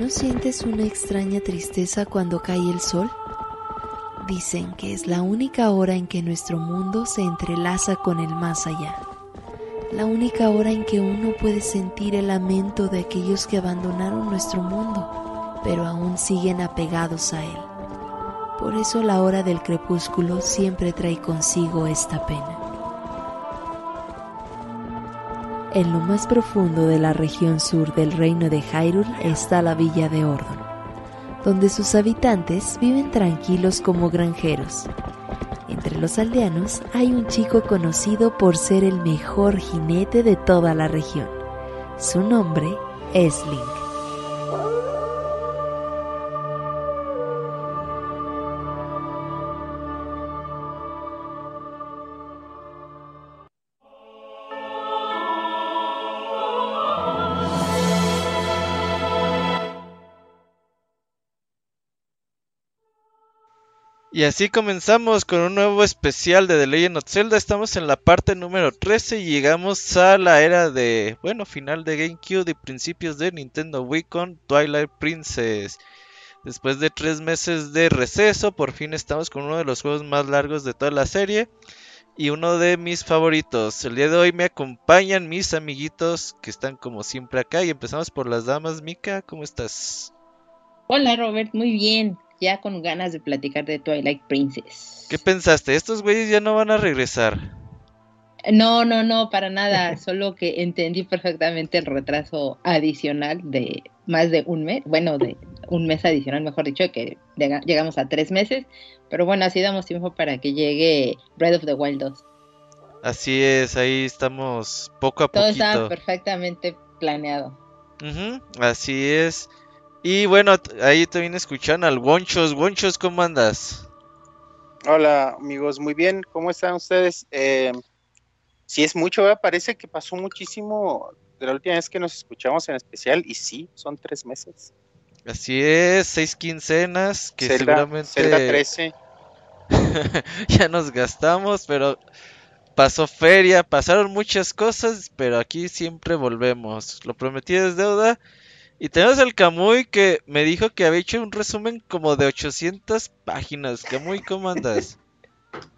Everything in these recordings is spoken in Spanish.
¿No sientes una extraña tristeza cuando cae el sol? Dicen que es la única hora en que nuestro mundo se entrelaza con el más allá. La única hora en que uno puede sentir el lamento de aquellos que abandonaron nuestro mundo, pero aún siguen apegados a él. Por eso la hora del crepúsculo siempre trae consigo esta pena. En lo más profundo de la región sur del reino de Hyrule está la villa de Ordon donde sus habitantes viven tranquilos como granjeros. Entre los aldeanos hay un chico conocido por ser el mejor jinete de toda la región. Su nombre es Link. Y así comenzamos con un nuevo especial de The Legend of Zelda. Estamos en la parte número 13 y llegamos a la era de, bueno, final de GameCube y principios de Nintendo Wii con Twilight Princess. Después de tres meses de receso, por fin estamos con uno de los juegos más largos de toda la serie y uno de mis favoritos. El día de hoy me acompañan mis amiguitos que están como siempre acá y empezamos por las damas. Mika, ¿cómo estás? Hola Robert, muy bien ya con ganas de platicar de Twilight Princess. ¿Qué pensaste? ¿Estos güeyes ya no van a regresar? No, no, no, para nada. Solo que entendí perfectamente el retraso adicional de más de un mes. Bueno, de un mes adicional, mejor dicho, que llegamos a tres meses. Pero bueno, así damos tiempo para que llegue Breath of the Wild 2. Así es, ahí estamos poco a poco. Todo estaba perfectamente planeado. así es. Y bueno, ahí también escuchan al Wonchos. Wonchos, ¿cómo andas? Hola amigos, muy bien, ¿cómo están ustedes? Eh, si es mucho, parece que pasó muchísimo de la última vez que nos escuchamos en especial y sí, son tres meses. Así es, seis quincenas que seguramente... Zelda 13. ya nos gastamos, pero pasó feria, pasaron muchas cosas, pero aquí siempre volvemos. Lo prometí es deuda y tenemos al Camuy que me dijo que había hecho un resumen como de 800 páginas. Camuy, ¿cómo andas?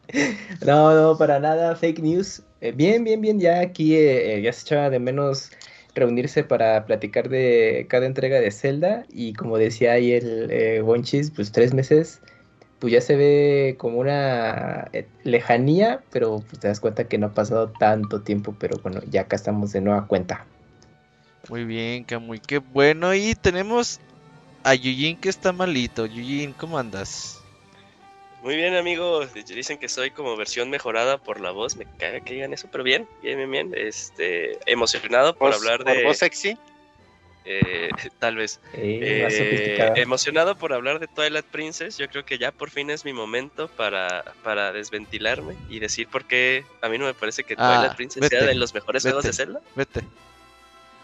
no, no, para nada, fake news. Eh, bien, bien, bien, ya aquí eh, eh, ya se echaba de menos reunirse para platicar de cada entrega de Zelda. Y como decía ahí el Wonchis, pues tres meses, pues ya se ve como una lejanía, pero pues, te das cuenta que no ha pasado tanto tiempo, pero bueno, ya acá estamos de nueva cuenta. Muy bien, Camuy, qué bueno. Y tenemos a Yujin que está malito. Yujin, ¿cómo andas? Muy bien, amigos. Dicen que soy como versión mejorada por la voz. Me caga que digan eso, pero bien, bien, bien, bien. Este, emocionado por hablar de. voz sexy? Eh, tal vez. Eh, emocionado por hablar de Twilight Princess. Yo creo que ya por fin es mi momento para, para desventilarme y decir por qué a mí no me parece que ah, Twilight Princess sea de los mejores juegos de Zelda. Vete.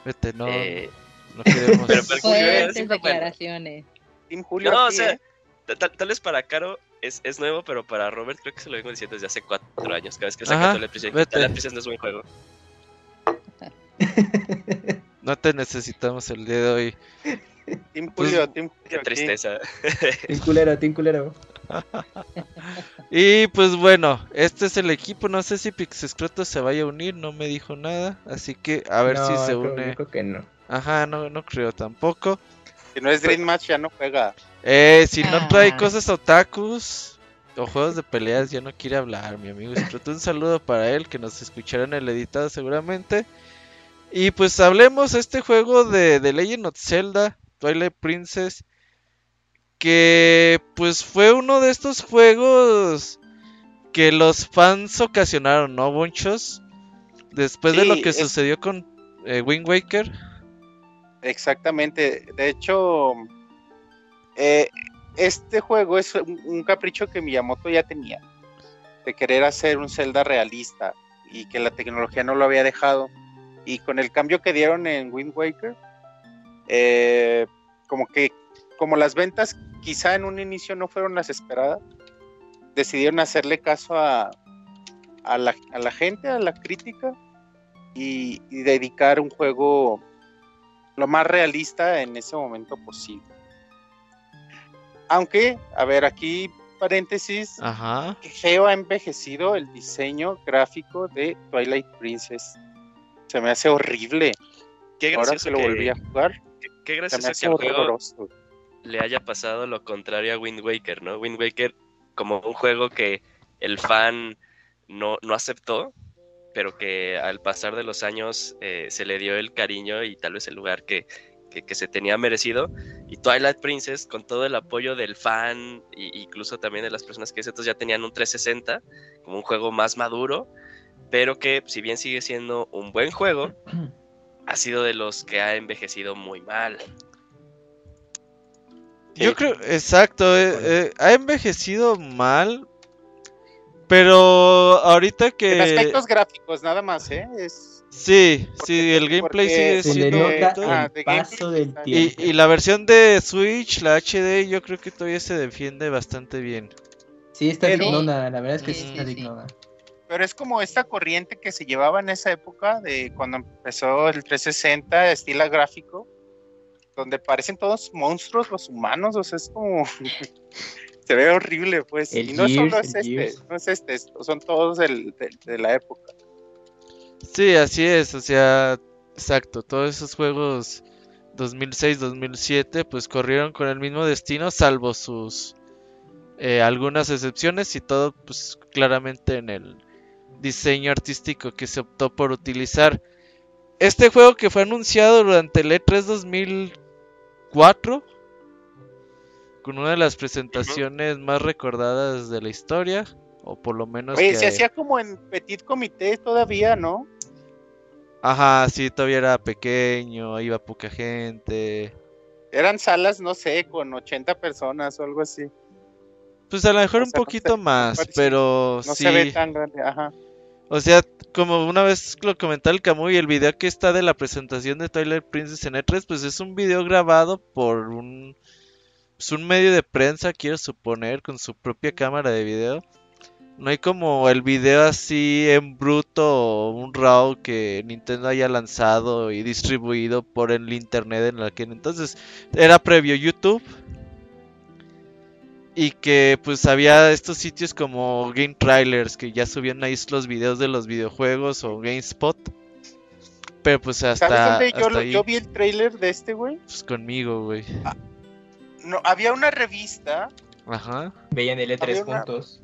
Vete, no. Eh, no queremos. Fuertes declaraciones. Julio no, o sea, tal, vez para Caro es, es, nuevo, pero para Robert creo que se lo vengo diciendo desde hace cuatro años. Cada vez que saca Twilight Princess, Twilight Princess no es buen juego. no te necesitamos el día de hoy. Team Julio, pues, Qué tristeza. Team culero, team culero. Y pues bueno, este es el equipo. No sé si Pixescroto se vaya a unir, no me dijo nada. Así que a ver si se une. Creo que no. Ajá, no, no creo tampoco. Si no es Dream Match, ya no juega. Eh, si no trae ah. cosas otakus o juegos de peleas, ya no quiere hablar, mi amigo. Un saludo para él que nos escuchará en el editado seguramente. Y pues hablemos de este juego de, de Legend of Zelda, Twilight Princess que pues fue uno de estos juegos que los fans ocasionaron, ¿no, Bunchos? Después de lo que sucedió con eh, Wind Waker. Exactamente, de hecho, eh, este juego es un, capricho que Miyamoto ya tenía, de querer hacer un Zelda realista y que la tecnología no lo había dejado. Y con el cambio que dieron en Wind Waker, eh, como que como las ventas quizá en un inicio no fueron las esperadas, decidieron hacerle caso a, a, la, gente, a la crítica, y, dedicar un juego lo más realista en ese momento posible. Aunque, a ver, aquí paréntesis, Ajá. que feo ha envejecido el diseño gráfico de Twilight Princess. Se me hace horrible. Qué Ahora que lo volví a jugar, Qué, qué que juego horroroso. Le haya pasado lo contrario a Wind Waker, ¿no? Wind Waker como un juego que el fan no, no aceptó, pero que al pasar de los años eh, se le dio el cariño y tal vez el lugar que, que, que se tenía merecido. Y Twilight Princess, con todo el apoyo del fan, e incluso también de las personas que entonces ya tenían un 360, como un juego más maduro, pero que si bien sigue siendo un buen juego, ha sido de los que ha envejecido muy mal. Yo creo, exacto, eh, eh, ha envejecido mal, pero ahorita En que... aspectos gráficos, nada más, ¿eh? Es, Sí, Porque- sí, el gameplay sigue Se le siendo... ah, paso del Y, tiempo. y la versión de Switch, la HD, yo creo que todavía se defiende bastante bien. Sí, está Pero- dignona, la verdad es que sí Sí, está sí. dignona. pero es como esta corriente que se llevaba en esa época de cuando empezó el 360, estilo gráfico, donde parecen todos monstruos los humanos, o sea, es como se ve horrible, pues. El y no Gears, solo es este, Gears. no es este, es- son todos del- de, de la época. Sí, así es, o sea, exacto, todos esos juegos 2006, 2007, pues corrieron con el mismo destino, salvo sus eh, algunas excepciones y todo, pues claramente en el diseño artístico que se optó por utilizar. Este juego que fue anunciado durante el E E3 2004, con una de las presentaciones más recordadas de la historia, o por lo menos Oye, que... se hacía como en petit comité todavía, ¿no? Ajá, sí, todavía era pequeño, iba poca gente. Eran salas, no sé, con 80 personas o algo así. Pues a lo mejor O un no poquito se- más, pero No sí. se ve tan grande, ajá. O sea, como una vez lo comentaba el Camuy, el video que está de la presentación de Twilight Princess en E3, pues es un video grabado por un, pues un medio de prensa, quiero suponer, con su propia cámara de video. No hay como el video así en bruto o un RAW que Nintendo haya lanzado y distribuido por el internet en aquel entonces. Era previo YouTube. Y que pues había estos sitios como Game Trailers que ya subían ahí los videos de los videojuegos o GameSpot. Pero pues hasta, ¿Sabes dónde yo, hasta lo- ahí, yo vi el trailer de este, güey? pues conmigo, güey. No, había una revista, Ajá. Veían el E3 Había una- juntos.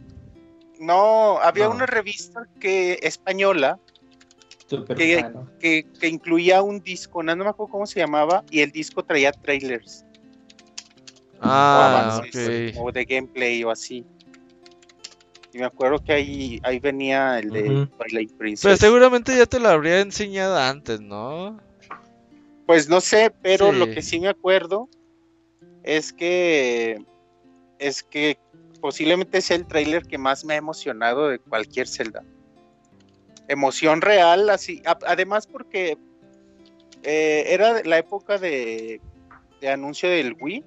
no, había No. una revista que española que- que, que incluía un disco, no, no me acuerdo cómo se llamaba, y el disco traía trailers Ah, o avances, ok. o de gameplay o así. Y me acuerdo que ahí, ahí venía el de Ujú. Twilight Princess. Pero seguramente ya te lo habría enseñado antes, ¿no? Pues no sé, pero Sí. lo que sí me acuerdo es que es que posiblemente sea el tráiler que más me ha emocionado de cualquier Zelda. Emoción real, así. a- además porque eh, era la época de, de anuncio del Wii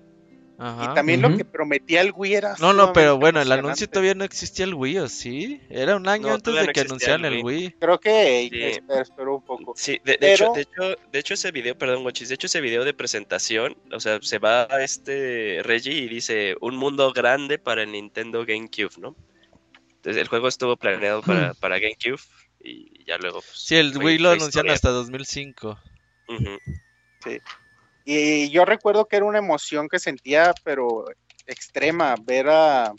Ajá. y también lo que prometía el Wii era. No, no, pero bueno, el anuncio todavía no existía el Wii, ¿o sí? Era un año No, antes de no que anunciaran el el Wii. Creo que Sí. espero, espero un poco. Sí, de, de Pero- hecho, de hecho, de hecho ese video, perdón, Guachis, de hecho ese video de presentación, o sea, se va a este Reggie y dice un mundo grande para el Nintendo GameCube, ¿no? Entonces el juego estuvo planeado para, para GameCube y ya luego. pues, Sí, el Wii lo anunciaron hasta 2005. Ujú. Y yo recuerdo que era una emoción que sentía, pero extrema, ver a...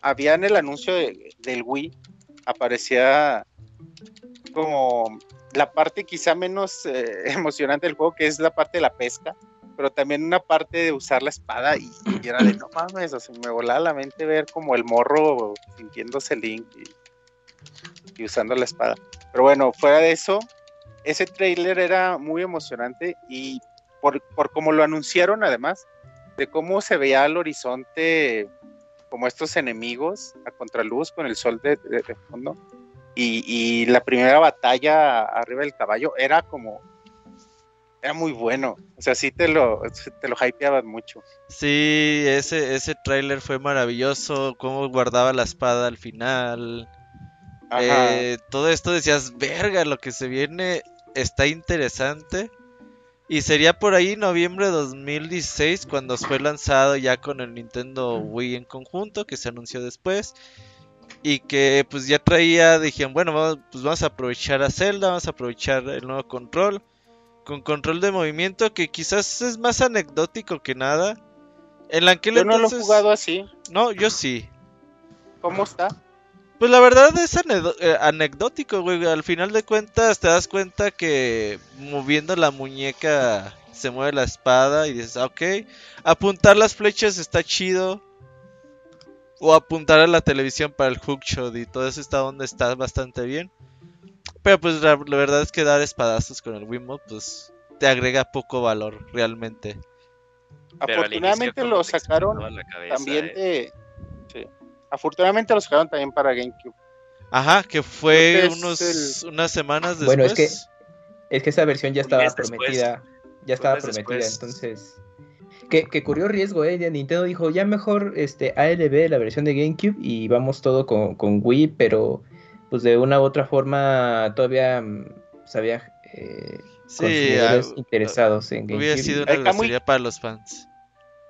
Había en el anuncio de- del Wii, aparecía como la parte quizá menos eh, emocionante del juego, que es la parte de la pesca, pero también una parte de usar la espada y, y era de no mames, o sea, me volaba la mente ver como el morro sintiéndose Link y, y usando la espada. Pero bueno, fuera de eso, ese trailer era muy emocionante y por, por cómo lo anunciaron además, de cómo se veía al horizonte como estos enemigos a contraluz con el sol de, de- de fondo. Y, y la primera batalla arriba del caballo era como... Era muy bueno. O sea, sí te lo, te lo hypeaban mucho. Sí, ese, ese tráiler fue maravilloso, cómo guardaba la espada al final. Eh, todo esto decías, verga, lo que se viene está interesante. Y sería por ahí noviembre de 2016 cuando fue lanzado ya con el Nintendo Wii en conjunto, que se anunció después. Y que pues ya traía, dijeron, bueno, vamos, pues vamos a aprovechar a Zelda, vamos a aprovechar el nuevo control. Con control de movimiento que quizás es más anecdótico que nada. En la que yo no lo he jugado así. No, yo sí. ¿Cómo está? Pues la verdad es eh, anecdótico, güey. Al final de cuentas te das cuenta que moviendo la muñeca se mueve la espada y dices, ah, ok, apuntar las flechas está chido. O apuntar a la televisión para el hookshot y todo eso está donde está bastante bien. Pero pues la, verdad es que dar espadazos con el Wiimote pues te agrega poco valor realmente. Afortunadamente lo sacaron también ¿eh? de Afortunadamente lo sacaron también para GameCube. Ajá, que fue unos, unas semanas después. Bueno, es que, es que esa versión ya estaba prometida. Ya estaba prometida, entonces. Que, que corrió riesgo, eh. Nintendo dijo, ya mejor este ALB, la versión de GameCube, y vamos todo con, con Wii, pero pues de una u otra forma todavía mm, pues, había eh, sí, interesados en GameCube. Hubiera sido una grosería para los fans.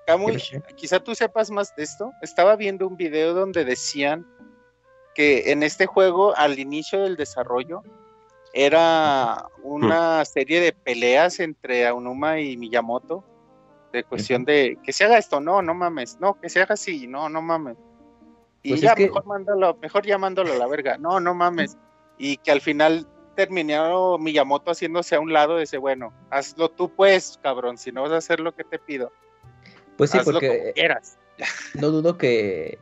Camuy, quizá tú sepas más de esto. Estaba viendo un video donde decían que en este juego, al inicio del desarrollo, era una serie de peleas entre Aonuma y Miyamoto, de cuestión de que se haga esto, no, no mames, no, que se haga así, no, no mames. Y pues ya mejor mándalo, mejor llamándolo a la verga, no, no mames. Y que al final terminaron Miyamoto haciéndose a un lado, dice, bueno, hazlo tú pues, cabrón, si no vas a hacer lo que te pido. Pues sí, porque no dudo que,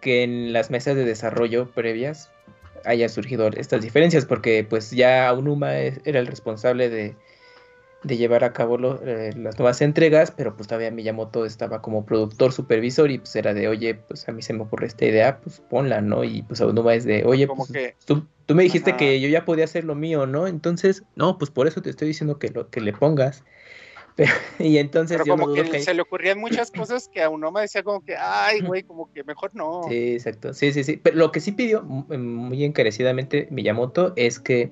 que en las mesas de desarrollo previas haya surgido estas diferencias, porque pues ya Unuma era el responsable de, llevar a cabo eh, las nuevas entregas, pero pues todavía Miyamoto estaba como productor supervisor y pues era de, oye, pues a mí se me ocurre esta idea, pues ponla, ¿no? Y pues Unuma es de, oye, pues, tú, tú, me dijiste que yo ya podía hacer lo mío, ¿no? Entonces, no, pues por eso te estoy diciendo que, lo, que le pongas. y entonces como que, se le ocurrían muchas cosas que a uno me decía como que, ay, güey, como que mejor no. Sí, exacto. Sí, sí, sí. Pero lo que sí pidió muy encarecidamente Miyamoto es que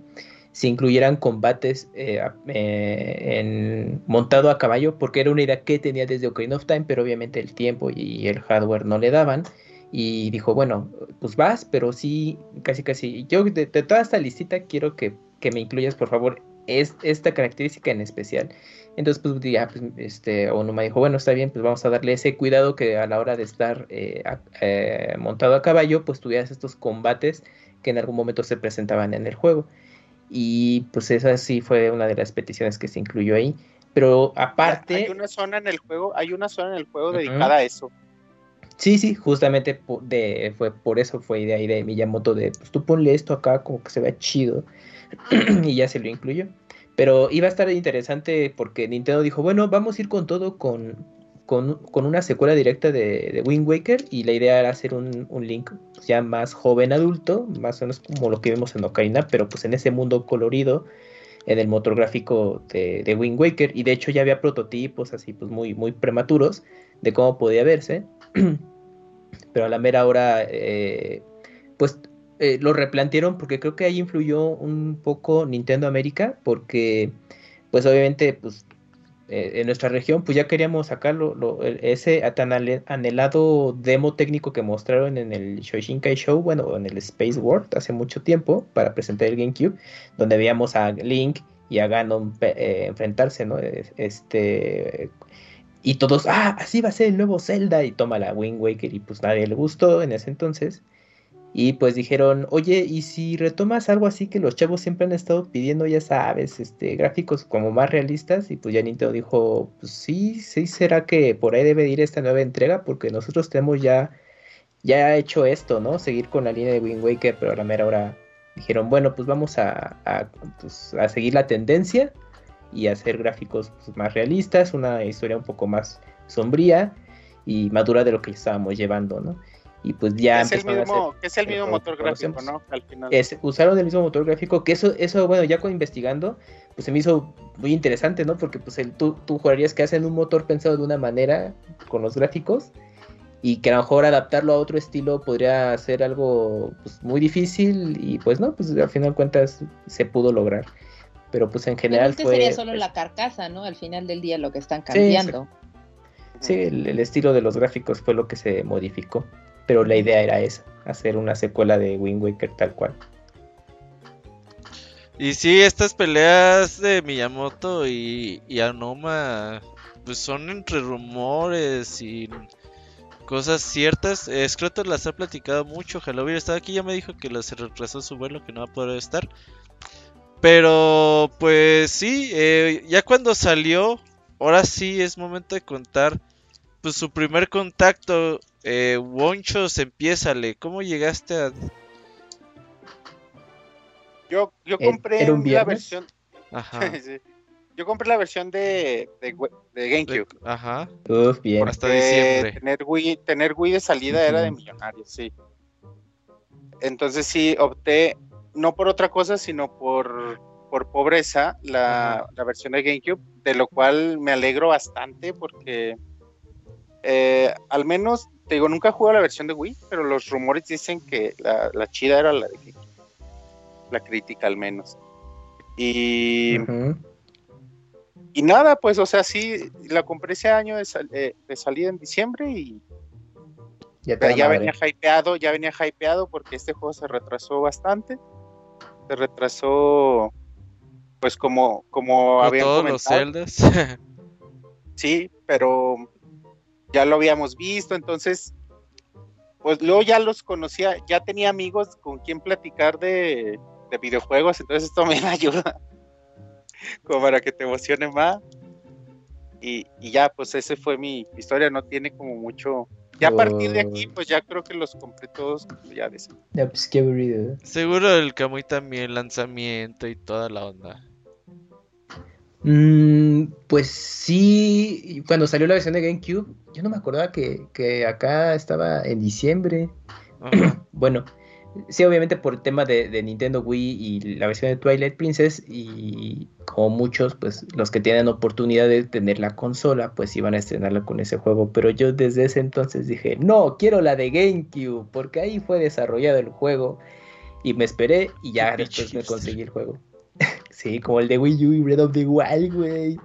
se incluyeran combates eh, eh, en, montado a caballo, porque era una idea que tenía desde Ocarina of Time, pero obviamente el tiempo y el hardware no le daban. Y dijo, bueno, pues vas, pero sí, casi, casi. Yo de, toda esta listita quiero que, que me incluyas, por favor, es, esta característica en especial. Entonces, pues ya, pues, este, me dijo, bueno, está bien, pues vamos a darle ese cuidado que a la hora de estar eh, eh, montado a caballo, pues tuvieras estos combates que en algún momento se presentaban en el juego. Y pues esa sí fue una de las peticiones que se incluyó ahí. Pero aparte... Hay una zona en el juego, hay una zona en el juego dedicada a eso. Sí, sí, justamente de, fue por eso fue de ahí de Miyamoto de, pues tú ponle esto acá como que se vea chido y ya se lo incluyó. Pero iba a estar interesante porque Nintendo dijo, bueno, vamos a ir con todo con, con, una secuela directa de, de, Wind Waker y la idea era hacer un, Link ya más joven adulto, más o menos como lo que vimos en Ocarina, pero pues en ese mundo colorido, en el motor gráfico de, de Wind Waker y de hecho ya había prototipos así pues muy, muy prematuros de cómo podía verse, pero a la mera hora eh, pues eh, lo replantearon porque creo que ahí influyó un poco Nintendo América porque pues obviamente pues eh, en nuestra región pues ya queríamos sacarlo ese tan anhelado demo técnico que mostraron en el Shoshinkai Show bueno en el Space World hace mucho tiempo para presentar el GameCube donde veíamos a Link y a Ganon eh, enfrentarse no este y todos ah así va a ser el nuevo Zelda y toma la Wind Waker y pues nadie le gustó en ese entonces y pues dijeron, oye, ¿y si retomas algo así que los chavos siempre han estado pidiendo, ya sabes, este, gráficos como más realistas? Y pues ya Nintendo dijo, pues sí, sí, será que por ahí debe ir esta nueva entrega, porque nosotros tenemos ya, ya hecho esto, ¿no? Seguir con la línea de Wind Waker, pero a la mera hora dijeron, bueno, pues vamos a, a, pues, seguir la tendencia y hacer gráficos pues, más realistas, una historia un poco más sombría y madura de lo que estábamos llevando, ¿no? Y pues ya es el mismo, es el mismo motor gráfico, ¿no? Al final. usaron el mismo motor gráfico, que eso, eso, bueno, ya con investigando, pues se me hizo muy interesante, ¿no? Porque pues el, tú, tú jugarías que hacen un motor pensado de una manera con los gráficos y que a lo mejor adaptarlo a otro estilo podría ser algo pues, muy difícil y pues no, pues al final de cuentas se pudo lograr. pero pues en general fue... sería solo la carcasa, ¿no? Al final del día lo que están cambiando. Sí, el, estilo de los gráficos fue lo que se modificó, pero la idea era esa, hacer una secuela de Wind Waker tal cual. Y sí, estas peleas de Miyamoto y, y Anoma pues son entre rumores y cosas ciertas. Scroto las ha platicado mucho. Ojalá hubiera estado aquí. Ya me dijo que se retrasó su vuelo, que no va a poder estar. Pero pues sí, eh, ya cuando salió, ahora sí es momento de contar. Pues su primer contacto, eh, Wonchos, empiézale. ¿Cómo llegaste a.? Yo, yo compré la versión. Ajá. Yo compré la versión de, de, GameCube. Ajá. Uf, bien. Hasta diciembre. Tener Wii, tener Wii de salida era de millonarios, sí. Entonces sí, opté no por otra cosa, sino por, por pobreza la, versión de GameCube, de lo cual me alegro bastante porque eh, al menos, te digo, nunca he jugado la versión de Wii, pero los rumores dicen que la, chida era la de GameCube. La crítica al menos. Y... Y nada, pues, o sea, sí, la compré ese año de, eh, salida en diciembre y ya, venía hypeado, ya venía hypeado porque este juego se retrasó bastante. Se retrasó, pues, como, como habían comentado. Los sí, pero ya lo habíamos visto, entonces, pues luego ya los conocía, ya tenía amigos con quien platicar de, de videojuegos, entonces esto me ayuda como para que te emocione más. Y, ya, pues ese fue mi historia, no tiene como mucho... Ya a partir de aquí, oh. pues ya creo que los compré todos, ya de Ya, pues qué aburrido. Seguro el Kamui también, lanzamiento y toda la onda. Mm, pues sí, cuando salió la versión de GameCube, yo no me acordaba que, que acá estaba en diciembre. bueno, Sí, obviamente por el tema de, Nintendo Wii y la versión de Twilight Princess y como muchos, pues los que tienen oportunidad de tener la consola, pues iban a estrenarla con ese juego. Pero yo desde ese entonces dije, no, quiero la de GameCube, porque ahí fue desarrollado el juego. Y me esperé y ya después me conseguí el juego. Sí, como el de Wii U y Breath of the Wild, güey.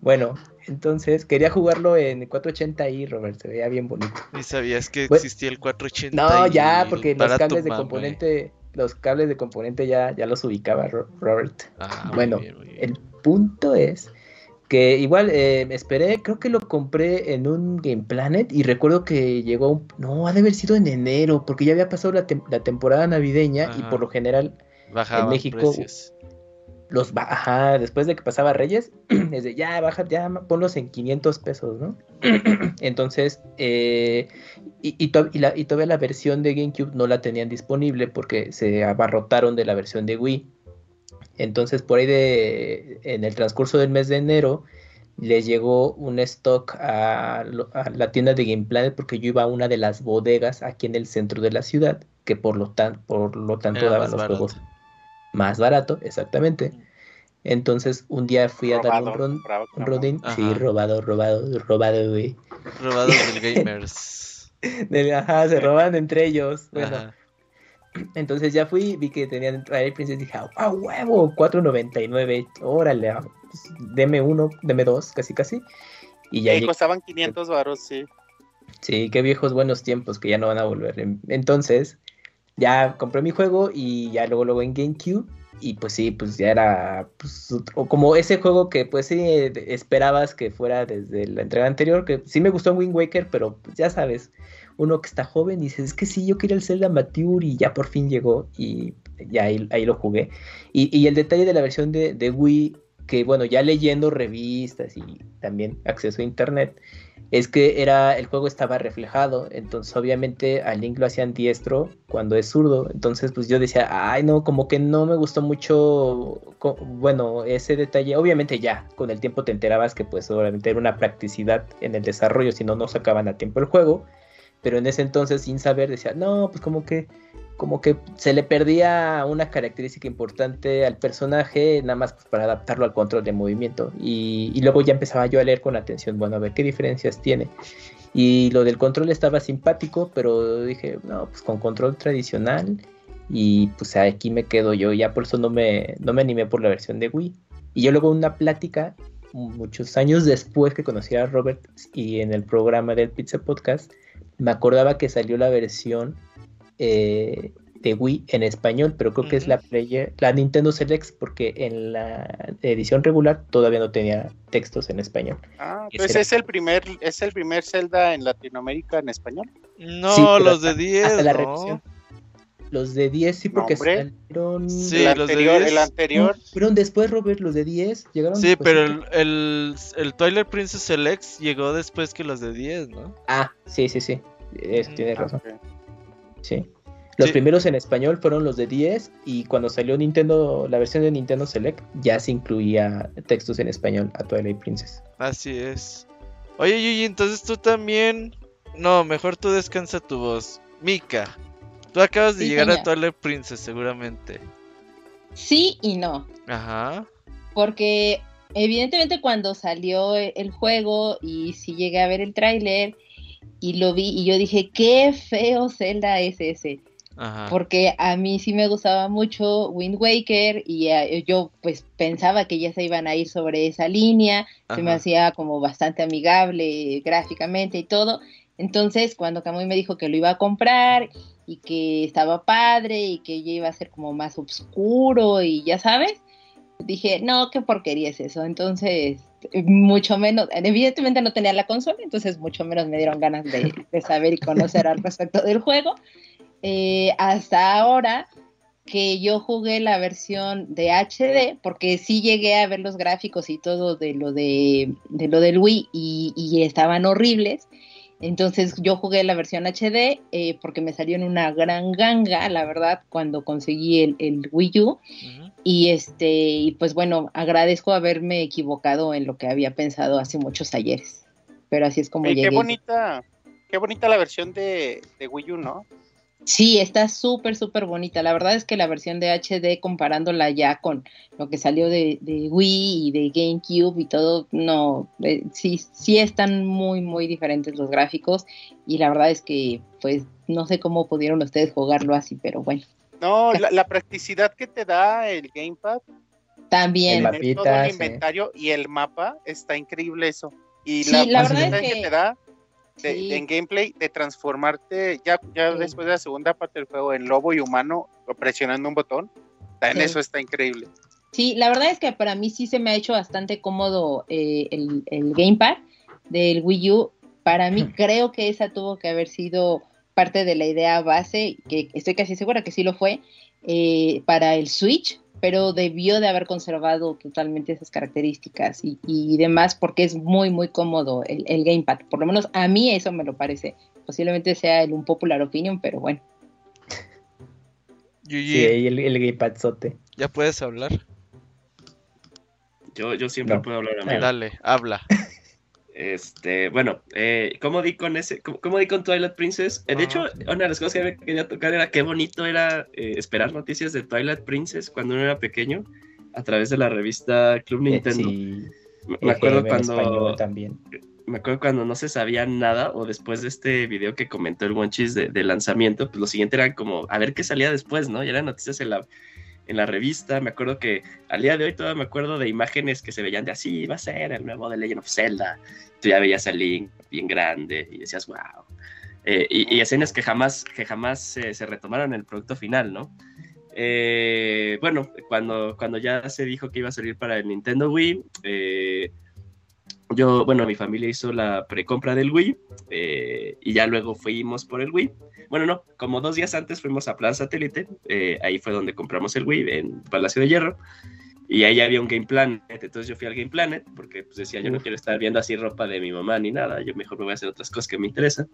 Bueno, entonces quería jugarlo en 480i, Robert, se veía bien bonito. ¿Y sabías que existía el 480i? No, ya, porque los cables de componente, los cables de componente ya, ya los ubicaba Robert. Ah, bueno, el punto es que igual eh, me esperé, creo que lo compré en un Game Planet y recuerdo que llegó, un, no, ha de haber sido en enero, porque ya había pasado la, temporada navideña y por lo general en México los baja, después de que pasaba Reyes, es de ya, baja, ya, ponlos en 500 pesos, ¿no? Entonces, eh, y, y, todavía la versión de GameCube no la tenían disponible porque se abarrotaron de la versión de Wii. Entonces, por ahí de, en el transcurso del mes de enero, les llegó un stock a, la tienda de Game Planet porque yo iba a una de las bodegas aquí en el centro de la ciudad, que por lo, tan, por lo tanto daban los juegos más barato, exactamente. Entonces un día fui a dar un, rodín, sí, robado, robado, robado, güey. Robado del gamers. ajá, se roban entre ellos. Bueno. Entonces ya fui, vi que tenían Twilight Princess y dije, ¡ah, huevo! 4.99, órale, ah, pues, deme uno, deme dos, casi casi. Y ya costaban 500 baros, sí. Sí, qué viejos buenos tiempos que ya no van a volver. Entonces, ya compré mi juego y ya luego luego en GameCube y pues sí, pues ya era pues, como ese juego que pues sí esperabas que fuera desde la entrega anterior, que sí me gustó Wind Waker, pero pues, ya sabes, uno que está joven dice, es que sí, yo quería el Zelda Mature y ya por fin llegó y ya ahí, lo jugué. Y, y, el detalle de la versión de, de Wii, que bueno, ya leyendo revistas y también acceso a internet, es que era el juego estaba reflejado, entonces obviamente al Link lo hacían diestro cuando es zurdo, entonces pues yo decía, ay no, como que no me gustó mucho, bueno, ese detalle, obviamente ya, con el tiempo te enterabas que pues obviamente era una practicidad en el desarrollo, si no, no sacaban a tiempo el juego, pero en ese entonces sin saber decía, no, pues como que como que se le perdía una característica importante al personaje, nada más pues, para adaptarlo al control de movimiento. Y, luego ya empezaba yo a leer con atención, bueno, a ver qué diferencias tiene. Y lo del control estaba simpático, pero dije, no, pues con control tradicional. Y pues aquí me quedo yo, ya por eso no me, no me animé por la versión de Wii. Y yo luego una plática, muchos años después que conocí a Robert y en el programa del Pizza Podcast, me acordaba que salió la versión eh, de Wii en español, pero creo que es la player, la Nintendo Select, porque en la edición regular todavía no tenía textos en español. Ah, pues es el primer, es el primer Zelda en Latinoamérica en español. No, los de 10. la no. Los de 10 sí, porque salieron. Sí, el los anterior, de El anterior. fueron después, Robert, los de 10 llegaron. Sí, pero el, el, el, Twilight Princess Select llegó después que los de 10, ¿no? Ah, sí, sí, sí. Eso tiene ah, razón. Sí. Los primeros en español fueron los de 10 y cuando salió Nintendo, la versión de Nintendo Select, ya se incluía textos en español a Twilight Princess. Así es. Oye, Yuyi, entonces tú también... No, mejor tú descansa tu voz. Mika, tú acabas de llegar a Twilight Princess seguramente. Sí y no. Ajá. Porque evidentemente cuando salió el juego y si llegué a ver el tráiler y lo vi y yo dije, qué feo Zelda es ese porque a mí sí me gustaba mucho Wind Waker y eh, yo pues pensaba que ya se iban a ir sobre esa línea, se me hacía como bastante amigable gráficamente y todo. Entonces, cuando Kamui me dijo que lo iba a comprar y que estaba padre y que ya iba a ser como más oscuro y ya sabes, dije, no, qué porquería es eso. Entonces, mucho menos, evidentemente no tenía la consola, entonces mucho menos me dieron ganas de, de saber y conocer al respecto del juego. Eh, hasta ahora que yo jugué la versión de HD, porque sí llegué a ver los gráficos y todo de lo de, lo del Wii y, estaban horribles. Entonces yo jugué la versión HD eh, porque me salió en una gran ganga, la verdad, cuando conseguí el, Wii U. Y este, y pues bueno, agradezco haberme equivocado en lo que había pensado hace muchos ayeres. Pero así es como llegué. Qué bonita, qué bonita la versión de, de Wii U, ¿no? Sí, está súper, súper bonita. La verdad es que la versión de HD, comparándola ya con lo que salió de, Wii y de GameCube y todo, no, eh, sí, sí están muy, muy diferentes los gráficos. Y la verdad es que, pues, no sé cómo pudieron ustedes jugarlo así, pero bueno. No, la, practicidad que te da el Gamepad. También. El todo el inventario y el mapa, está increíble eso. Y la, la verdad es que te da en gameplay de transformarte ya, ya después de la segunda parte del juego en lobo y humano presionando un botón. En eso está increíble. Sí, la verdad es que para mí sí se me ha hecho bastante cómodo eh, el, el, gamepad del Wii U. Para mí creo que esa tuvo que haber sido parte de la idea base, que estoy casi segura que sí lo fue, eh, para el Switch, pero debió de haber conservado totalmente esas características y, demás porque es muy muy cómodo el, gamepad, por lo menos a mí eso me lo parece, posiblemente sea el un popular opinion, pero bueno. Sí, el, el gamepad sote. ¿Ya puedes hablar? Yo, yo siempre puedo hablar a mí. Dale, habla. Este, bueno, eh, ¿cómo di con ese, cómo, di con Twilight Princess? Eh, de hecho, una de las cosas que me quería tocar era qué bonito era eh, esperar noticias de Twilight Princess cuando uno era pequeño a través de la revista Club Nintendo. me acuerdo cuando también. Me acuerdo cuando no se sabía nada o después de este video que comentó el Wonchis de, de lanzamiento, pues lo siguiente era como a ver qué salía después, ¿no? Y eran noticias en la en la revista. Me acuerdo que al día de hoy todavía me acuerdo de imágenes que se veían de así, va a ser el nuevo de Legend of Zelda. Tú ya veías el Link bien grande y decías, wow. Eh, y, escenas que jamás, que jamás se retomaron en el producto final, ¿no? Eh, bueno, cuando, cuando ya se dijo que iba a salir para el Nintendo Wii, eh, yo, bueno, mi familia hizo la precompra del Wii y ya luego fuimos por el Wii. Bueno, no, como dos días antes fuimos a Plaza Satélite, eh, ahí fue donde compramos el Wii, en Palacio de Hierro, y ahí había un Game Planet, entonces yo fui al Game Planet, porque pues decía, yo no quiero estar viendo así ropa de mi mamá ni nada, yo mejor me voy a hacer otras cosas que me interesan.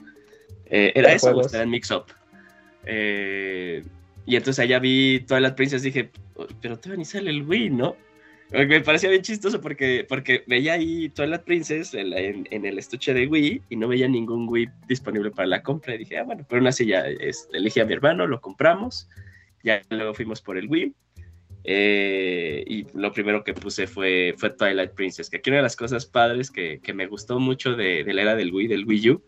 Eh, era eso, era en Mix Up. Eh, y entonces allá vi todas las princesas dije, pero todavía ni sale el Wii, ¿no? Me parecía bien chistoso porque, porque veía ahí Twilight Princess en, en, el estuche de Wii y no veía ningún Wii disponible para la compra. Y dije, ah, bueno, pero aún así ya este, elegí a mi hermano, lo compramos. Ya luego fuimos por el Wii. Eh, y lo primero que puse fue, fue Twilight Princess, que aquí una de las cosas padres que, que me gustó mucho de, de, la era del Wii, del Wii U,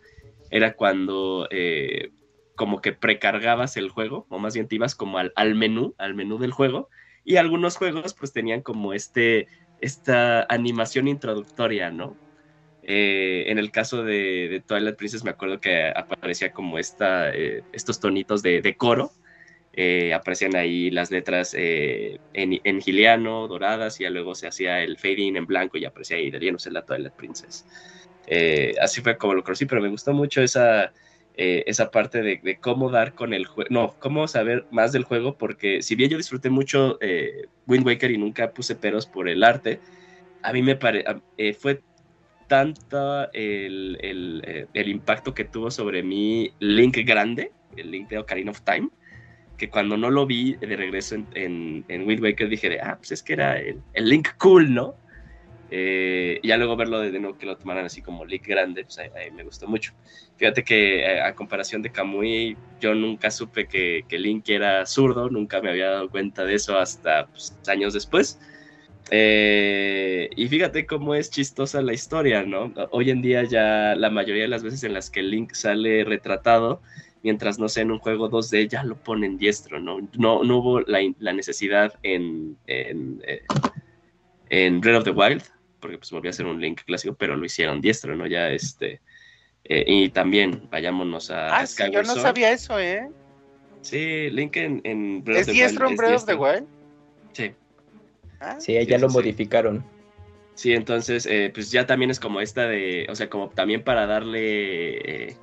era cuando eh, como que precargabas el juego, o más bien te ibas como al, al menú, al menú del juego, y algunos juegos pues tenían como este esta animación introductoria, ¿no? Eh, en el caso de, Twilight Princess me acuerdo que aparecía como esta, eh, estos tonitos de, coro. Eh, aparecían ahí las letras en, en, giliano, doradas, y luego se hacía el fading en blanco y aparecía ahí de lleno la Twilight Princess. así fue como lo conocí, pero me gustó mucho esa, esa parte de, cómo dar con el juego, no, cómo saber más del juego, porque si bien yo disfruté mucho Wind Waker y nunca puse peros por el arte, a mí me parece, fue tanto el, eh, el, impacto que tuvo sobre mí Link grande, el Link de Ocarina of Time, que cuando no lo vi de regreso en, en, Wind Waker dije, de, ah, pues es que era el, el Link cool, ¿no? Eh, y ya luego verlo de, nuevo que lo tomaran así como Link grande, pues ahí, me gustó mucho. Fíjate que eh, a, comparación de Kamui, yo nunca supe que, que, Link era zurdo, nunca me había dado cuenta de eso hasta pues, años después. Eh, y fíjate cómo es chistosa la historia, ¿no? Hoy en día ya la mayoría de las veces en las que Link sale retratado, mientras no sea en un juego 2D, ya lo ponen diestro, ¿no? No, no hubo la, necesidad en, en, eh, en, Breath of the Wild, porque pues volvió a ser un Link clásico, pero lo hicieron diestro, ¿no? Ya este... Eh, y también vayámonos a... Ah, sí, yo no sabía eso, ¿eh? Sí, Link en, Breath of the diestro en Breath of the Wild? Sí. Ah, sí, ya lo modificaron. Sí, entonces, eh, pues ya también es como esta de, o sea, como también para darle eh,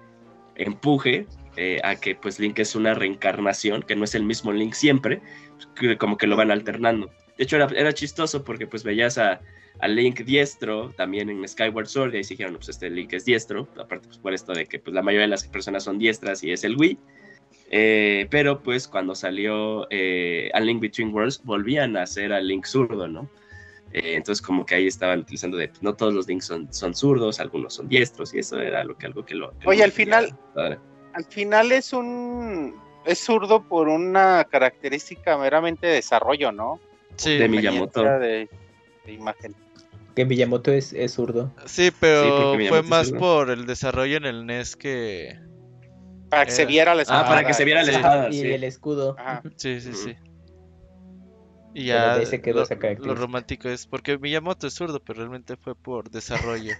empuje eh, a que pues Link es una reencarnación, que no es el mismo Link siempre, como que lo van alternando. De hecho, era, chistoso porque pues veías a, Link diestro también en Skyward Sword y ahí se dijeron, pues este Link es diestro, aparte pues por esto de que pues la mayoría de las personas son diestras y es el Wii. Eh, pero pues cuando salió eh, A Link Between Worlds volvían a hacer a Link zurdo, ¿no? Eh, entonces como que ahí estaban utilizando de, pues, no todos los Links son, son zurdos, algunos son diestros y eso era lo que algo que lo... Oye, al final, al final es un... es zurdo por una característica meramente de desarrollo, ¿no? Sí. De Miyamoto. De, imagen. Que Miyamoto es, es zurdo. Sí, pero fue más por el desarrollo en el NES que para que se viera la espada. Ah, para que se viera la espada. Y el escudo. Sí, sí, sí. Y ya quedó lo, lo, romántico es porque Miyamoto es zurdo, pero realmente fue por desarrollo.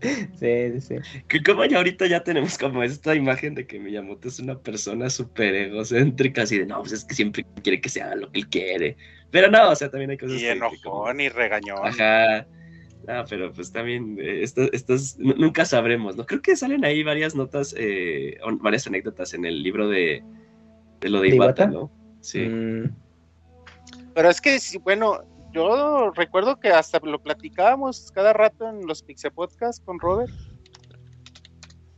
sí, sí, Que como ya ahorita ya tenemos como esta imagen de que Miyamoto es una persona súper egocéntrica, así de no, pues es que siempre quiere que se haga lo que él quiere. Pero no, o sea, también hay cosas. Y enojón y regañón. Ajá. Ah, pero pues también eh, estas, nunca sabremos, ¿no? Creo que salen ahí varias notas, eh, varias anécdotas en el libro de, de lo de Iwata, ¿no? Sí. Mm. Pero es que, bueno, yo recuerdo que hasta lo platicábamos cada rato en los Pixel Podcast con Robert.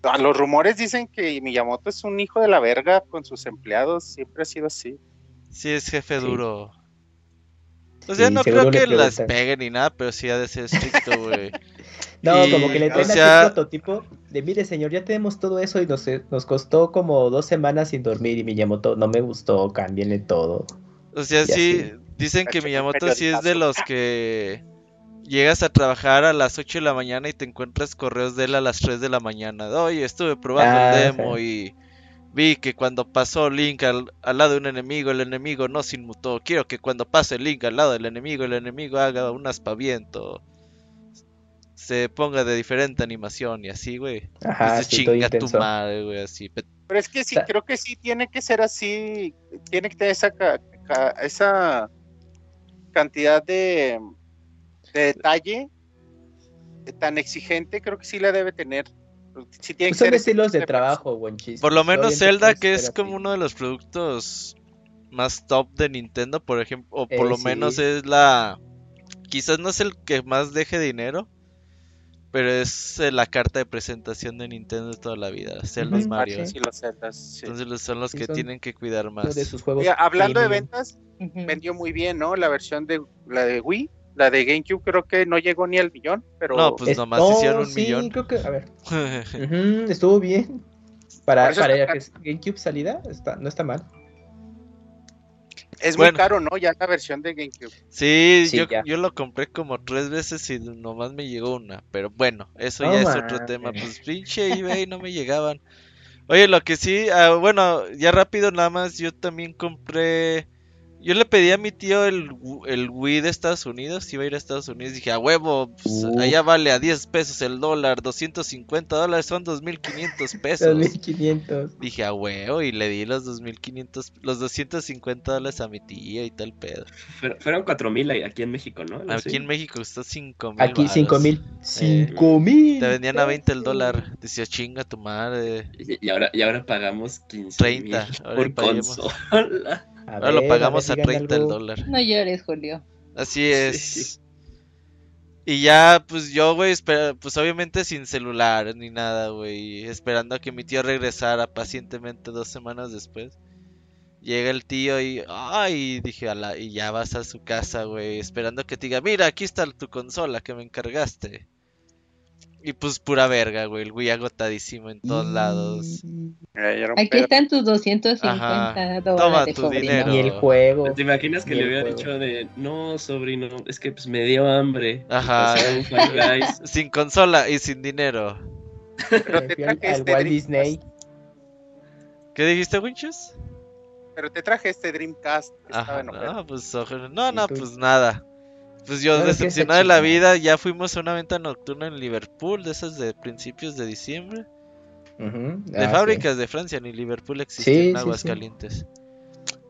A los rumores dicen que Miyamoto es un hijo de la verga con sus empleados, siempre ha sido así. Sí, es jefe duro. O sea, no creo que las peguen ni nada, pero sí ha de ser estricto, güey. no, como que le traen sea... prototipo de, mire señor, ya tenemos todo eso y nos, nos costó como dos semanas sin dormir y Miyamoto no me gustó, cámbienle todo. O sea, sí, dicen que Miyamoto sí es de los que llegas a trabajar a las 8 de la mañana y te encuentras correos de él a las 3 de la mañana. Oye, estuve probando el ah, demo y Vi que cuando pasó Link al, lado de un enemigo, el enemigo no se inmutó. Quiero que cuando pase Link al lado del enemigo, el enemigo haga un aspaviento. Se ponga de diferente animación y así, güey. Ajá, sí, chinga tu madre, güey, así. Pero es que sí, creo que sí tiene que ser así. Tiene que tener esa, esa cantidad de, de detalle tan exigente, creo que sí la debe tener. Pues son estilos de trabajo, buen chiste. Por lo menos Zelda, que es como uno de los productos más top de Nintendo, por ejemplo, o por eh, lo menos es la... Quizás no es el que más deje dinero, pero es eh, la carta de presentación de Nintendo de toda la vida. Zelda Mario. Entonces son los que tienen que cuidar más. hablando de ventas, vendió muy bien, ¿no? La versión de la de Wii la de GameCube creo que no llegó ni al millón, pero... No, pues nomás hicieron un millón. creo que, a ver. estuvo bien. Para, para que GameCube salida, está, no está mal. Es muy caro, ¿no? Ya la versión de GameCube. Sí, yo, yo, lo compré como tres veces y nomás me llegó una. Pero bueno, eso ya es otro tema. Pues pinche eBay no me llegaban. Oye, lo que sí, ah, bueno, ya rápido nada más, yo también compré Yo le pedí a mi tío el, el Wii de Estados Unidos, iba a ir a Estados Unidos, dije, a huevo, pues, allá vale a 10 pesos el dólar, 250 dólares son 2.500 pesos. 2.500. Dije, a huevo, y le di los 2.500, los 250 dólares a mi tía y tal pedo. fueron 4.000 aquí en México, ¿no? Aquí en México costó 5.000. Aquí 5.000. 5.000. te vendían a 20 el dólar, decía, chinga tu madre. Y, ahora, y ahora pagamos 15 30 por consola. Ahora lo pagamos a, 30 el dólar. No llores, Julio. Así es. Y ya, pues yo, güey, pues obviamente sin celular ni nada, güey. Esperando a que mi tío regresara pacientemente dos semanas después. Llega el tío y, ay, dije, y ya vas a su casa, güey, esperando que te diga, mira, aquí está tu consola que me encargaste. Y pues pura verga, güey. El güey agotadísimo en todos lados. Aquí están tus 250 dólares. Toma tu dinero. Y el juego. ¿Te imaginas que le hubiera dicho de no, sobrino, es que pues me dio hambre? Ajá. sin consola y sin dinero. Pero te traje este Walt Disney. ¿Qué dijiste, Winches? Pero te traje este Dreamcast. Ajá, no, pues, no, no, pues nada. Pues yo decepcionado de la vida, ya fuimos a una venta nocturna en Liverpool, de esas de principios de diciembre. de ah, fábricas de Francia, ni Liverpool existía en Aguascalientes.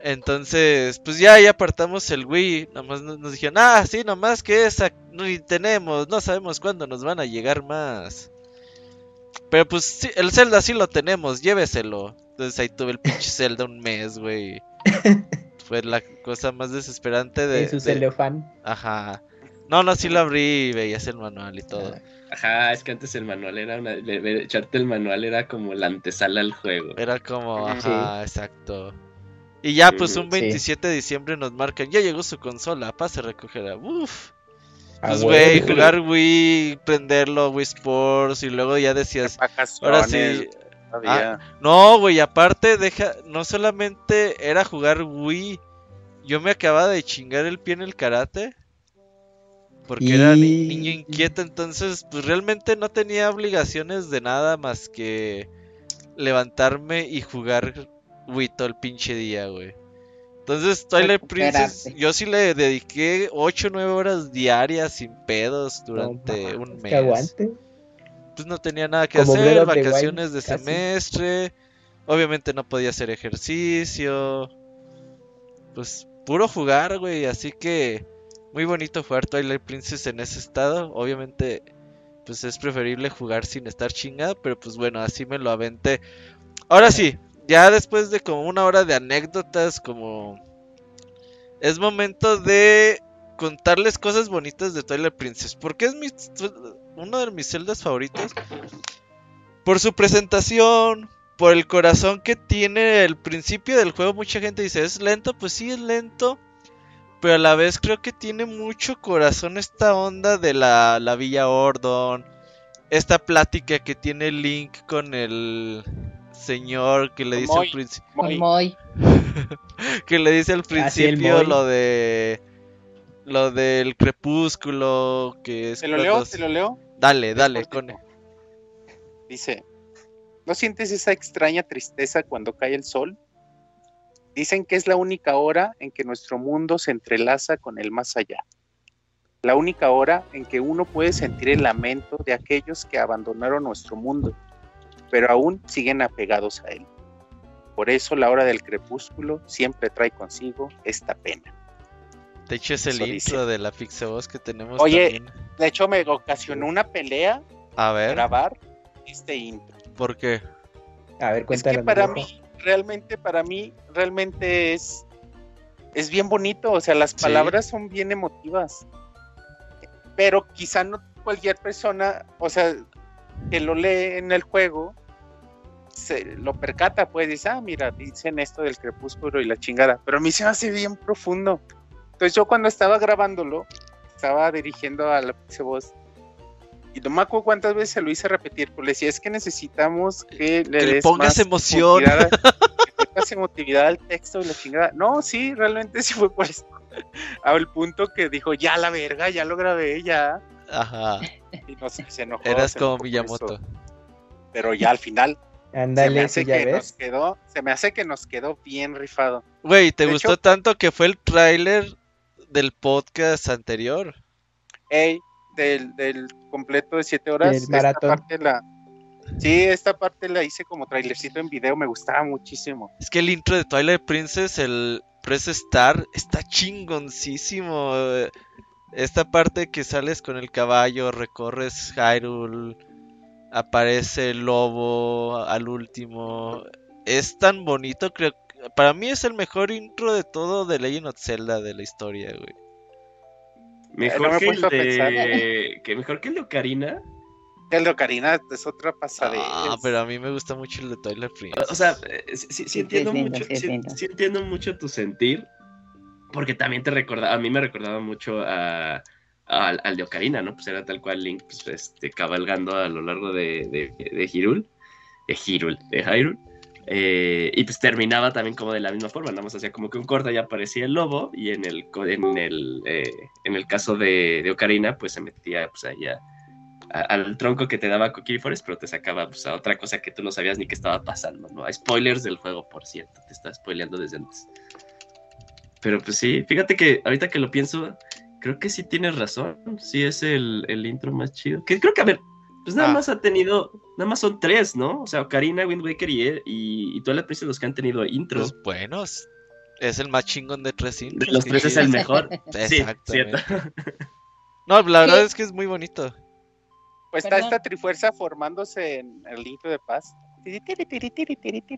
Entonces, pues ya ahí apartamos el Wii. Nomás nos, dijeron, ah, sí, nomás que esa no tenemos, no sabemos cuándo nos van a llegar más. Pero pues sí, el Zelda sí lo tenemos, lléveselo. Entonces ahí tuve el pinche Zelda un mes, güey. fue la cosa más desesperante de. su celofán. Ajá. No, no, sí lo abrí y veías el manual y todo. Ajá, es que antes el manual era una. echarte el manual era como la antesala al juego. Era como, ajá, exacto. Y ya, pues un 27 de diciembre nos marcan, ya llegó su consola, pase a recogerla. Uf. Pues, güey, jugar Wii, prenderlo, Wii Sports, y luego ya decías, ahora sí, Ah, no, güey, aparte, deja, no solamente era jugar Wii, yo me acababa de chingar el pie en el karate. Porque era niño inquieto, entonces pues realmente no tenía obligaciones de nada más que levantarme y jugar Wii todo el pinche día, güey. Entonces Twilight Princess, yo sí le dediqué 8 o 9 horas diarias sin pedos durante un mes. aguante pues no tenía nada que hacer, vacaciones de, semestre, obviamente no podía hacer ejercicio, pues puro jugar, güey, así que muy bonito jugar Twilight Princess en ese estado, obviamente pues es preferible jugar sin estar chingado, pero pues bueno, así me lo aventé. Ahora sí, ya después de como una hora de anécdotas, como es momento de contarles cosas bonitas de Twilight Princess, porque es mi uno de mis celdas favoritos. Por su presentación, por el corazón que tiene el principio del juego. Mucha gente dice, ¿es lento? Pues sí, es lento. Pero a la vez creo que tiene mucho corazón esta onda de la, la Villa Ordon. Esta plática que tiene Link con el señor que le dice al principio. que le dice al ah, principio lo de. Lo del crepúsculo. Que es. ¿Se lo leo? ¿Se lo leo? Dale, dale, Cone. Dice, ¿no sientes esa extraña tristeza cuando cae el sol? Dicen que es la única hora en que nuestro mundo se entrelaza con el más allá. La única hora en que uno puede sentir el lamento de aquellos que abandonaron nuestro mundo, pero aún siguen apegados a él. Por eso la hora del crepúsculo siempre trae consigo esta pena. De hecho, es el intro de la Pixaboss que tenemos. Oye, de hecho, me ocasionó una pelea a ver. grabar este intro. ¿Por qué? A ver, cuéntame. Es que para mí, realmente, para mí, realmente es, es bien bonito. O sea, las palabras son bien emotivas. Pero quizá no cualquier persona, o sea, que lo lee en el juego, se lo percata, pues dice, ah, mira, dicen esto del crepúsculo y la chingada. Pero a mí se me hace bien profundo. Entonces yo cuando estaba grabándolo, estaba dirigiendo a la voz y no me acuerdo cuántas veces se lo hice repetir, pues le decía, es que necesitamos que le, pongas emoción. que pongas emotividad al texto y la chingada. No, sí, realmente sí fue por eso. el punto que dijo, ya la verga, ya lo grabé, ya. Ajá. Y no sé, se enojó. Eras como Miyamoto. Pero ya al final Ándale, se me hace que nos quedó, se me hace que nos quedó bien rifado. Güey, ¿te gustó tanto que fue el tráiler del podcast anterior? Ey, del, del completo de 7 horas. Esta parte la, sí, esta parte la hice como trailercito en video, me gustaba muchísimo. Es que el intro de Twilight Princess, el Press Star, está chingoncísimo. Esta parte que sales con el caballo, recorres Hyrule, aparece el lobo al último. Es tan bonito, creo. Para mí es el mejor intro de todo de Legend of Zelda de la historia, güey. Mejor, que, el de... que mejor que el de Ocarina. El de Ocarina es otra pasada. Ah, pero a mí me gusta mucho el de Twilight Princess. O sea, eh, sí, entiendo mucho, sí, entiendo mucho tu sentir, porque también te recordaba, a mí me recordaba mucho a, al de Ocarina, ¿no? Pues era tal cual Link, pues, este, cabalgando a lo largo de, de, de Hyrule, de Hyrule, de Hyrule. Eh, y pues terminaba también como de la misma forma, nada más hacía como que un corte y aparecía el lobo y en el, en el, eh, en el caso de, de, Ocarina pues se metía pues allá al tronco que te daba Kokiri Forest, pero te sacaba pues, a otra cosa que tú no sabías ni que estaba pasando, ¿no? Hay spoilers del juego, por cierto, te está spoileando desde antes. Pero pues sí, fíjate que ahorita que lo pienso, creo que sí tienes razón, sí es el, el intro más chido. Que creo que, a ver, pues nada ah. más ha tenido, nada más son tres, ¿no? O sea, Karina, Wind Waker y, y, y toda Princess los que han tenido intros. Pues buenos. Es el más chingón de tres intros. De los tres es el mejor. sí, cierto. No, la verdad es que es muy bonito. Pues está esta trifuerza formándose en el intro de paz.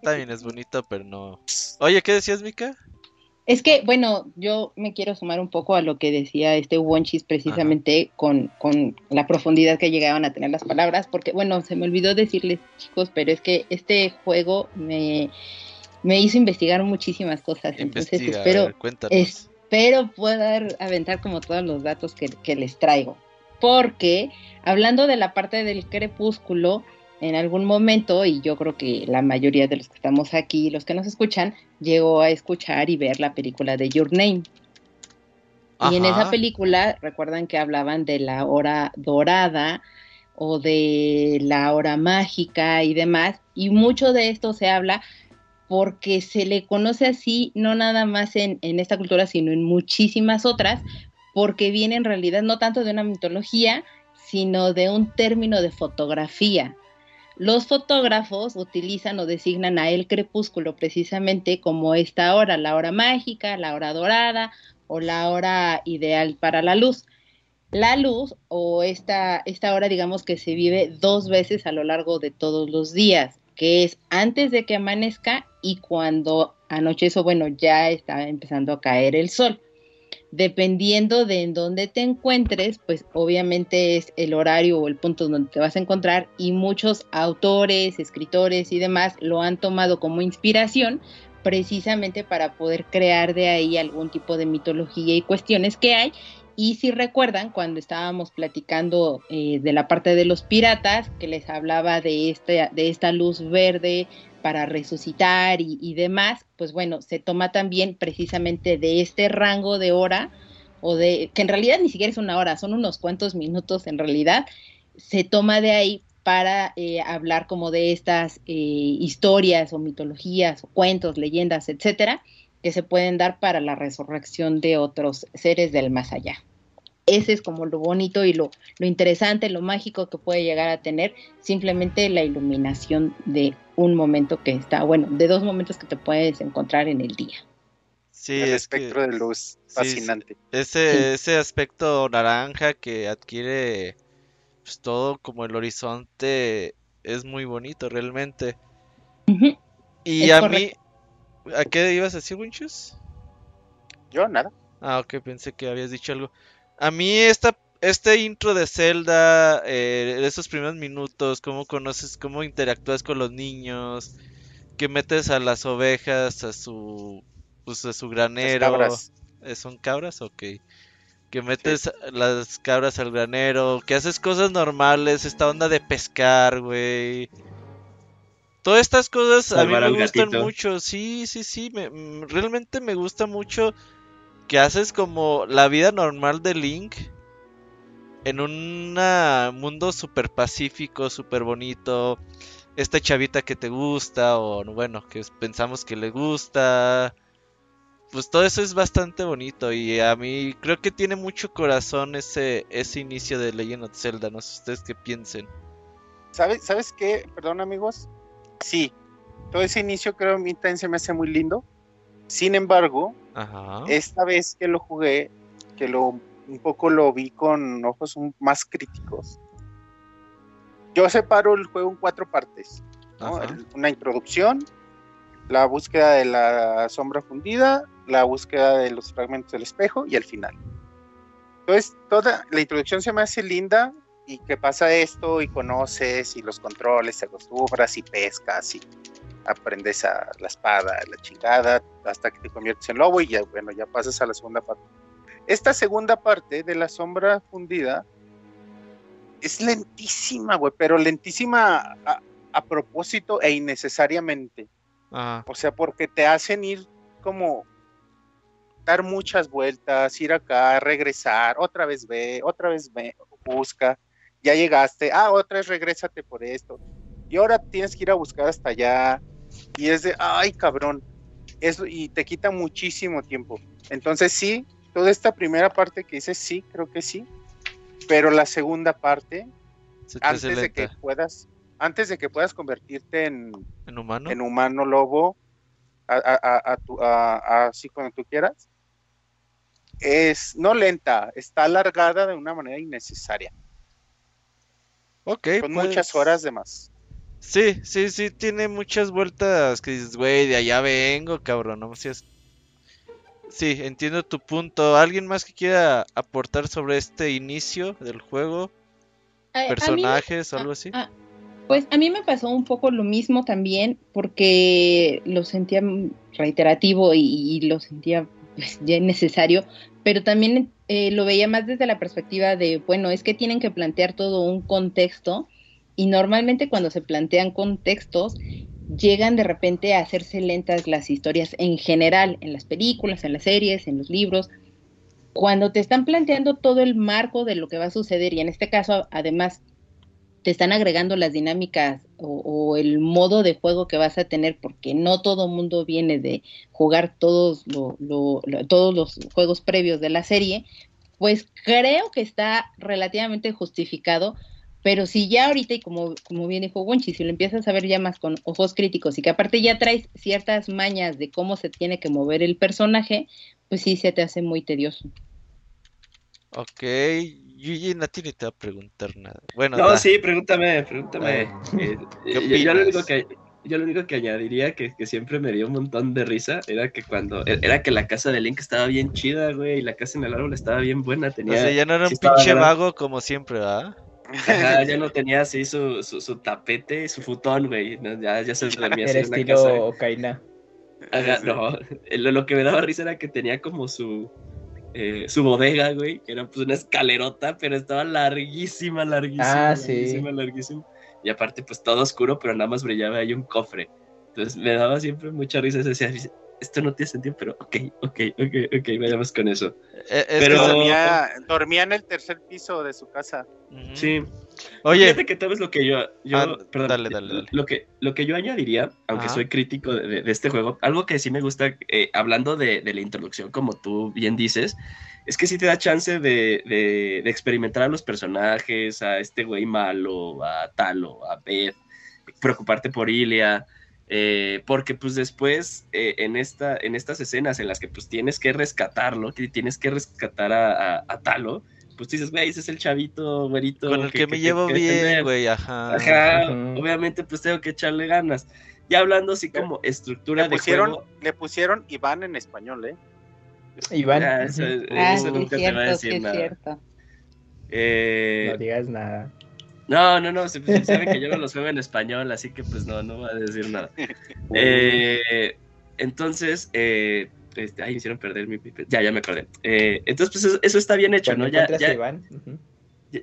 También es bonito, pero no. Oye, ¿qué decías, Mika? Es que, bueno, yo me quiero sumar un poco a lo que decía este Wonchis precisamente con, con, la profundidad que llegaban a tener las palabras, porque, bueno, se me olvidó decirles, chicos, pero es que este juego me, me hizo investigar muchísimas cosas. entonces, espero, espero poder aventar como todos los datos que, que les traigo. Porque, hablando de la parte del crepúsculo, en algún momento, y yo creo que la mayoría de los que estamos aquí, los que nos escuchan, llegó a escuchar y ver la película de Your Name. Y en esa película, recuerdan que hablaban de la hora dorada o de la hora mágica y demás, y mucho de esto se habla porque se le conoce así, no nada más en, en esta cultura, sino en muchísimas otras, porque viene en realidad no tanto de una mitología, sino de un término de fotografía. Los fotógrafos utilizan o designan a el crepúsculo precisamente como esta hora, la hora mágica, la hora dorada o la hora ideal para la luz. La luz o esta, esta hora digamos que se vive dos veces a lo largo de todos los días, que es antes de que amanezca y cuando anochece, bueno, ya está empezando a caer el sol dependiendo de en dónde te encuentres, pues obviamente es el horario o el punto donde te vas a encontrar y muchos autores, escritores y demás lo han tomado como inspiración precisamente para poder crear de ahí algún tipo de mitología y cuestiones que hay. Y si recuerdan, cuando estábamos platicando eh, de la parte de los piratas, que les hablaba de esta, de esta luz verde para resucitar y, demás, pues bueno, se toma también precisamente de este rango de hora, o de, que en realidad ni siquiera es una hora, son unos cuantos minutos en realidad, se toma de ahí para eh, hablar como de estas eh, historias o mitologías o cuentos, leyendas, etcétera, que se pueden dar para la resurrección de otros seres del más allá ese es como lo bonito y lo, lo interesante, lo mágico que puede llegar a tener simplemente la iluminación de un momento que está, bueno, de dos momentos que te puedes encontrar en el día. Sí, el espectro de luz, fascinante. ese, ese aspecto naranja que adquiere pues, todo como el horizonte es muy bonito realmente. Y a mí, ¿a qué ibas a decir, Winchus? Yo nada. Ah, ok, pensé que habías dicho algo. A mí esta, este intro de Zelda, eh, esos primeros minutos, cómo conoces, cómo interactúas con los niños, que metes a las ovejas a su, pues, a su granero. Cabras. Eh, ¿Son cabras? Ok. Que metes las cabras al granero, que haces cosas normales, esta onda de pescar, güey. Todas estas cosas a mí me gustan mucho, sí, sí, sí, me, mm, realmente me gusta mucho que haces como la vida normal de Link en un mundo súper pacífico, súper bonito. Esta chavita que te gusta, o bueno, que pensamos que le gusta. pues todo eso es bastante bonito y a mí creo que tiene mucho corazón ese, ese inicio de Legend of Zelda, no sé ustedes qué piensen. ¿Sabes, ¿Sabes qué? Perdón amigos. Sí, todo ese inicio creo a mí también se me hace muy lindo. Sin embargo, esta vez que lo jugué, que lo un poco lo vi con ojos más críticos. Yo separo el juego en cuatro partes. Una introducción, la búsqueda de la sombra fundida, la búsqueda de los fragmentos del espejo y el final. Entonces, toda la introducción se me hace linda y que pasa esto y conoces y los controles, te acostumbras y pescas y aprendes a la espada, la chingada, hasta que te conviertes en lobo y ya, bueno, ya pasas a la segunda parte. Esta segunda parte de la sombra fundida es lentísima, güey, pero lentísima a, propósito e innecesariamente. O sea, porque te hacen ir como dar muchas vueltas, ir acá, regresar, otra vez ve, otra vez ve, busca, ya llegaste, ah, otra vez regrésate por esto. Y ahora tienes que ir a buscar hasta allá. Y es de, ay, cabrón. Eso, y te quita muchísimo tiempo. Entonces sí, toda esta primera parte que dices, sí, creo que sí, pero la segunda parte, antes de que puedas, antes de que puedas convertirte en, ¿En humano, en humano lobo, así cuando tú quieras, es no lenta, está alargada de una manera innecesaria. Ok. Con muchas pues horas de más. Sí, sí, sí, tiene muchas vueltas que dices, güey, de allá vengo, cabrón, no seas Sí, entiendo tu punto. ¿Alguien más que quiera aportar sobre este inicio del juego? ¿Personajes o algo así? pues a mí me pasó un poco lo mismo también, porque lo sentía reiterativo y, lo sentía pues, ya necesario, pero también eh, lo veía más desde la perspectiva de, bueno, es que tienen que plantear todo un contexto y normalmente cuando se plantean contextos llegan de repente a hacerse lentas las historias en general, en las películas, en las series, en los libros. Cuando te están planteando todo el marco de lo que va a suceder y en este caso además te están agregando las dinámicas o, el modo de juego que vas a tener, porque no todo mundo viene de jugar todos, los juegos previos de la serie, pues creo que está relativamente justificado pero si ya ahorita, y como, como bien dijo Wonchi, si lo empiezas a ver ya más con ojos críticos y que aparte ya traes ciertas mañas de cómo se tiene que mover el personaje, pues sí se te hace muy tedioso. Ok, Yuji no tiene te va a preguntar nada. Bueno, no, sí, pregúntame, pregúntame. Eh, eh, yo, lo único que, yo lo único que añadiría que, que, siempre me dio un montón de risa era que cuando era que la casa de Link estaba bien chida, güey, y la casa en el árbol estaba bien buena, tenía. O sea, ya no era un pinche vago como siempre, ¿verdad? ya no tenía así su, su, su tapete, su futón, güey. ya, ya se dormía Era estilo Ocarina. no. Lo, que me daba risa era que tenía como su, eh, su bodega, güey, que era pues una escalerota, pero estaba larguísima, larguísima, ah, larguísima, larguísima. Y aparte, pues todo oscuro, pero nada más brillaba ahí un cofre. Entonces me daba siempre mucha risa. Decía, esto no tiene sentido, pero ok, ok, ok, ok, vayamos con eso. Eh, pero dormía, en el tercer piso de su casa. Sí. Oye, fíjate que tal vez lo que yo, yo ah, perdón, dale, dale, Lo que, lo que yo añadiría, aunque soy crítico de, este juego, algo que sí me gusta, eh, hablando de, la introducción, como tú bien dices, es que sí te da chance de, de, experimentar a los personajes, a este güey malo, a Talo, a Beth, preocuparte por Ilia, eh, porque pues después eh, en, esta, en estas escenas en las que pues tienes que rescatarlo, que tienes que rescatar a, Talo, pues dices, güey, ese es el chavito, güerito. Con el que, me llevo bien, güey, ajá. Ajá, obviamente pues tengo que echarle ganas. Ya hablando así como estructura de juego. Le pusieron Iván en español, ¿eh? Iván. eso, ah, nunca te va a decir nada. Eh, no digas nada. No, no, no, se, sabe que yo no los juego en español, así que pues no, no va a decir nada. Eh, entonces, eh, este, ay, me hicieron perder mi... Ya, ya me acordé. Eh, entonces, pues eso, está bien hecho, ¿no? Ya,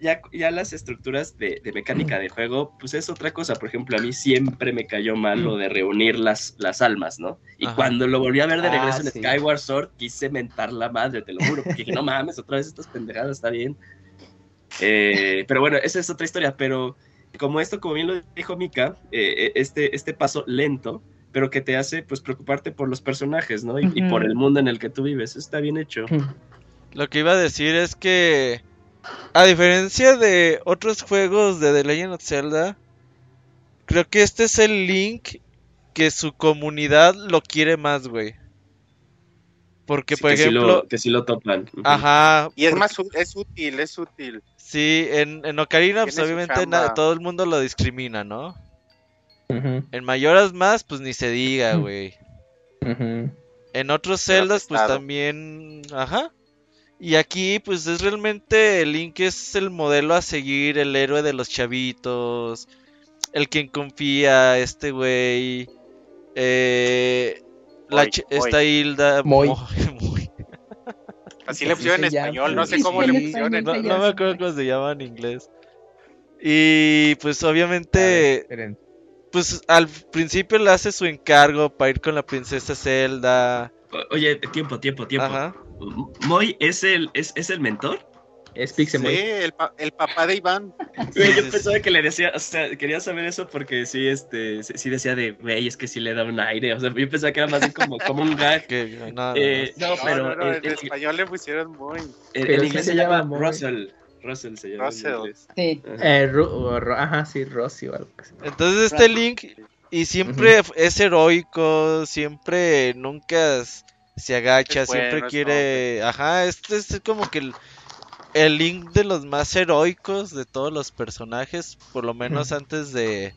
ya, ya, las estructuras de, mecánica de juego, pues es otra cosa. Por ejemplo, a mí siempre me cayó mal lo de reunir las, las almas, ¿no? Y cuando lo volví a ver de regreso ah, en Skyward Sword, quise mentar la madre, te lo juro, porque dije, no mames, otra vez estas pendejadas, está bien. Eh, pero bueno, esa es otra historia, pero como esto, como bien lo dijo Mika, eh, este, este paso lento pero que te hace pues preocuparte por los personajes, ¿no? Y, por el mundo en el que tú vives. Está bien hecho. Lo que iba a decir es que, a diferencia de otros juegos de The Legend of Zelda, creo que este es el Link que su comunidad lo quiere más, güey. Porque, por ejemplo. que sí lo topan. Ajá. Y es más, es útil, es útil. Sí, en, en Ocarina, pues obviamente todo el mundo lo discrimina, ¿no? En Mayoras más, pues ni se diga, güey. En otros celdas, pues también. Ajá. Y aquí, pues es realmente el Link es el modelo a seguir, el héroe de los chavitos, el quien confía, este güey. Eh, esta Hilda. Muy. Así le pusieron en español, no sé cómo le pusieron. No, no, me acuerdo cómo se llama en inglés. Y pues obviamente, pues al principio le hace su encargo para ir con la princesa Zelda. Oye, tiempo, tiempo, tiempo. Ajá. ¿Moy es el, es, es el mentor? Es Pixemoy. Sí, el, el, papá de Iván. yo pensaba que le decía, o sea, quería saber eso porque sí, este, sí decía de, güey, es que sí le da un aire. O sea, yo pensaba que era más como, como un gag. no, eh, no, pero. en, español le pusieron muy. En, inglés se, llama Russell. Russell se llama. Russell. Sí. Eh, ajá, sí, Rossi o algo así. Entonces, este Link, y siempre es heroico, siempre nunca se agacha, siempre quiere. Ajá, este es como que el el link de los más heroicos de todos los personajes, por lo menos antes de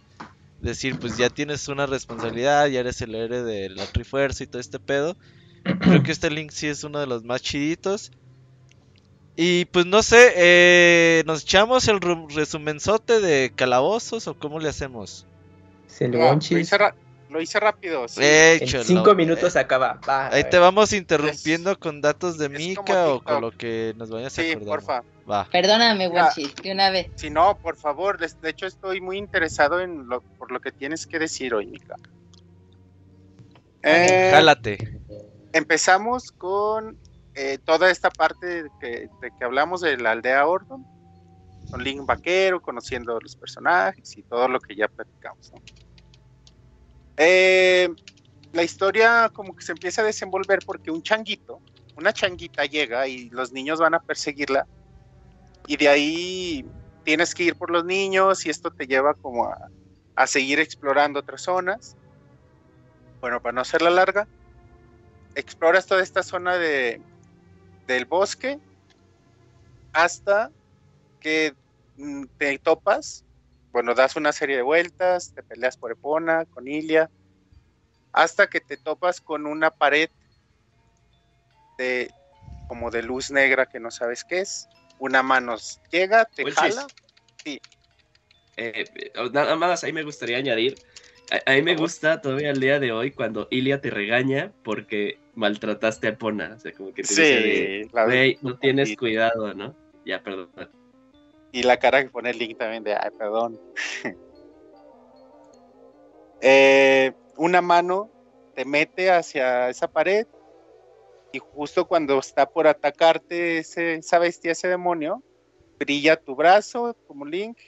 decir, pues ya tienes una responsabilidad, ya eres el héroe de la Trifuerza y todo este pedo. Creo que este link sí es uno de los más chiditos. Y pues no sé, eh, ¿nos echamos el resumenzote de calabozos o cómo le hacemos? Se lo lo hice rápido. en cinco minutos se acaba. Ahí te vamos interrumpiendo con datos de Mika o con lo que nos vayas a Sí, porfa. Va. Perdóname, Wenchi, de una vez. Si no, por favor, de hecho estoy muy interesado en lo, por lo que tienes que decir hoy, Mika. Eh, Jálate. Empezamos con eh, toda esta parte de que, de que hablamos de la aldea Ordon, con Link Vaquero, conociendo los personajes y todo lo que ya platicamos. ¿no? Eh, la historia como que se empieza a desenvolver porque un changuito, una changuita llega y los niños van a perseguirla y de ahí tienes que ir por los niños y esto te lleva como a, a seguir explorando otras zonas. Bueno, para no hacerla larga, exploras toda esta zona de, del bosque hasta que mm, te topas bueno, das una serie de vueltas, te peleas por Epona, con Ilia, hasta que te topas con una pared de como de luz negra que no sabes qué es. Una mano llega, te jala. Sí. Eh, nada más ahí me gustaría añadir. A, mí me gusta todavía el día de hoy cuando Ilia te regaña porque maltrataste a Epona. O sea, como que te dice, no tienes cuidado, ¿no? Ya, perdón. Y la cara que pone el link también de, ay, perdón. Eh, una mano te mete hacia esa pared y justo cuando está por atacarte ese, esa bestia, ese demonio, brilla tu brazo como Link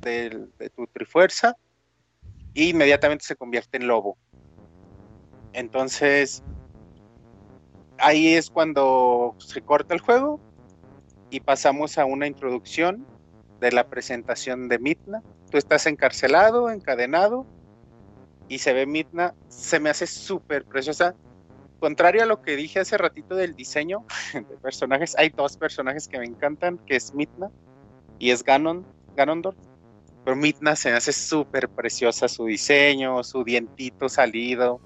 de, tu trifuerza y inmediatamente se convierte en lobo. Entonces, ahí es cuando se corta el juego y pasamos a una introducción de la presentación de Mitna. Tú estás encarcelado, encadenado, y se ve Mitna, se me hace súper preciosa. Contrario a lo que dije hace ratito del diseño de personajes, hay dos personajes que me encantan, que es Mitna y es Ganon, Ganondorf. Pero Mitna se me hace súper preciosa su diseño, su dientito salido,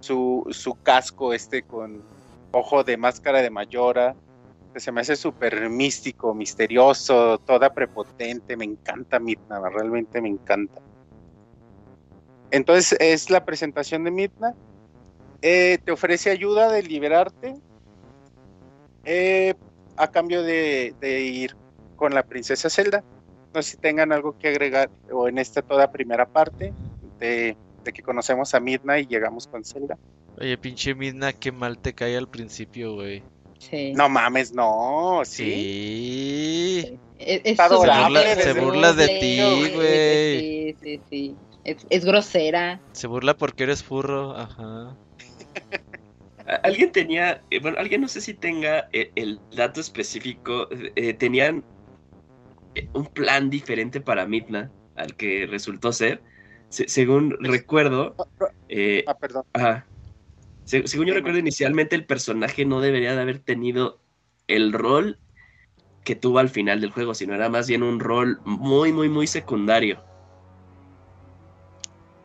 su, su casco este con ojo de máscara de Mayora se me hace súper místico, misterioso, toda prepotente, me encanta Midna, realmente me encanta. Entonces es la presentación de Midna, eh, te ofrece ayuda de liberarte eh, a cambio de, ir con la princesa Zelda. No sé si tengan algo que agregar o en esta toda primera parte de, de que conocemos a Midna y llegamos con Zelda. Oye, pinche Midna, qué mal te cae al principio, güey. No mames, no, sí. Está adorable. Se burla, de ti, güey. Sí, sí, sí. Es, grosera. Se burla porque eres furro, ajá. Alguien tenía, eh, bueno, alguien no sé si tenga eh, el, dato específico, eh, tenían un plan diferente para Midna al que resultó ser. según recuerdo, ah, perdón. Ajá, según yo recuerdo inicialmente el personaje no debería de haber tenido el rol que tuvo al final del juego, sino era más bien un rol muy, muy, muy secundario.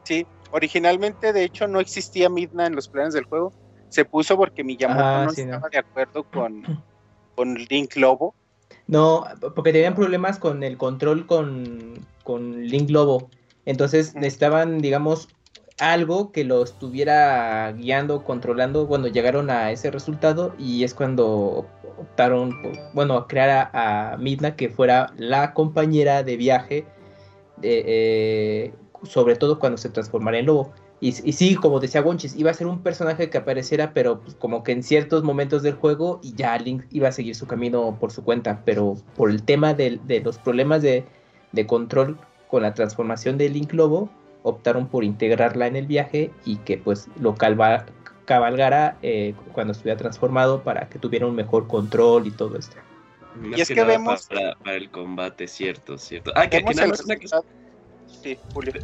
Sí, originalmente de hecho no existía Midna en los planes del juego. Se puso porque Miyamoto ah, no estaba de acuerdo con, con Link Lobo. No, porque tenían problemas con el control con, con Link Lobo. Entonces necesitaban, digamos, algo que lo estuviera guiando, controlando cuando llegaron a ese resultado y es cuando optaron, bueno, a crear a, Midna que fuera la compañera de viaje, eh, sobre todo cuando se transformara en lobo. Y, sí, como decía Wonchis, iba a ser un personaje que apareciera, pero pues, como que en ciertos momentos del juego y ya Link iba a seguir su camino por su cuenta, pero por el tema de, los problemas de, de control con la transformación de Link Lobo, optaron por integrarla en el viaje y que pues lo cabalgara eh, cuando estuviera transformado para que tuviera un mejor control y todo esto. y es que, vemos para, el combate, cierto, cierto. Ah, que, nada más una cosa... Sí,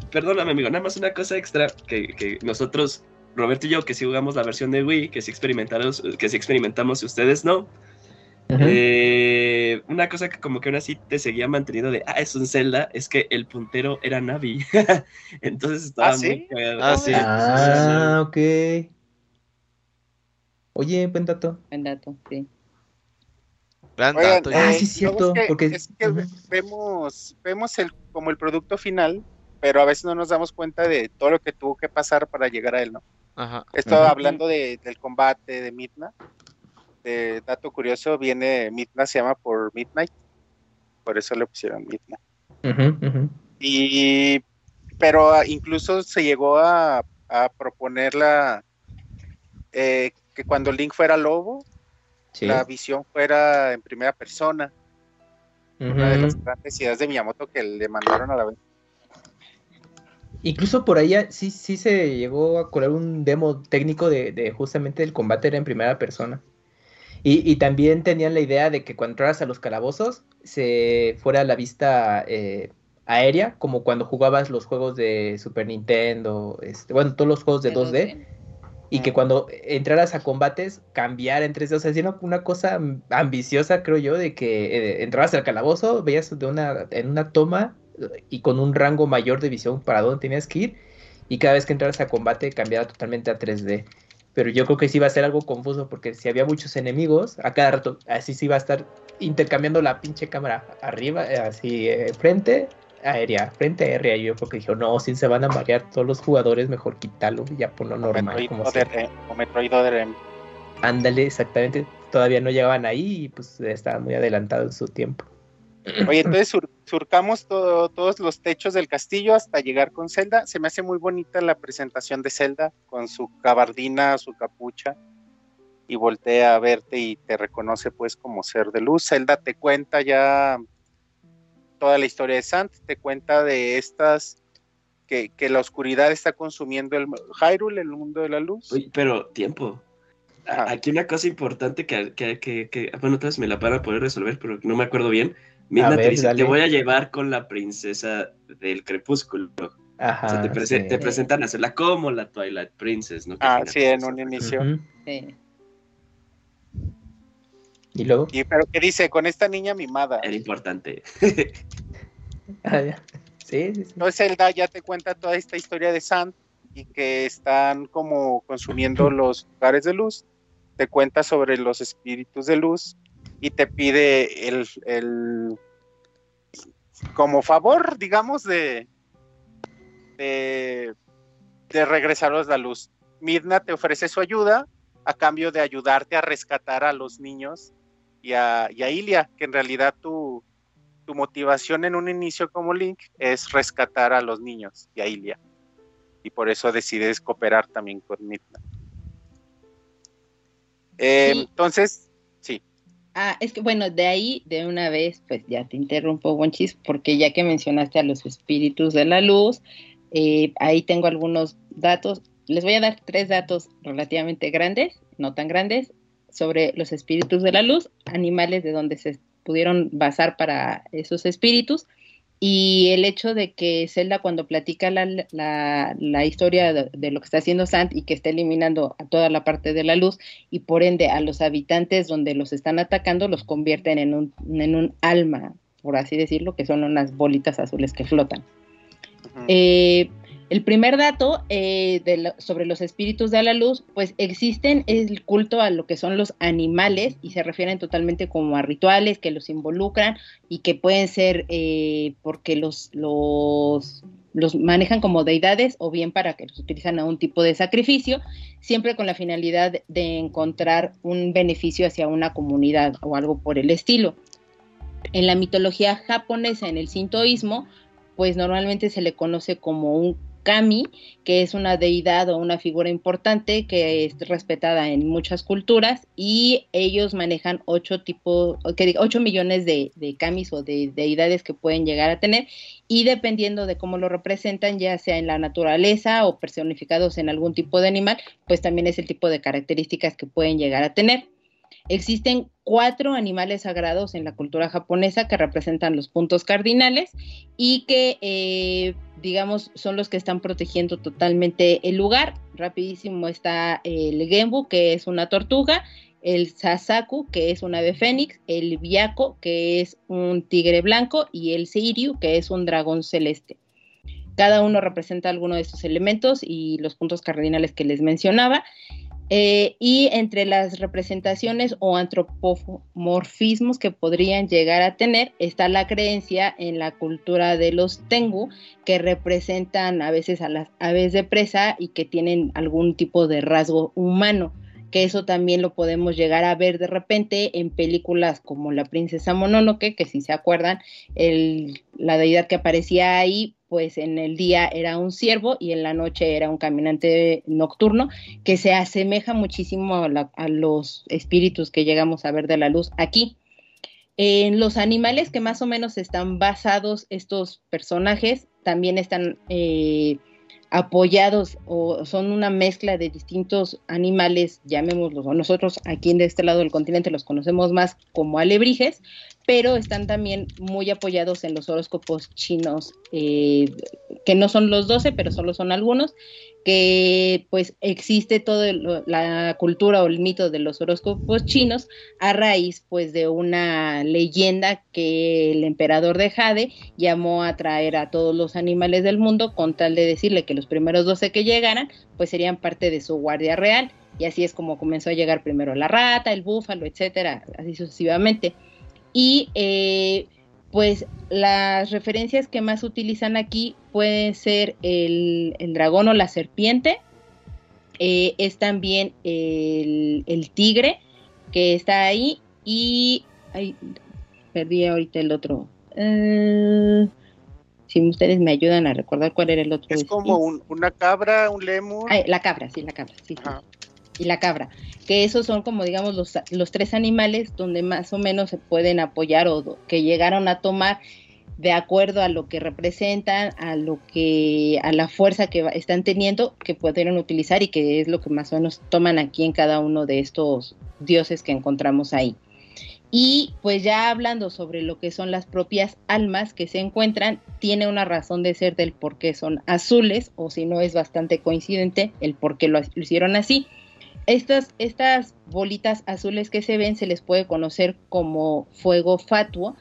Perdóname, amigo, nada más una cosa extra que, nosotros, Roberto y yo, que si jugamos la versión de Wii, que si experimentamos, que si experimentamos y ustedes no, eh, una cosa que como que aún así te seguía manteniendo de, ah, es un Zelda, es que el puntero era Navi. Entonces estaba ¿Ah, muy Ah, sí. Ah, ok. Oye, buen dato. Buen dato, sí. dato. ah, sí, es cierto. porque... Es que vemos, vemos el, como el producto final, pero a veces no nos damos cuenta de todo lo que tuvo que pasar para llegar a él, ¿no? Ajá. Estaba hablando de, del combate de Midna dato curioso, viene Midnight, se llama por Midnight, por eso le pusieron Midnight. Y, pero ah, incluso se llegó a, a proponer la, eh, que cuando Link fuera lobo, la visión fuera en primera persona. Una de las grandes ideas de Miyamoto que le mandaron a la vez. Incluso por ahí sí, sí se llegó a colar un demo técnico de, de justamente el combate era en primera persona. Y, también tenían la idea de que cuando entras a los calabozos se fuera a la vista eh, aérea, como cuando jugabas los juegos de Super Nintendo, este, bueno, todos los juegos de 2D. Y que cuando entraras a combates, cambiar en 3D. O sea, era una cosa ambiciosa, creo yo, de que eh, entrabas al calabozo, veías de una, en una toma y con un rango mayor de visión para dónde tenías que ir. Y cada vez que entraras a combate, cambiara totalmente a 3D pero yo creo que sí va a ser algo confuso porque si había muchos enemigos, a cada rato así sí va a estar intercambiando la pinche cámara arriba, eh, así eh, frente aérea, frente aérea. Yo creo que dijo, no, si se van a marear todos los jugadores, mejor quitarlo y ya ponlo normal. como o Metroid Other Ándale, exactamente. Todavía no llegaban ahí y pues estaba muy adelantado en su tiempo. Oye, entonces surcamos todos los techos del castillo hasta llegar con Zelda. Se me hace muy bonita la presentación de Zelda con su gabardina, su capucha y voltea a verte y te reconoce pues como ser de luz. Zelda te cuenta ya toda la historia de Sant, te cuenta de estas que, la oscuridad está consumiendo el Hyrule, el mundo de la luz. pero tiempo. Aquí una cosa importante que, que, que, bueno, otra vez me la para poder resolver, pero no me acuerdo bien. Midna te dice, te voy a llevar con la princesa del crepúsculo. Ajá, o sea, te, presentan a hacerla como la Twilight Princess, ¿no? ah, sí, en un inicio. Sí. ¿Y luego? Y, pero ¿qué dice? Con esta niña mimada. Era importante. ah, ya. Sí, sí, sí. Entonces Zelda ya te cuenta toda esta historia de Sand y que están como consumiendo los lugares de luz. Te cuenta sobre los espíritus de luz y te pide el, el como favor, digamos, de, de, de regresarlos la luz. Midna te ofrece su ayuda a cambio de ayudarte a rescatar a los niños y a, y a Ilia, que en realidad tu, tu motivación en un inicio como Link es rescatar a los niños y a Ilia. Y por eso decides cooperar también con Midna. Eh, entonces, Ah, es que bueno, de ahí, de una vez, pues ya te interrumpo, Bonchis, porque ya que mencionaste a los espíritus de la luz, Eh, ahí tengo algunos datos. Les voy a dar tres datos relativamente grandes, no tan grandes, sobre los espíritus de la luz, animales de donde se pudieron basar para esos espíritus y el hecho de que Zelda cuando platica la, la, historia de, lo que está haciendo Sant y que está eliminando a toda la parte de la luz y por ende a los habitantes donde los están atacando los convierten en un, en un alma, por así decirlo, que son unas bolitas azules que flotan. eh, el primer dato eh, sobre los espíritus de la luz, pues existen el culto a lo que son los animales y se refieren totalmente como a rituales que los involucran y que pueden ser eh, porque los, los, los manejan como deidades o bien para que los utilizan a un tipo de sacrificio, siempre con la finalidad de encontrar un beneficio hacia una comunidad o algo por el estilo. En la mitología japonesa, en el sintoísmo, pues normalmente se le conoce como un kami, que es una deidad o una figura importante que es respetada en muchas culturas y ellos manejan ocho tipos, ocho millones de, de kamis o de deidades que pueden llegar a tener y dependiendo de cómo lo representan, ya sea en la naturaleza o personificados en algún tipo de animal, pues también es el tipo de características que pueden llegar a tener. Existen cuatro animales sagrados en la cultura japonesa que representan los puntos cardinales y que, eh, digamos, son los que están protegiendo totalmente el lugar. Rapidísimo está el Genbu, que es una tortuga, el Sasaku, que es un ave fénix, el Biako, que es un tigre blanco, y el Seiryu, que es un dragón celeste. Cada uno representa alguno de estos elementos y los puntos cardinales que les mencionaba. Eh, y entre las representaciones o antropomorfismos que podrían llegar a tener está la creencia en la cultura de los Tengu, que representan a veces a las aves de presa y que tienen algún tipo de rasgo humano, que eso también lo podemos llegar a ver de repente en películas como La Princesa Mononoke, que si se acuerdan, el, la deidad que aparecía ahí pues en el día era un ciervo y en la noche era un caminante nocturno, que se asemeja muchísimo a, los espíritus que llegamos a ver de la luz aquí. En los animales que más o menos están basados estos personajes, también están eh, apoyados o son una mezcla de distintos animales, llamémoslos, o nosotros aquí en este lado del continente los conocemos más como alebrijes, pero están también muy apoyados en los horóscopos chinos, eh, que no son los 12, pero solo son algunos, que pues existe toda la cultura o el mito de los horóscopos chinos a raíz pues de una leyenda que el emperador de Jade llamó a traer a todos los animales del mundo con tal de decirle que los primeros 12 que llegaran pues serían parte de su guardia real y así es como comenzó a llegar primero la rata, el búfalo, etcétera, así sucesivamente. Y eh, pues las referencias que más utilizan aquí pueden ser el, dragón o la serpiente, eh, es también el, tigre que está ahí y ay, perdí ahorita el otro. Eh, si ustedes me ayudan a recordar cuál era el otro. Es como una cabra, un lemur. la cabra, sí, la cabra, sí y la cabra, que esos son como digamos los, los tres animales donde más o menos se pueden apoyar o que llegaron a tomar de acuerdo a lo que representan, a lo que, a la fuerza que están teniendo, que pudieron utilizar y que es lo que más o menos toman aquí en cada uno de estos dioses que encontramos ahí. Y pues ya hablando sobre lo que son las propias almas que se encuentran, tiene una razón de ser del por qué son azules, o si no es bastante coincidente el por qué lo hicieron así. Estas, estas bolitas azules que se ven se les puede conocer como fuego fatuo,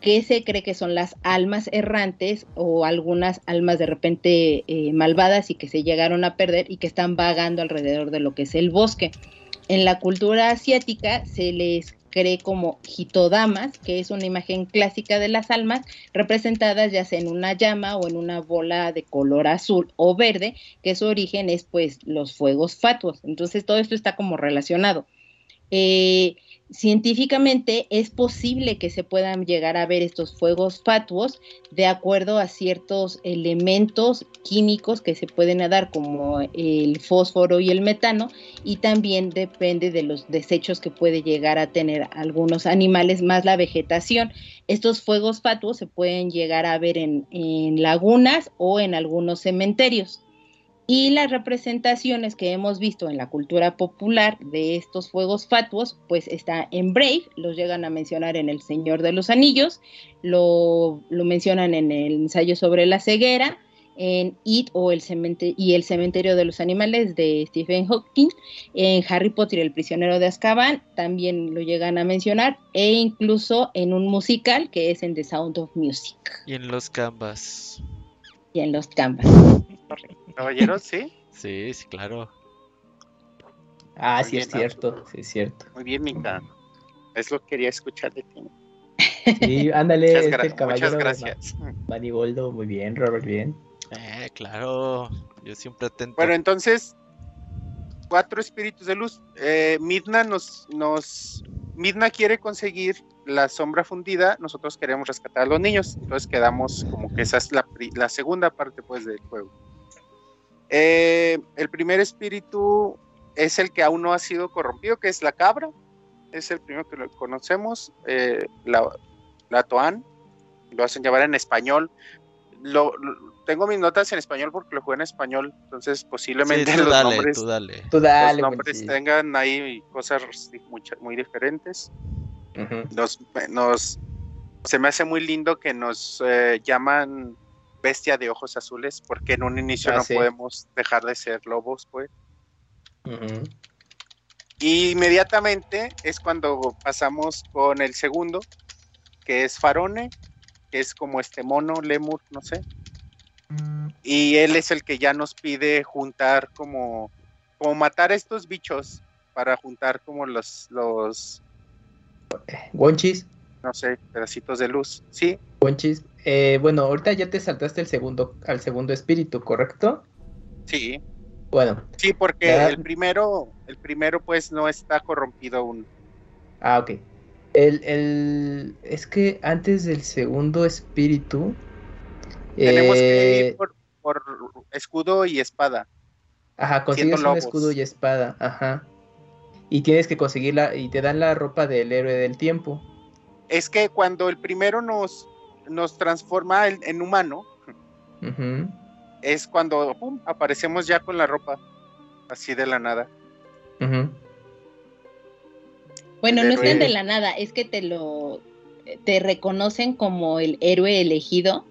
que se cree que son las almas errantes o algunas almas de repente eh, malvadas y que se llegaron a perder y que están vagando alrededor de lo que es el bosque. En la cultura asiática se les cree como hitodamas, que es una imagen clásica de las almas, representadas ya sea en una llama o en una bola de color azul o verde, que su origen es pues los fuegos fatuos. Entonces todo esto está como relacionado. Eh, científicamente es posible que se puedan llegar a ver estos fuegos fatuos de acuerdo a ciertos elementos químicos que se pueden dar como el fósforo y el metano y también depende de los desechos que puede llegar a tener algunos animales más la vegetación. Estos fuegos fatuos se pueden llegar a ver en, en lagunas o en algunos cementerios. Y las representaciones que hemos visto en la cultura popular de estos fuegos fatuos, pues está en Brave, los llegan a mencionar en El Señor de los Anillos, lo, mencionan en el ensayo sobre la ceguera, en It o el y el cementerio de los animales de Stephen Hawking, en Harry Potter y el prisionero de Azkaban también lo llegan a mencionar, e incluso en un musical que es en The Sound of Music. Y en los Canvas. Y en los Canvas. Caballeros, ¿sí? Sí, sí, claro. Ah, sí, es cierto, sí, es cierto. Muy bien, Mika. Es lo que quería escuchar de ti. Sí, ándale, muchas, este muchas gracias. Manigoldo, muy bien, Robert, bien. Eh, claro, yo siempre atento. Bueno, entonces, cuatro espíritus de luz. Eh, Midna nos, nos, Midna quiere conseguir la sombra fundida, nosotros queremos rescatar a los niños, entonces quedamos como que esa es la, la segunda parte pues del juego. Eh, el primer espíritu es el que aún no ha sido corrompido, que es la cabra. Es el primero que lo conocemos. Eh, la, la Toan. Lo hacen llamar en español. Lo, tengo mis notas en español porque lo juego en español. Entonces, posiblemente los nombres, los nombres tengan ahí cosas muy, diferentes. nos, se me hace muy lindo que nos eh, llaman bestia de ojos azules, porque en un inicio ah, no podemos dejar de ser lobos, pues. Y inmediatamente es cuando pasamos con el segundo, que es Farone, que es como este mono, lemur, no sé. Y él es el que ya nos pide juntar como, como matar a estos bichos para juntar como los, los... Wonchis. No sé, pedacitos de luz, ¿sí? Wonchis. Eh, bueno, ahorita ya te saltaste el segundo, al segundo espíritu, ¿correcto? Sí. Bueno. Sí, porque el primero, el primero pues no está corrompido aún. Ah, ok. El, es que antes del segundo espíritu. Tenemos que ir eh, por, escudo y espada. Ajá, consigues un escudo y espada, ajá. Y tienes que conseguirla, y te dan la ropa del héroe del tiempo. Es que cuando el primero nos, nos transforma en, humano, es cuando aparecemos ya con la ropa, así de la nada. Bueno, no es de la nada, es que te lo te reconocen como el héroe elegido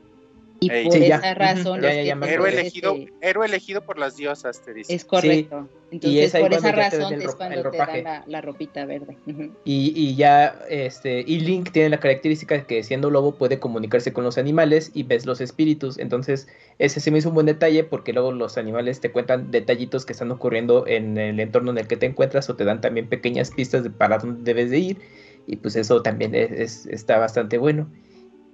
y por esa razón. héroe, elegido, héroe elegido por las diosas, te dice. Es correcto. Entonces, por esa razón es cuando te dan la, ropita verde. y, y, ya, este, y Link tiene la característica de que siendo lobo puede comunicarse con los animales y ves los espíritus. Entonces, ese se me hizo un buen detalle porque luego los animales te cuentan detallitos que están ocurriendo en el entorno en el que te encuentras o te dan también pequeñas pistas de para dónde debes de ir. Y pues eso también es, está bastante bueno.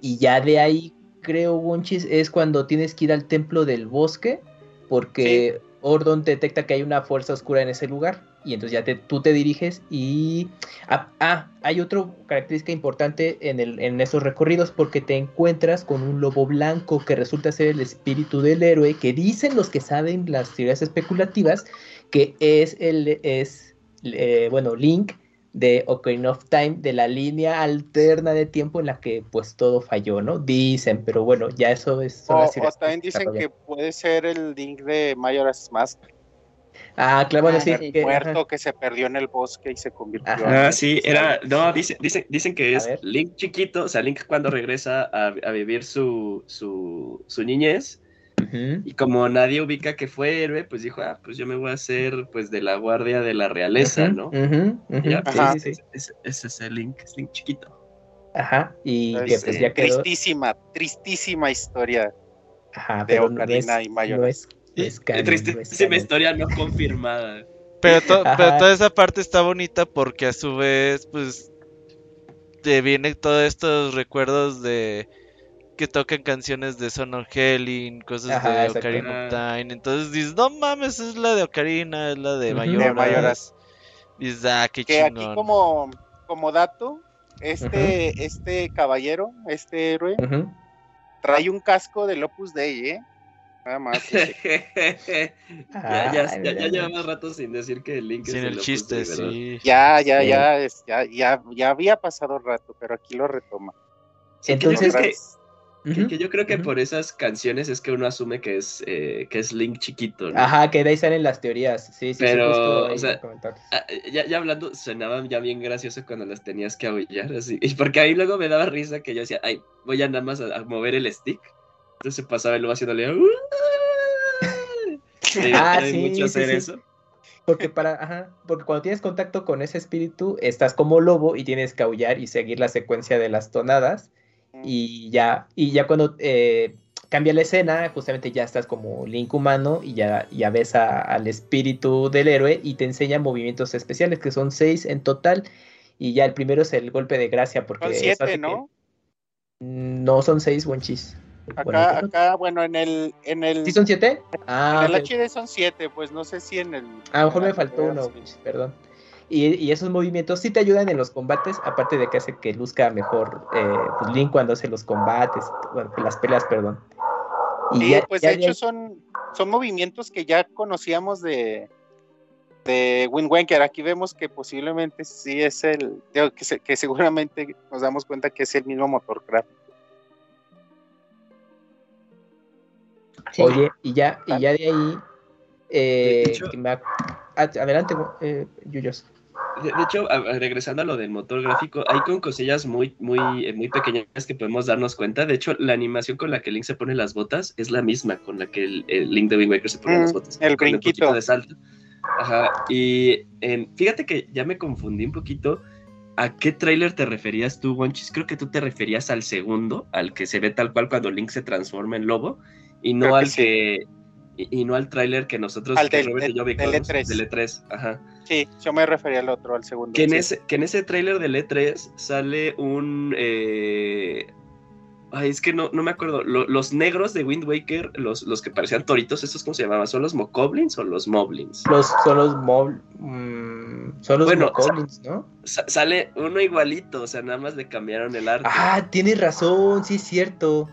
Y ya de ahí creo, Wonchis, es cuando tienes que ir al templo del bosque, porque Ordon detecta que hay una fuerza oscura en ese lugar, y entonces ya te, tú te diriges y... Ah, ah hay otra característica importante en, el, en esos recorridos, porque te encuentras con un lobo blanco que resulta ser el espíritu del héroe, que dicen los que saben las teorías especulativas, que es el... Es, eh, bueno, Link de Ocarina of Time, de la línea alterna de tiempo en la que pues todo falló, ¿no? Dicen, pero bueno, ya eso es... O, también dicen que puede ser el link de Majora's Mask. Ah, claro, bueno, sí. El muerto que se perdió en el bosque y se convirtió Ah, sí, era, no, dicen, dicen, dicen que es Link chiquito, o sea, Link cuando regresa a, a vivir su, su, su niñez, y como nadie ubica que fue héroe, pues dijo, ah, pues yo me voy a hacer pues de la guardia de la realeza, ¿no? ese, es el Link, es Link chiquito. Ajá, y pues, ya quedó... Tristísima, tristísima historia Ajá, de Ocarina y Mayor. es, tristísima historia no confirmada. Pero, pero toda esa parte está bonita porque a su vez, pues, te vienen todos estos recuerdos de que tocan canciones de Son of Helen, cosas de Ocarina of Time. Entonces dices, no mames, es la de Ocarina, es la de Mayoras. Dices, ah, qué que aquí como, como dato, este, este caballero, este héroe, trae un casco de Opus Dei, ¿eh? Nada más. ya, ya, ya, llevamos rato sin decir que el link sin es el, chiste, sí. Ya, ya, ya, ya, ya, ya había pasado rato, pero aquí lo retoma. Entonces, que, yo creo que por esas canciones es que uno asume que es, eh, que es Link chiquito. Ajá, que de ahí salen las teorías. Sí, sí, Pero, o sea, ah, ya, ya, hablando, sonaban ya bien gracioso cuando las tenías que aullar, así. Y porque ahí luego me daba risa que yo decía, ay, voy a nada más a, mover el stick. Entonces se pasaba y luego haciéndole. ah, sí, mucho hacer eso. Porque para, ajá, porque cuando tienes contacto con ese espíritu, estás como lobo y tienes que aullar y seguir la secuencia de las tonadas y ya, y ya cuando eh, cambia la escena, justamente ya estás como Link humano y ya, ya ves al espíritu del héroe y te enseña movimientos especiales, que son seis en total. Y ya el primero es el golpe de gracia, porque... Son siete, ¿no? No son seis, buen chis. Acá, acá, bueno, en el, en el. ¿Sí son siete? Ah. En el HD son siete, pues no sé si en el. A lo mejor me faltó uno, perdón. Y, esos movimientos sí te ayudan en los combates, aparte de que hace que luzca mejor eh, pues, Link cuando hace los combates, bueno, las peleas, perdón. Y pues de hecho son, son movimientos que ya conocíamos de, de Wind Waker. Aquí vemos que posiblemente sí es el, que, que seguramente nos damos cuenta que es el mismo motor gráfico. Oye, y ya, y ya de ahí, eh, adelante, eh, Yuyos. De, hecho, regresando a lo del motor gráfico, hay con cosillas muy, muy, eh, muy pequeñas que podemos darnos cuenta. De hecho, la animación con la que Link se pone las botas es la misma con la que el, Link de Wind Waker se pone las mm, botas. El brinquito. de salto. Ajá. Y fíjate que ya me confundí un poquito. ¿A qué tráiler te referías tú, Wonchis? Creo que tú te referías al segundo, al que se ve tal cual cuando Link se transforma en lobo, y no al que y, no al tráiler que nosotros, al del, Robert y yo vimos, del E3. Del E3, ajá. Sí, yo me refería al otro, al segundo. Que en, ese, que en ese tráiler del E3 sale un... Eh... Ay, es que no, no me acuerdo. los negros de Wind Waker, los, los que parecían toritos, ¿estos cómo se llamaban? ¿Son los Mokoblins o los Moblins? Los, son los Moblins. Mm, son los bueno, Mokoblins, ¿no? sale uno igualito, o sea, nada más le cambiaron el arte. Ah, tienes razón, sí es cierto.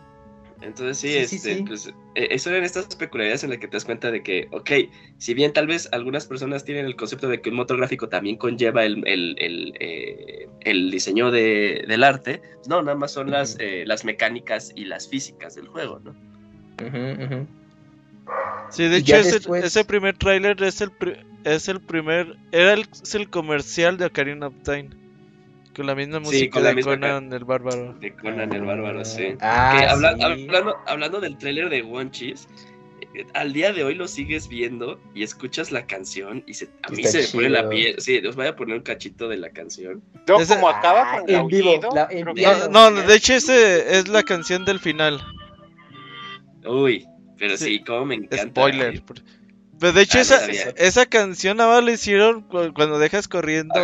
Entonces sí, este, pues, e, eso eran estas peculiaridades en las que te das cuenta de que, ok, si bien tal vez algunas personas tienen el concepto de que un motor gráfico también conlleva el, el, eh, diseño de, del arte, pues, no, nada más son las, eh, las mecánicas y las físicas del juego, ¿no? Sí, de hecho ese, primer tráiler es el, es el primer, era el, es el comercial de Ocarina of Time. Con la misma música de Conan el Bárbaro. De Conan el Bárbaro, sí. Ah, hablando, hablando del tráiler de One Cheese, eh, al día de hoy lo sigues viendo y escuchas la canción y se, a mí se me pone la piel. Sí, os voy a poner un cachito de la canción. No, como acaba con en vivo. no, de hecho ese es la canción del final. Uy, pero sí, como me encanta. Spoiler. Pero de hecho ah, esa, esa canción más la hicieron cuando dejas corriendo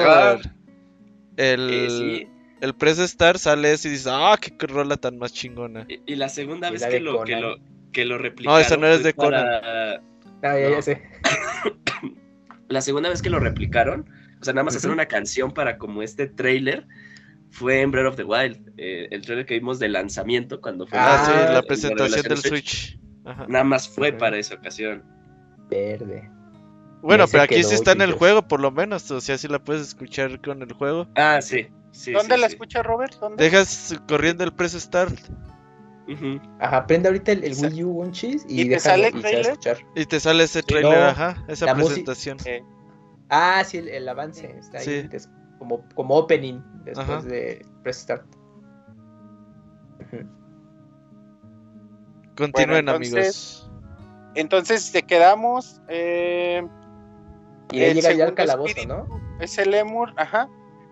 el, el Press Star sale y dices, ah, qué rola tan más chingona. Y, la segunda vez que lo, que lo, que, lo, replicaron. No, esa no es de Conan. Ah, ya, sé. la segunda vez que lo replicaron, o sea, nada más hacer una canción para como este trailer, fue en Breath of the Wild. Eh, el trailer que vimos de lanzamiento cuando fue. Ah, sí, la presentación del Switch. Nada más fue para esa ocasión. Verde. Bueno, pero aquí sí está en el juego, por lo menos. O sea, sí la puedes escuchar con el juego. Ah, sí. sí ¿Dónde la escucha Robert? ¿Dónde? Dejas corriendo el press start. Ajá, prende ahorita el, Wii U One Cheese y, te sale el trailer? Y te sale ese trailer, ajá, esa presentación. Ah, sí, el, avance está ahí. como, como opening después de press start. Continúen, amigos. Entonces, te quedamos. Eh, y ahí llega ya al calabozo, ¿no? Es el Lemur, ajá.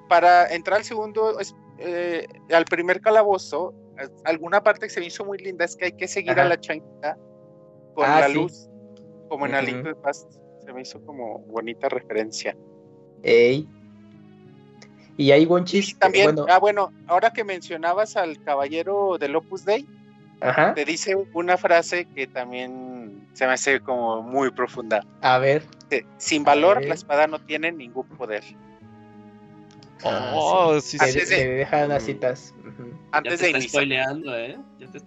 Para entrar al segundo, eh, al primer calabozo, alguna parte que se me hizo muy linda es que hay que seguir a la chanquita con ah, la luz, como en uh de Past. Se me hizo como bonita referencia. Ey. Y hay buen chiste. también, ah, bueno, ahora que mencionabas al caballero del Opus Dei, te dice una frase que también se me hace como muy profunda. A ver. Sin valor, la espada no tiene ningún poder. Oh, sí, sí. Antes de, dejar las citas. Antes de iniciar. ¿eh?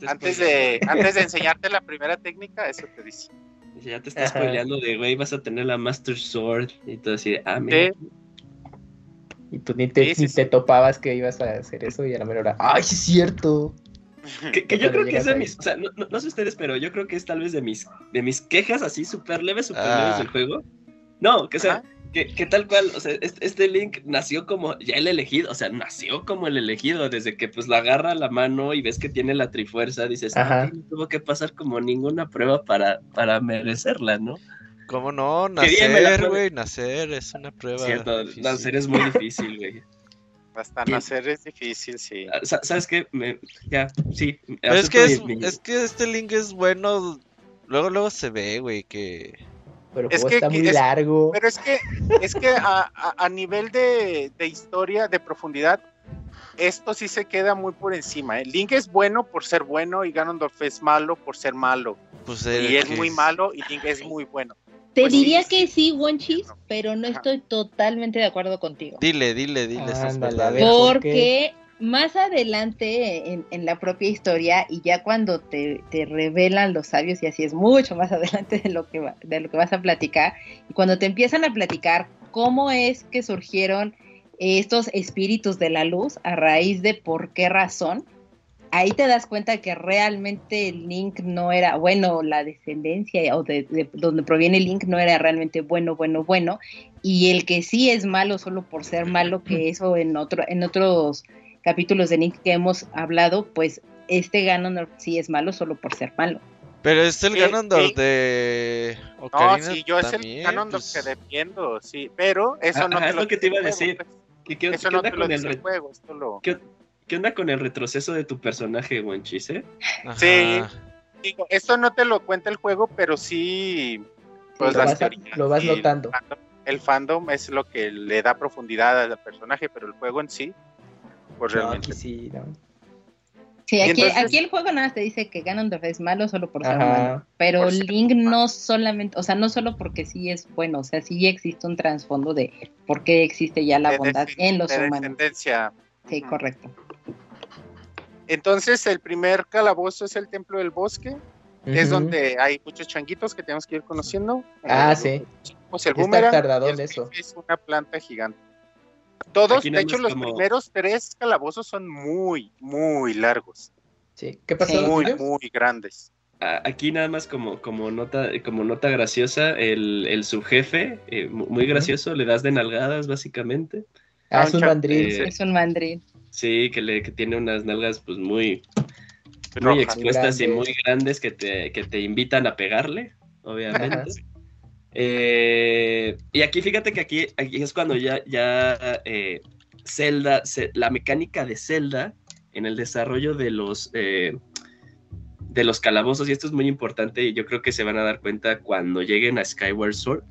antes, de, antes de enseñarte la primera técnica, eso te dice. Ya te estás spoileando de, güey, vas a tener la Master Sword y todo así, ah, mira. Y tú ni te, ni te topabas que ibas a hacer eso y a la mera hora, ¡ay, sí es cierto! Que, yo creo que es de mis, o sea, no, no, sé ustedes, pero yo creo que es tal vez de mis, de mis quejas así súper leves, súper leves del ah. juego. No, que sea, que, tal cual, o sea, este, Link nació como ya el elegido, o sea, nació como el elegido, desde que pues la agarra a la mano y ves que tiene la trifuerza, dices, ah, no tuvo que pasar como ninguna prueba para, para merecerla, ¿no? ¿Cómo no? Nacer, güey, nacer es una prueba. Cierto, nacer es muy difícil, güey. Hasta nacer es difícil, sí. Ah, ¿Sabes qué? ya, sí. es que, es que este Link es bueno, luego, luego se ve, güey, que pero es que, está muy largo. Pero es que, es que a, nivel de, historia, de profundidad, esto sí se queda muy por encima. ¿eh? Link es bueno por ser bueno y Ganondorf es malo por ser malo. Pues y es muy malo y Link es muy bueno. Te pues diría que sí, Wonchis, pero no estoy totalmente de acuerdo contigo. Dile, dile, dile. Porque más adelante en, la propia historia y ya cuando te, revelan los sabios y así es mucho más adelante de lo que de lo que vas a platicar y cuando te empiezan a platicar cómo es que surgieron estos espíritus de la luz a raíz de por qué razón ahí te das cuenta que realmente el Link no era bueno la descendencia o de, donde proviene el Link no era realmente bueno bueno bueno y el que sí es malo solo por ser malo que eso en otro en otros capítulos de Nick que hemos hablado, pues este Ganondorf sí es malo solo por ser malo. Pero es el Ganondorf de Ocarina No, sí, yo es el Ganondorf pues. que defiendo, sí, pero eso no te es lo, que te iba a decir. ¿Qué, qué, eso no te lo dice el juego, esto lo... ¿Qué, ¿Qué, onda con el retroceso de tu personaje, Wenchis, eh? Sí, digo, esto no te lo cuenta el juego, pero sí, pues lo, vas lo vas notando. el fandom es lo que le da profundidad al personaje, pero el juego en sí pues realmente. sí, aquí, aquí, el juego nada te dice que Ganondorf es malo solo por ser malo. Pero Link no solamente, o sea, no solo porque sí es bueno, o sea, sí existe un trasfondo de por qué existe ya la bondad en los humanos. Sí, correcto. Entonces, el primer calabozo es el Templo del Bosque. Es donde hay muchos changuitos que tenemos que ir conociendo. Ah, eh, sí. Pues el boomerang eso. es una planta gigante. Todos, de hecho, los primeros tres calabozos son muy, muy largos. Sí, ¿qué pasó? Muy, muy grandes. Aquí nada más como, como, nota, como nota graciosa, el, subjefe, eh, muy gracioso, le das de nalgadas básicamente. Ah, es un mandril. Eh, es un mandril. Sí, que, le, que tiene unas nalgas pues muy, muy expuestas y muy grandes. que te, que te invitan a pegarle, obviamente. Eh, y aquí fíjate que aquí, aquí es cuando ya, ya eh, Zelda, la mecánica de Zelda en el desarrollo de los, eh, de los calabozos, y esto es muy importante y yo creo que se van a dar cuenta cuando lleguen a Skyward Sword,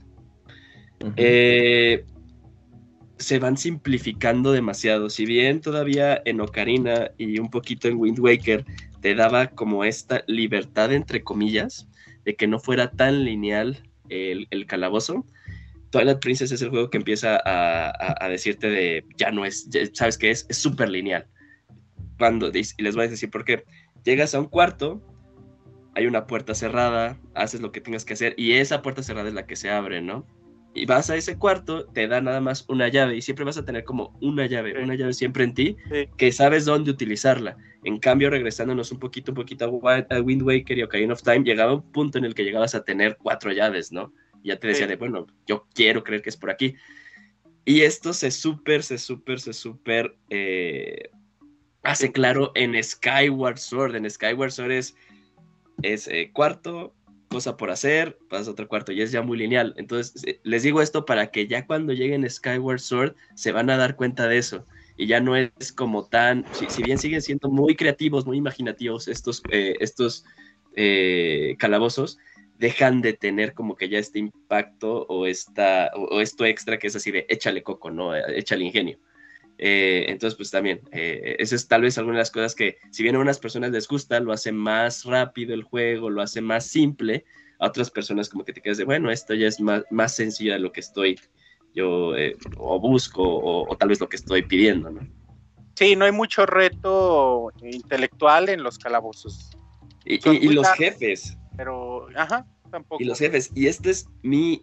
se van simplificando demasiado. Si bien todavía en Ocarina y un poquito en Wind Waker te daba como esta libertad entre comillas, de que no fuera tan lineal el, calabozo, Twilight Princess es el juego que empieza a, decirte de ya no es, sabes que es súper lineal. Cuando, y les voy a decir por qué. Llegas a un cuarto, hay una puerta cerrada, haces lo que tengas que hacer y esa puerta cerrada es la que se abre, ¿no? Y vas a ese cuarto, te da nada más una llave y siempre vas a tener como una llave, una llave siempre en ti, que sabes dónde utilizarla. En cambio, regresándonos un poquito, un poquito a Wind Waker y Ocarina of Time, llegaba un punto en el que llegabas a tener cuatro llaves, ¿no? Y ya te decía de, bueno, yo quiero creer que es por aquí. Y esto se súper, se súper, se súper eh, hace claro en Skyward Sword. En Skyward Sword es, es eh, cuarto, cosa por hacer, pasas otro cuarto y es ya muy lineal. Entonces, eh, les digo esto para que ya cuando lleguen Skyward Sword se van a dar cuenta de eso. Y ya no es como tan, si, bien siguen siendo muy creativos, muy imaginativos estos, eh, estos eh, calabozos, dejan de tener como que ya este impacto o, esta, o, esto extra que es así de échale coco, ¿no? Échale ingenio. Eh, entonces, pues también, eh, eso es tal vez alguna de las cosas que, si bien a unas personas les gusta, lo hace más rápido el juego, lo hace más simple, a otras personas como que te quedas de, bueno, esto ya es más, más sencillo de lo que estoy yo eh, o busco o, tal vez lo que estoy pidiendo, ¿no? Sí, no hay mucho reto intelectual en los calabozos. Y, los jefes. Pero, ajá, tampoco. Y los jefes. Y este es mi...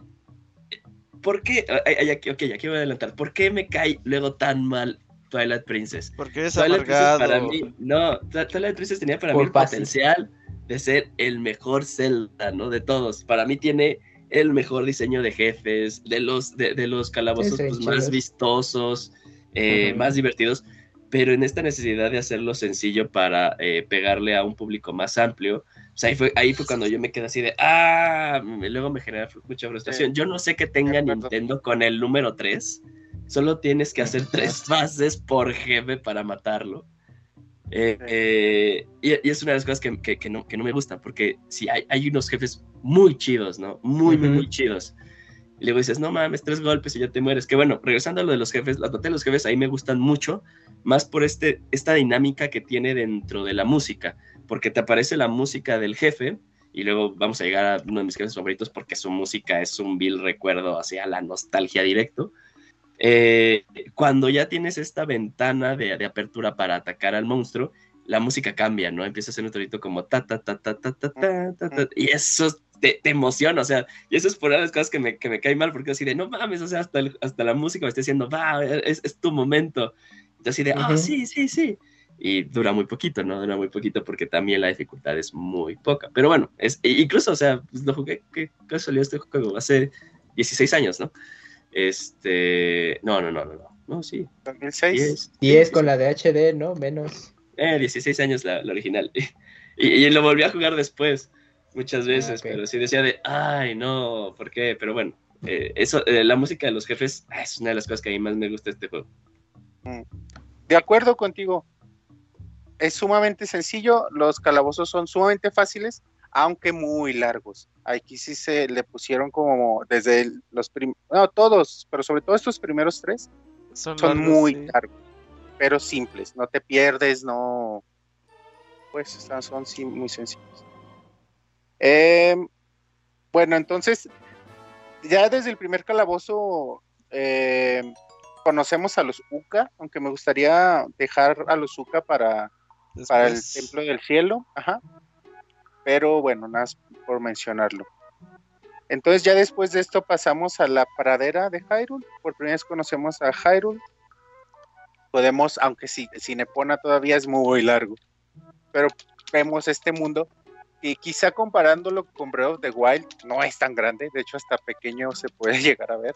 ¿Por qué? Aquí, ok, aquí voy a adelantar. ¿Por qué me cae luego tan mal Twilight Princess? Porque es Twilight Princess para mí, no, Twilight Princess tenía para mí el potencial de ser el mejor Zelda, ¿no? De todos. Para mí tiene el mejor diseño de jefes, de los, de, los calabozos pues, más vistosos, eh, más divertidos, pero en esta necesidad de hacerlo sencillo para eh, pegarle a un público más amplio, pues ahí fue, ahí fue cuando yo me quedé así de, ah, luego me genera mucha frustración. Yo no sé qué tenga Nintendo con el número 3, solo tienes que hacer tres fases por jefe para matarlo. Eh, eh, y, es una de las cosas que, no, me gusta, porque si hay, hay, unos jefes muy chidos, ¿no? Muy, muy, muy chidos. Y luego dices, no mames, tres golpes y ya te mueres. Que bueno, regresando a lo de los jefes, las batallas de los jefes ahí me gustan mucho, más por este, esta dinámica que tiene dentro de la música, porque te aparece la música del jefe, y luego vamos a llegar a uno de mis jefes favoritos porque su música es un vil recuerdo hacia la nostalgia directo. Eh, cuando ya tienes esta ventana de, de, apertura para atacar al monstruo, la música cambia, ¿no? Empieza a ser un torito como ta ta ta ta ta ta ta, ta, ta. y eso te, emociona, o sea, y eso es por una de las cosas que me, que me cae mal, porque así de, no mames, o sea, hasta, hasta la música me está diciendo, va, es, es tu momento. Entonces así de, ah, sí, sí, sí. Y dura muy poquito, ¿no? Dura muy poquito porque también la dificultad es muy poca. Pero bueno, es, incluso, o sea, pues lo jugué, ¿qué, ¿qué salió este juego? Hace 16 años, ¿no? Este. No, no, no, no, no. No, sí. 2006. 10, con la de HD, ¿no? Menos. Eh, 16 años la, original. y, lo volví a jugar después, muchas ah, veces, pero sí decía de, ay, no, ¿por qué? Pero bueno, eh, eso, eh, la música de los jefes ah, es una de las cosas que a mí más me gusta este juego. Mm. De acuerdo contigo. Es sumamente sencillo, los calabozos son sumamente fáciles, aunque muy largos. Aquí sí se le pusieron como desde los primeros, no todos, pero sobre todo estos primeros tres son, muy largos, pero simples, no te pierdes, no, pues son muy sencillos. Em, bueno, entonces, ya desde el primer calabozo em, conocemos a los Uka, aunque me gustaría dejar a los Uka para, para el Templo del Cielo, ajá pero bueno, nada por mencionarlo. Entonces ya después de esto pasamos a la pradera de Hyrule, por primera vez conocemos a Hyrule. Podemos, aunque si, Nepona todavía es muy largo, pero vemos este mundo y quizá comparándolo con Breath of the Wild no es tan grande, de hecho hasta pequeño se puede llegar a ver,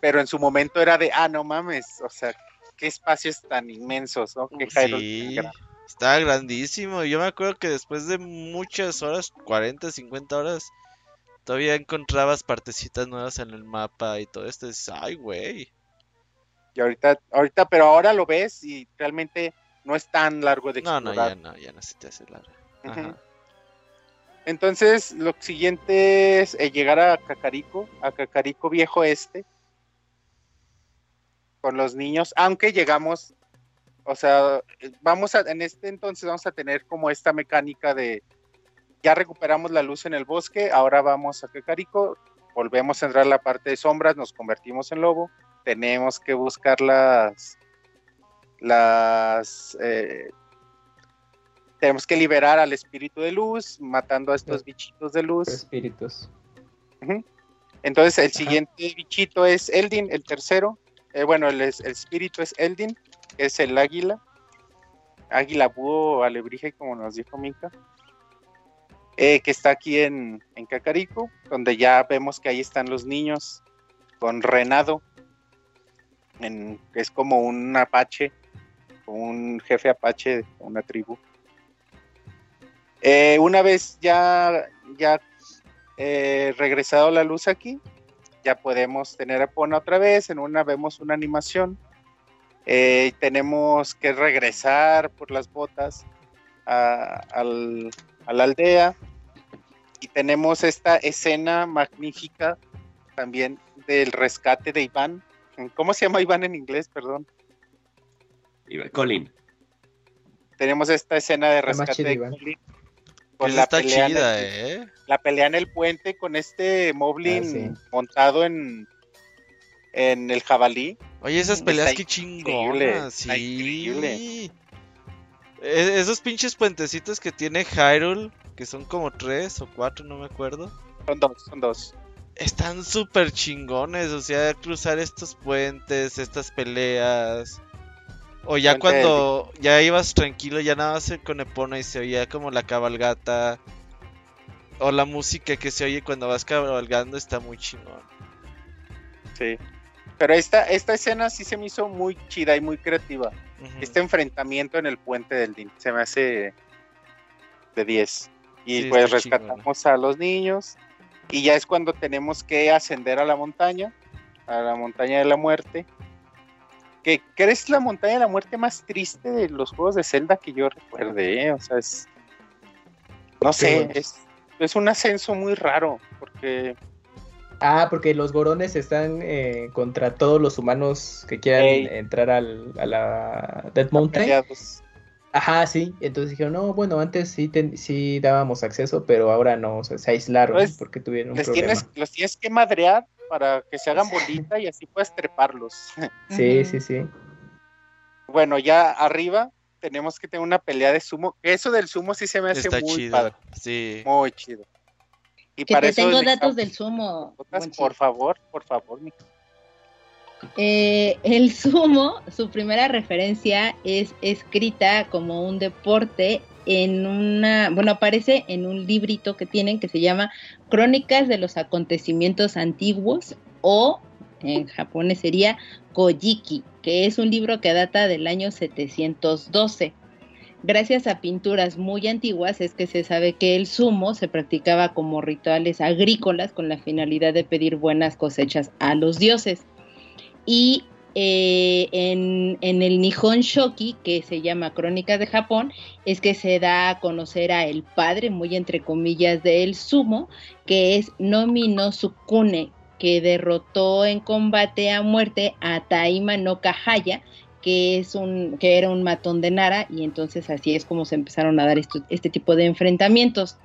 pero en su momento era de, ah, no mames, o sea, qué espacios tan inmensos, ¿no? Que Hyrule estaba grandísimo. Yo me acuerdo que después de muchas horas, 40, 50 horas, todavía encontrabas partecitas nuevas en el mapa y todo esto. Es, ay, güey. Y ahorita, ahorita, pero ahora lo ves y realmente no es tan largo de explorar. No, no, ya no, ya no se te hace largo. Entonces, lo siguiente es eh, llegar a Cacarico, a Cacarico Viejo Este, con los niños, aunque llegamos o sea, vamos a, en este entonces vamos a tener como esta mecánica de ya recuperamos la luz en el bosque, ahora vamos a Cacarico, volvemos a entrar a la parte de sombras, nos convertimos en lobo, tenemos que buscar las las eh, tenemos que liberar al espíritu de luz, matando a estos bichitos de luz. Espíritus. Entonces el siguiente bichito es Eldin, el tercero. Eh, bueno, el, el espíritu es Eldin es el águila, águila búho alebrije, como nos dijo Mika, eh, que está aquí en, en, Cacarico, donde ya vemos que ahí están los niños con Renado, en, es como un apache, un jefe apache de una tribu. Eh, una vez ya, ya eh, regresado la luz aquí, ya podemos tener a Pona otra vez, en una vemos una animación eh, tenemos que regresar por las botas a, la aldea y tenemos esta escena magnífica también del rescate de Iván. ¿Cómo se llama Iván en inglés? Perdón. Colin. Tenemos esta escena de rescate de, Colin. Con la pelea, chida, eh. la pelea en el puente con este Moblin ah, montado en en el jabalí. Oye, esas peleas que chingonas, sí. E-, esos pinches puentecitos que tiene Hyrule, que son como tres o cuatro, no me acuerdo. Son dos, son dos. Están súper chingones, o sea, cruzar estos puentes, estas peleas. O ya cuando ya ibas tranquilo, ya nada más con Epona y se oía como la cabalgata. O la música que se oye cuando vas cabalgando está muy chingón. Sí. Pero esta, esta escena sí se me hizo muy chida y muy creativa. Este enfrentamiento en el puente del Din se me hace de 10. Y pues rescatamos a los niños. Y ya es cuando tenemos que ascender a la montaña, a la montaña de la muerte. Que crees la montaña de la muerte más triste de los juegos de Zelda que yo recuerde, ¿eh? o sea, es no sé, es, es un ascenso muy raro, porque Ah, porque los gorones están eh, contra todos los humanos que quieran entrar al, a la Dead Mountain. Ajá, sí. Entonces dijeron, no, bueno, antes sí, sí dábamos acceso, pero ahora no, o sea, se aislaron pues, porque tuvieron un problema. Tienes, los tienes que madrear para que se hagan bolita y así puedes treparlos. Sí, sí, sí. Bueno, ya arriba tenemos que tener una pelea de sumo. Eso del sumo sí se me hace muy padre. Sí. Muy chido. Y que te tengo datos del sumo. Por favor, por favor. Eh, el sumo, su primera referencia es escrita como un deporte en una, bueno, aparece en un librito que tienen que se llama Crónicas de los acontecimientos antiguos o en japonés sería Kojiki, que es un libro que data del año 712. Gracias a pinturas muy antiguas es que se sabe que el sumo se practicaba como rituales agrícolas con la finalidad de pedir buenas cosechas a los dioses. Y eh, en, el Nihon Shoki, que se llama Crónicas de Japón, es que se da a conocer a el padre, muy entre comillas, del sumo, que es Nomi no Sukune, que derrotó en combate a muerte a Taima no Kahaya, que es un que era un matón de Nara y entonces así es como se empezaron a dar este tipo de enfrentamientos.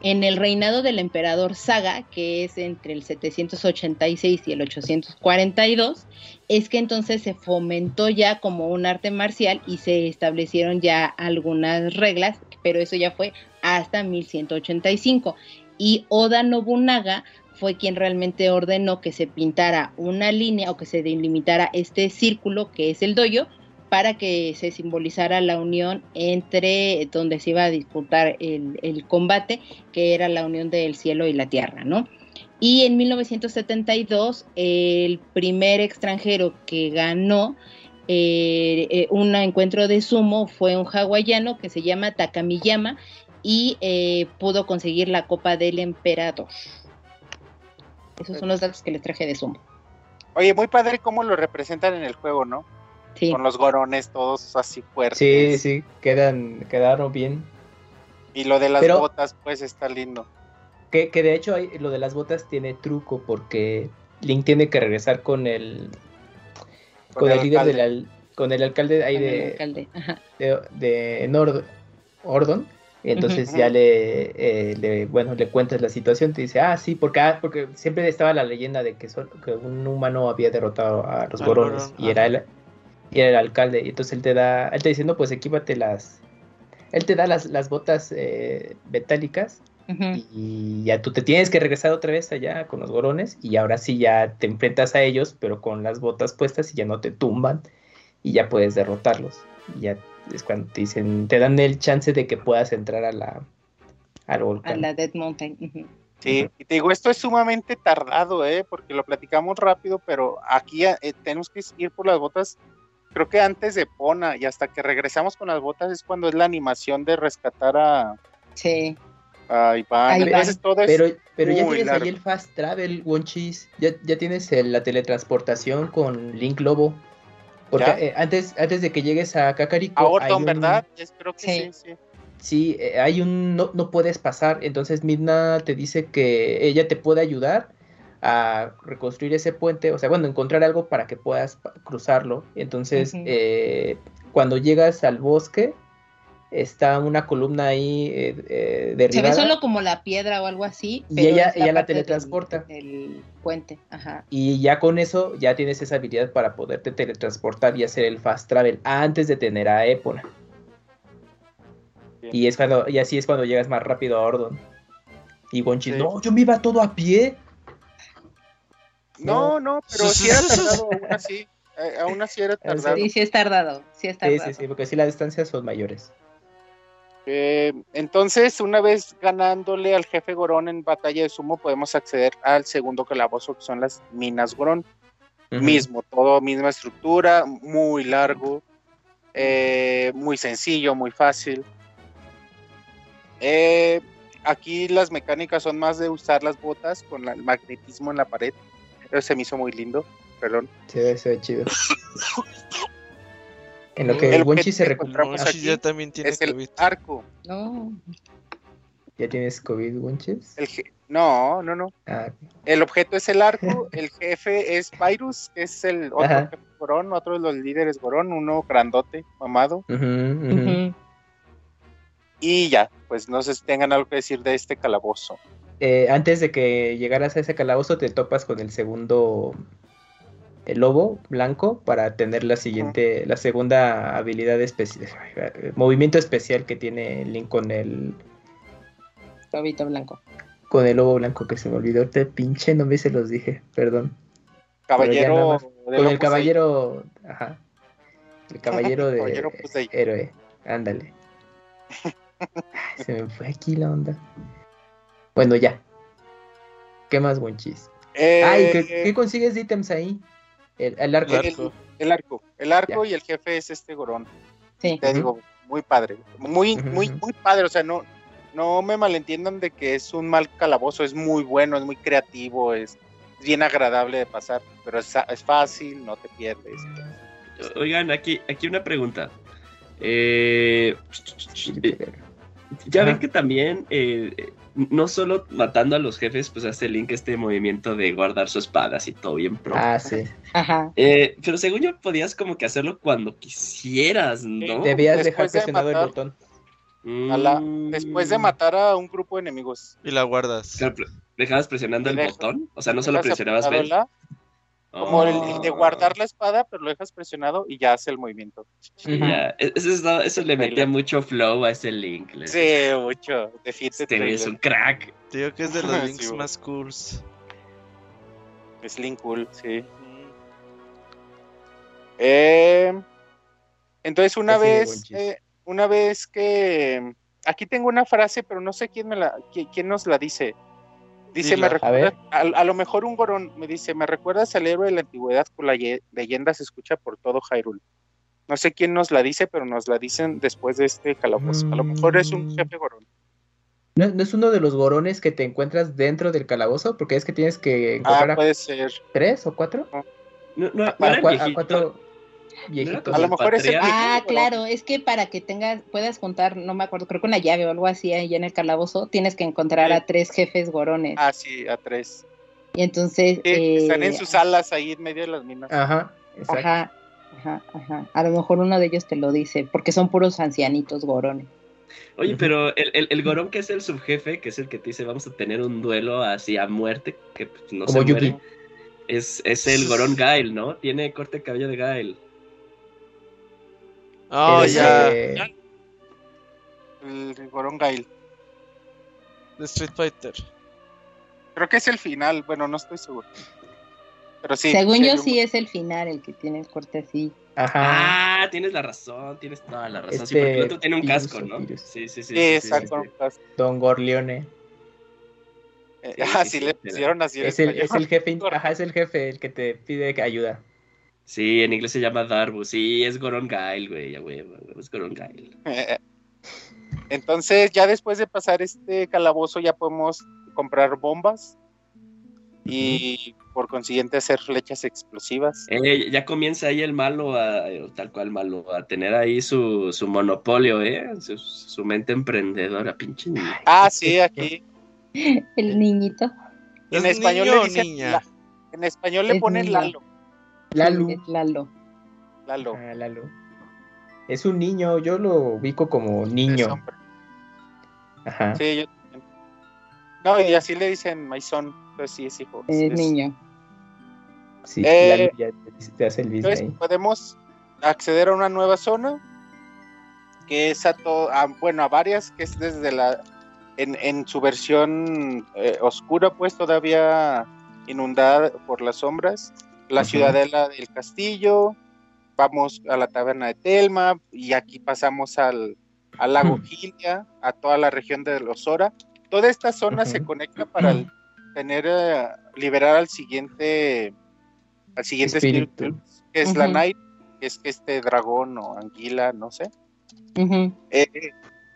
En el reinado del emperador Saga, que es entre el 786 y el 842, es que entonces se fomentó ya como un arte marcial y se establecieron ya algunas reglas, pero eso ya fue hasta 1185. Y Oda Nobunaga fue quien realmente ordenó que se pintara una línea o que se delimitara este círculo que es el doyo para que se simbolizara la unión entre donde se iba a disputar el, combate, que era la unión del cielo y la tierra, ¿no? Y en 1972, el primer extranjero que ganó eh, eh, un encuentro de sumo fue un hawaiano que se llama Takamiyama y eh, pudo conseguir la copa del emperador. Esos son los datos que les traje de Sumo. Oye, muy padre cómo lo representan en el juego, ¿no? Sí. Con los gorones todos así fuertes. Sí, sí, quedan, quedaron bien. Y lo de las botas, pues está lindo. Que, de hecho lo de las botas tiene truco porque Link tiene que regresar con el con, el, líder del con el alcalde ahí de, de, de Nord Ordon entonces ya eh, le, bueno, le cuentas la situación, te dice, ah, sí, porque, ah, porque siempre estaba la leyenda de que, que un humano había derrotado a los gorones y era, el, y era el alcalde. Y entonces él te da, él te dice, no, pues equípate las, él te da las, las botas eh, metálicas y ya tú te tienes que regresar otra vez allá con los gorones y ahora sí ya te enfrentas a ellos, pero con las botas puestas y ya no te tumban y ya puedes derrotarlos. Y ya es cuando te dicen, te dan el chance de que puedas entrar a la al volcán. A la Dead Mountain. Sí, y te digo, esto es sumamente tardado, ¿eh? porque lo platicamos rápido, pero aquí eh, tenemos que ir por las botas, creo que antes de Pona, y hasta que regresamos con las botas es cuando es la animación de rescatar a... Sí. A Iván. todo pero, pero ya tienes ahí el fast travel, Wonchis, ya, ya tienes la teletransportación con Link Lobo. Porque eh, antes, antes de que llegues a Kakariko. A Orton, ¿verdad? Creo que sí, sí. Sí, eh, hay un. No, no puedes pasar. Entonces Midna te dice que ella te puede ayudar a reconstruir ese puente. O sea, bueno, encontrar algo para que puedas cruzarlo. Entonces, eh, cuando llegas al bosque, está una columna ahí eh, eh, derribada. Se ve solo como la piedra o algo así. y ella, ella la teletransporta. El puente, ajá. Y ya con eso ya tienes esa habilidad para poderte teletransportar y hacer el fast travel antes de tener a Epona. Y es cuando, y así es cuando llegas más rápido a Ordon. Y Wonchis, no, yo me iba todo a pie. No, no, pero sí era tardado aún así. Eh, aún así era tardado. Sí, sí es tardado. Sí, es tardado. sí, sí, porque sí las distancias son mayores. Eh, entonces, una vez ganándole al jefe Gorón en batalla de sumo, podemos acceder al segundo calabozo, que son las minas Gorón. Mismo, todo misma estructura, muy largo, eh, muy sencillo, muy fácil. Eh, aquí las mecánicas son más de usar las botas con el magnetismo en la pared. Eso se me hizo muy lindo, perdón. Sí, se ve chido. en lo que el, Wonchi se recupera. ya también tiene es el arco. No. ¿Ya tienes COVID, Wonchis? No, no, no. Ah. El objeto es el arco, el jefe es Pyrus, que es el otro jefe Gorón, otro de los líderes Gorón, uno grandote, mamado. Y ya, pues no sé si tengan algo que decir de este calabozo. Eh, antes de que llegaras a ese calabozo, te topas con el segundo el lobo blanco para tener la siguiente, la segunda habilidad especial, movimiento especial que tiene Link con el lobito blanco. Con el lobo blanco que se me olvidó, te pinche no me se los dije, perdón. Caballero. con el caballero, ajá. El caballero de héroe, ándale. Se me fue aquí la onda. Bueno, ya. ¿Qué más, buen chis? Eh, Ay, ¿qué, consigues de ítems ahí? El, arco. El, arco. El arco y el jefe es este gorón. Sí. Te digo, muy padre. Muy, muy, muy padre. O sea, no, no me malentiendan de que es un mal calabozo. Es muy bueno, es muy creativo, es bien agradable de pasar. Pero es, es fácil, no te pierdes. Oigan, aquí, aquí una pregunta. Eh, ya ven que también, eh, no solo matando a los jefes, pues hace Link este movimiento de guardar su espada así todo bien pro. Ah, sí. Ajá. Eh, pero según yo podías como que hacerlo cuando quisieras, ¿no? Debías dejar presionado el botón. Mm. después de matar a un grupo de enemigos. Y la guardas. ¿Dejabas presionando el botón? O sea, no solo presionabas B. Como el, de guardar la espada, pero lo dejas presionado y ya hace el movimiento. E-, eso, le metía mucho flow a ese link. Sí, mucho. Este es un crack. Digo que es de los links más cool. Es link cool, sí. Eh, entonces una vez, eh, una vez que aquí tengo una frase, pero no sé quién me la, quién nos la dice. Dice, me recuerda, a, lo mejor un gorón me dice, me recuerdas al héroe de la antigüedad con la leyenda se escucha por todo Hyrule. No sé quién nos la dice, pero nos la dicen después de este calabozo. A lo mejor es un mm. jefe gorón. ¿No, es uno de los gorones que te encuentras dentro del calabozo? Porque es que tienes que encontrar ah, puede ser. tres o cuatro. No, no, a, cuatro a lo mejor es el Ah, claro, es que para que tengas, puedas contar, no me acuerdo, creo que una llave o algo así ahí en el calabozo, tienes que encontrar a tres jefes gorones. Ah, sí, a tres. Y entonces. están en eh, sus alas ahí en medio de las minas. Ajá, exacto. Ajá, ajá, ajá. A lo mejor uno de ellos te lo dice, porque son puros ancianitos gorones. Oye, pero el, el, gorón que es el subjefe, que es el que te dice vamos a tener un duelo así a muerte, que pues, no se muere, es, es el gorón Gail, ¿no? Tiene corte de cabello de Gail. Oh, ya. El Gorón Gail. De Street Fighter. Creo que es el final, bueno, no estoy seguro. Pero sí. Según yo, sí es el final, el que tiene el corte así. Ajá. Ah, tienes la razón, tienes toda la razón. sí, porque el otro tiene un casco, ¿no? Sí, sí, sí. Sí, exacto. Don Gorleone. Eh, ah, sí, le pusieron así. Es el, es el jefe, ajá, es el jefe el que te pide ayuda. Sí, en inglés se llama Darbu. Sí, es Goron Gail, güey. es Goron Gail. Entonces, ya después de pasar este calabozo, ya podemos comprar bombas y por consiguiente hacer flechas explosivas. Eh, ya comienza ahí el malo, a, tal cual malo, a tener ahí su, su monopolio, ¿eh? Su, mente emprendedora, pinche niño. Ah, sí, aquí. El niñito. En español le dicen, en español le ponen Lalo. Lalo. Lalo. Lalo. Ah, Lalo. Es un niño, yo lo ubico como niño. Ajá. Sí, yo No, y así le dicen Maison, pues sí es hijo. Es, niño. Sí, eh, ya te hace el entonces, podemos acceder a una nueva zona que es a, todo, bueno, a varias, que es desde la, en, en su versión eh, oscura, pues todavía inundada por las sombras, la ciudadela del castillo, vamos a la taberna de Telma y aquí pasamos al, lago Gilia, a toda la región de Losora. Toda esta zona se conecta para tener, eh, liberar al siguiente, al siguiente espíritu, que es la Night, que es que este dragón o anguila, no sé. Eh,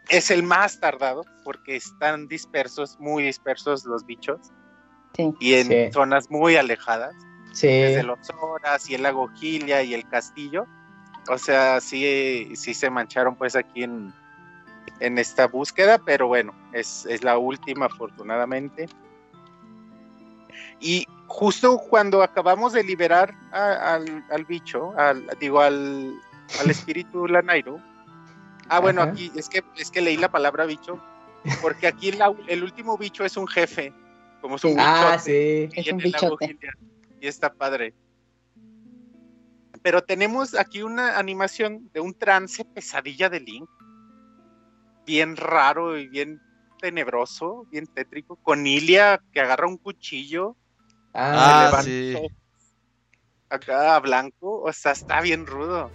es el más tardado porque están dispersos, muy dispersos los bichos. Y en zonas muy alejadas. Desde los horas y el lago Gilia y el castillo. O sea, sí, sí se mancharon pues aquí en, en esta búsqueda, pero bueno, es, la última afortunadamente. Y justo cuando acabamos de liberar al, bicho, al, digo, al, al espíritu Lanairo, ah, bueno, aquí es que, es que leí la palabra bicho, porque aquí el último bicho es un jefe como es un ah, sí. Es un bichote. Y está padre. Pero tenemos aquí una animación de un trance pesadilla de Link. Bien raro y bien tenebroso, bien tétrico. Con Ilia que agarra un cuchillo. Ah, sí. Acá a blanco. O sea, está bien rudo.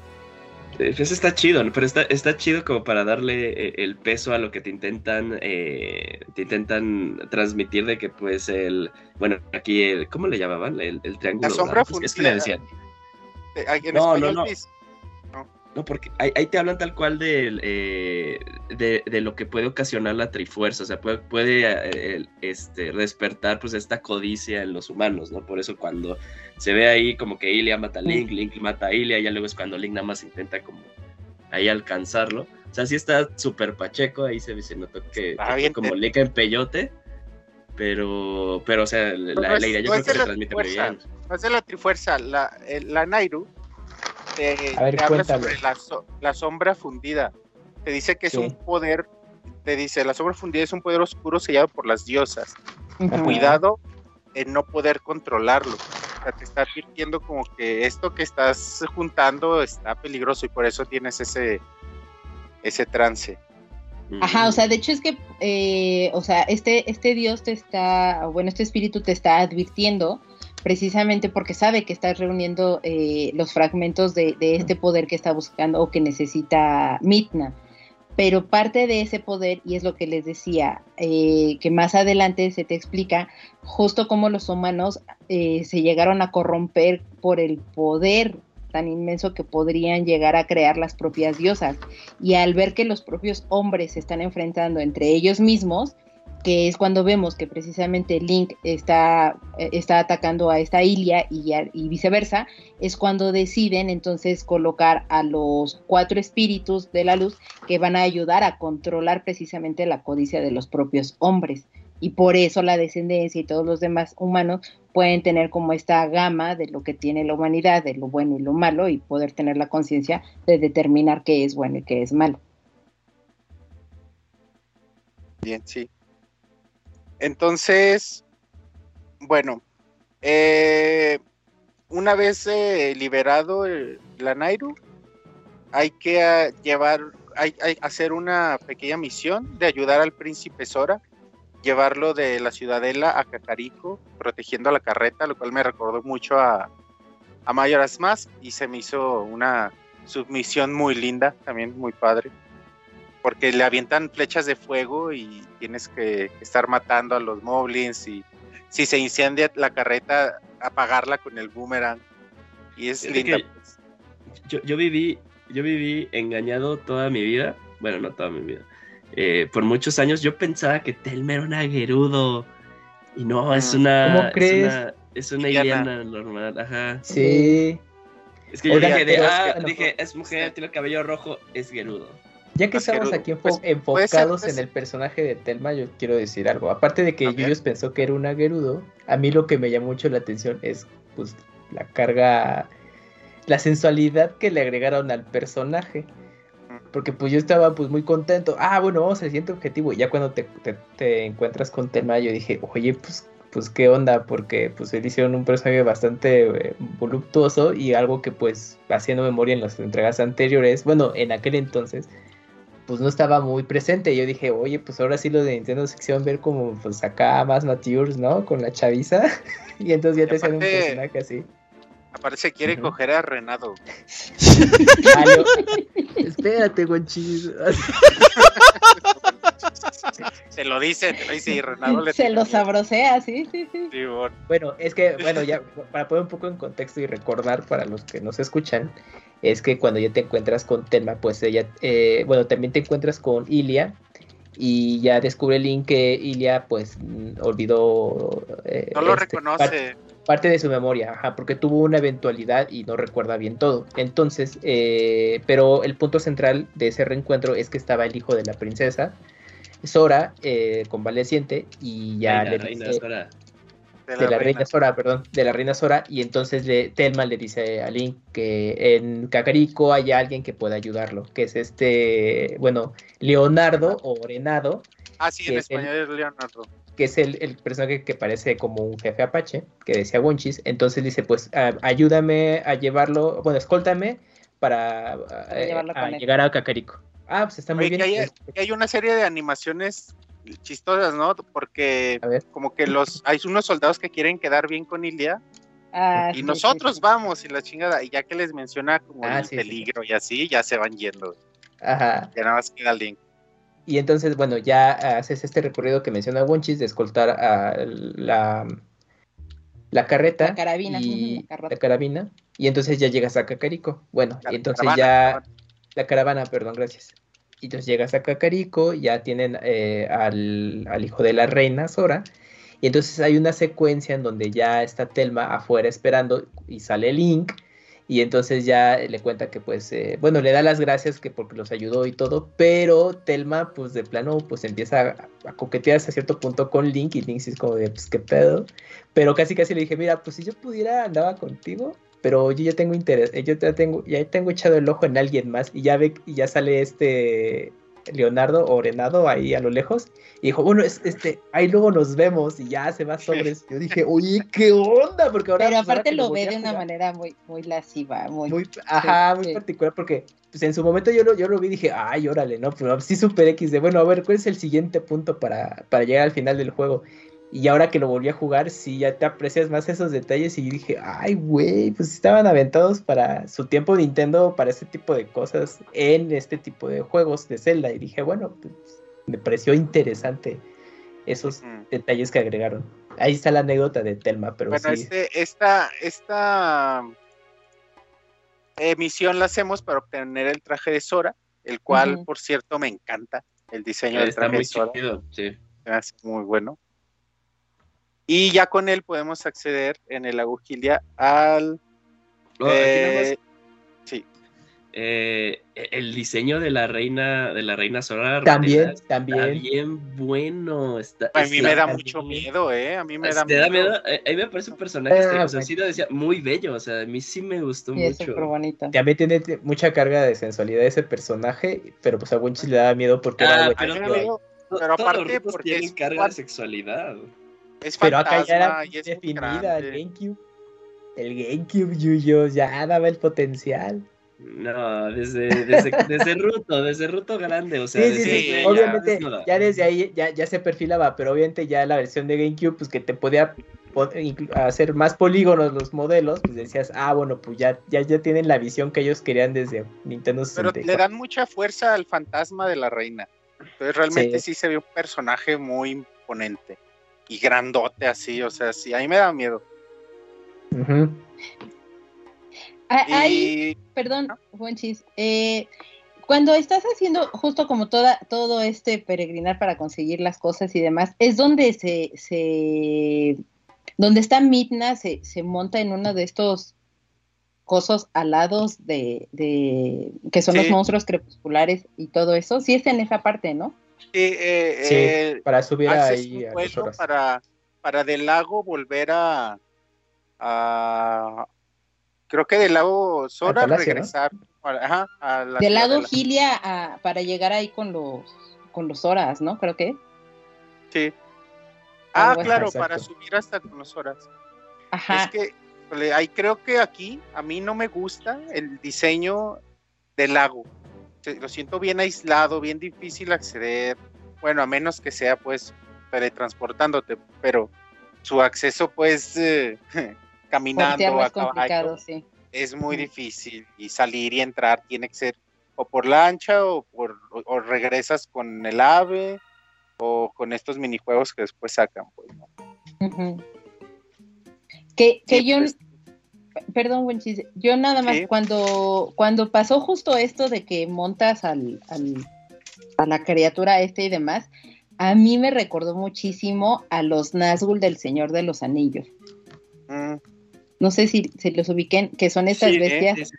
Eso está chido, pero está, está chido como para darle eh, el peso a lo que te intentan eh, te intentan transmitir de que pues el bueno aquí el ¿cómo le llamaban? el, triángulo la sombra es que le decían no, no, no. No, porque ahí, te hablan tal cual eh, de, de, lo que puede ocasionar la trifuerza, o sea, puede, puede eh, este, despertar pues esta codicia en los humanos, ¿no? Por eso cuando se ve ahí como que Ilia mata a Link, Link mata a Ilia, ya luego es cuando Link nada más intenta como ahí alcanzarlo. O sea, sí está súper pacheco, ahí se, se notó que, como Link en peyote, pero, pero o sea, la, idea yo creo que se transmite muy bien. No es la trifuerza, la, la Nairu te, habla sobre la, sombra fundida. Te dice que es un poder, te dice, la sombra fundida es un poder oscuro sellado por las diosas. Cuidado en no poder controlarlo. O sea, te está advirtiendo como que esto que estás juntando está peligroso y por eso tienes ese, ese trance. Ajá, o sea, de hecho es que, eh, o sea, este, este Dios te está, bueno, este espíritu te está advirtiendo precisamente porque sabe que está reuniendo eh, los fragmentos de, este poder que está buscando o que necesita Mitna. Pero parte de ese poder, y es lo que les decía, eh, que más adelante se te explica justo cómo los humanos eh, se llegaron a corromper por el poder tan inmenso que podrían llegar a crear las propias diosas. Y al ver que los propios hombres se están enfrentando entre ellos mismos, que es cuando vemos que precisamente Link está, eh, está atacando a esta Ilia y, y, viceversa, es cuando deciden entonces colocar a los cuatro espíritus de la luz que van a ayudar a controlar precisamente la codicia de los propios hombres. Y por eso la descendencia y todos los demás humanos pueden tener como esta gama de lo que tiene la humanidad, de lo bueno y lo malo, y poder tener la conciencia de determinar qué es bueno y qué es malo. Bien, sí. Entonces, bueno, eh, una vez eh, liberado la Nairu, hay que ah, llevar, hay, hay, hacer una pequeña misión de ayudar al príncipe Sora, llevarlo de la ciudadela a Cacarico, protegiendo la carreta, lo cual me recordó mucho a, a Mayoras Más y se me hizo una submisión muy linda, también muy padre porque le avientan flechas de fuego y tienes que estar matando a los moblins y si se incendia la carreta, apagarla con el boomerang. Y es, linda. Pues. Yo, yo, viví, yo viví engañado toda mi vida, bueno, no toda mi vida, eh, por muchos años yo pensaba que Telma era una Gerudo y no, es ah, una... ¿Cómo crees? Es una, es normal, ajá. Sí. Es que yo dije, ah, dije, es mujer, tiene el cabello rojo, es Gerudo. Ya que estamos aquí pues, enfocados en el personaje de Telma, yo quiero decir algo. Aparte de que ellos pensó que era una Gerudo, a mí lo que me llamó mucho la atención es pues la carga, la sensualidad que le agregaron al personaje. porque pues yo estaba pues muy contento. Ah, bueno, vamos al siguiente objetivo. Y ya cuando te, te, encuentras con Telma, yo dije, oye, pues, pues qué onda, porque pues él hicieron un personaje bastante eh, voluptuoso y algo que pues haciendo memoria en las entregas anteriores, bueno, en aquel entonces, pues no estaba muy presente. Yo dije, oye, pues ahora sí lo de Nintendo sección ver como pues acá más matures, ¿no? Con la chaviza. y entonces ya te sale un personaje así. Aparece, quiere coger a Renado. Espérate, guanchis. Se lo dice, te lo dice y Renado le Se lo sabrosea, sí, sí, sí. bueno. es que, bueno, ya para poner un poco en contexto y recordar para los que nos escuchan, es que cuando ya te encuentras con Telma, pues ella, eh, bueno, también te encuentras con Ilia, y ya descubre Link que Ilia pues mm, olvidó eh, no lo este, reconoce parte de su memoria, ajá, porque tuvo una eventualidad y no recuerda bien todo. Entonces, eh, pero el punto central de ese reencuentro es que estaba el hijo de la princesa, Sora, eh, convaleciente, y ya le dice, Sora. De, la, reina. Sora, perdón, de la reina Sora, y entonces le, Telma le dice a Link que en Kakariko hay alguien que pueda ayudarlo, que es este, bueno, Leonardo o Renado. Ah, sí, en español es Leonardo que es el, personaje que parece como un jefe apache, que decía Wonchis. Entonces dice, pues ayúdame a llevarlo, bueno, escóltame para eh, llegar a Kakariko. Ah, pues está muy bien. Hay, hay, una serie de animaciones chistosas, ¿no? Porque como que los hay unos soldados que quieren quedar bien con Ilia. Ah, y nosotros vamos y la chingada, y ya que les menciona como ah, el peligro y así, ya se van yendo. Ajá. Ya nada más queda el link. Y entonces, bueno, ya haces este recorrido que menciona Wonchis de escoltar a la, la carreta. La carabina, y, la, carabina. Y entonces ya llegas a Cacarico. Bueno, y entonces ya. La caravana, perdón, gracias. Y entonces llegas a Cacarico, ya tienen eh, al, al, hijo de la reina, Sora. Y entonces hay una secuencia en donde ya está Telma afuera esperando y sale Link y entonces ya le cuenta que pues, eh, bueno, le da las gracias que porque los ayudó y todo, pero Telma pues de plano pues empieza a, hasta cierto punto con Link y Link sí es como de pues qué pedo, pero casi casi le dije, mira, pues si yo pudiera andaba contigo, pero yo ya tengo interés, yo ya tengo, ya tengo echado el ojo en alguien más y ya ve, y ya sale este Leonardo Orenado ahí a lo lejos y dijo, bueno, este, ahí luego nos vemos y ya se va sobres. Yo dije, oye, ¿qué onda? Porque ahora, Pero pues, aparte lo, ve de una manera muy, muy lasciva, muy... ajá, muy particular porque pues en su momento yo lo, yo lo vi y dije, ay, órale, ¿no? Pero sí super X de, bueno, a ver, ¿cuál es el siguiente punto para, para llegar al final del juego? Y ahora que lo volví a jugar, sí, ya te aprecias más esos detalles y dije, ay, güey, pues estaban aventados para su tiempo Nintendo, para este tipo de cosas, en este tipo de juegos de Zelda. Y dije, bueno, pues me pareció interesante esos detalles que agregaron. Ahí está la anécdota de Telma, pero bueno, este, esta, esta emisión la hacemos para obtener el traje de Sora, el cual, por cierto, me encanta. El diseño del traje de Sora. sí. muy bueno. Y ya con él podemos acceder en el Agujilia al... Eh, sí. Eh, el diseño de la reina de la reina Sora también también está bien bueno está, a mí me da mucho miedo eh a mí me da, miedo. da miedo. a mí me parece un personaje o sea, sí lo decía muy bello o sea a mí sí me gustó mucho. es bonito. También tiene mucha carga de sensualidad ese personaje pero pues a Winchi le da miedo porque ah, era pero, pero, aparte porque es carga de sexualidad pero acá ya era definida el GameCube. El GameCube, Yuyo, ya daba el potencial. No, desde, desde, desde Ruto, desde Ruto grande, o sea, sí, sí, sí. obviamente ya, desde ahí ya, ya se perfilaba, pero obviamente ya la versión de GameCube, pues que te podía hacer más polígonos los modelos, pues decías, ah, bueno, pues ya, ya, ya tienen la visión que ellos querían desde Nintendo 64. Pero le dan mucha fuerza al fantasma de la reina. Entonces realmente sí, se ve un personaje muy imponente y grandote así, o sea, sí, ahí me da miedo. Ahí, perdón, Juanchis, eh, cuando estás haciendo justo como toda, todo este peregrinar para conseguir las cosas y demás, es donde se, se donde está Midna, se, se monta en uno de estos cosos alados de, de que son los monstruos crepusculares y todo eso, sí es en esa parte, ¿no? Eh, sí, eh, para subir ahí a para, para del lago volver a, a, creo que del lago Sora regresar. Ajá, del lado Gilia para llegar ahí con los con los horas, ¿no? Creo que. Sí. Ah, claro, para subir hasta con los horas. Ajá. Es que ahí creo que aquí a mí no me gusta el diseño del lago. Lo siento bien aislado, bien difícil acceder. Bueno, a menos que sea pues teletransportándote, pero su acceso pues eh, caminando a caballo es muy difícil y salir y entrar tiene que ser o por lancha o por o regresas con el ave o con estos minijuegos que después sacan pues, que, yo pues. Perdón buen yo nada más cuando cuando pasó justo esto de que montas al, a la criatura este y demás a mí me recordó muchísimo a los Nazgûl del Señor de los Anillos. Mm. No sé si, se los ubiquen, que son estas bestias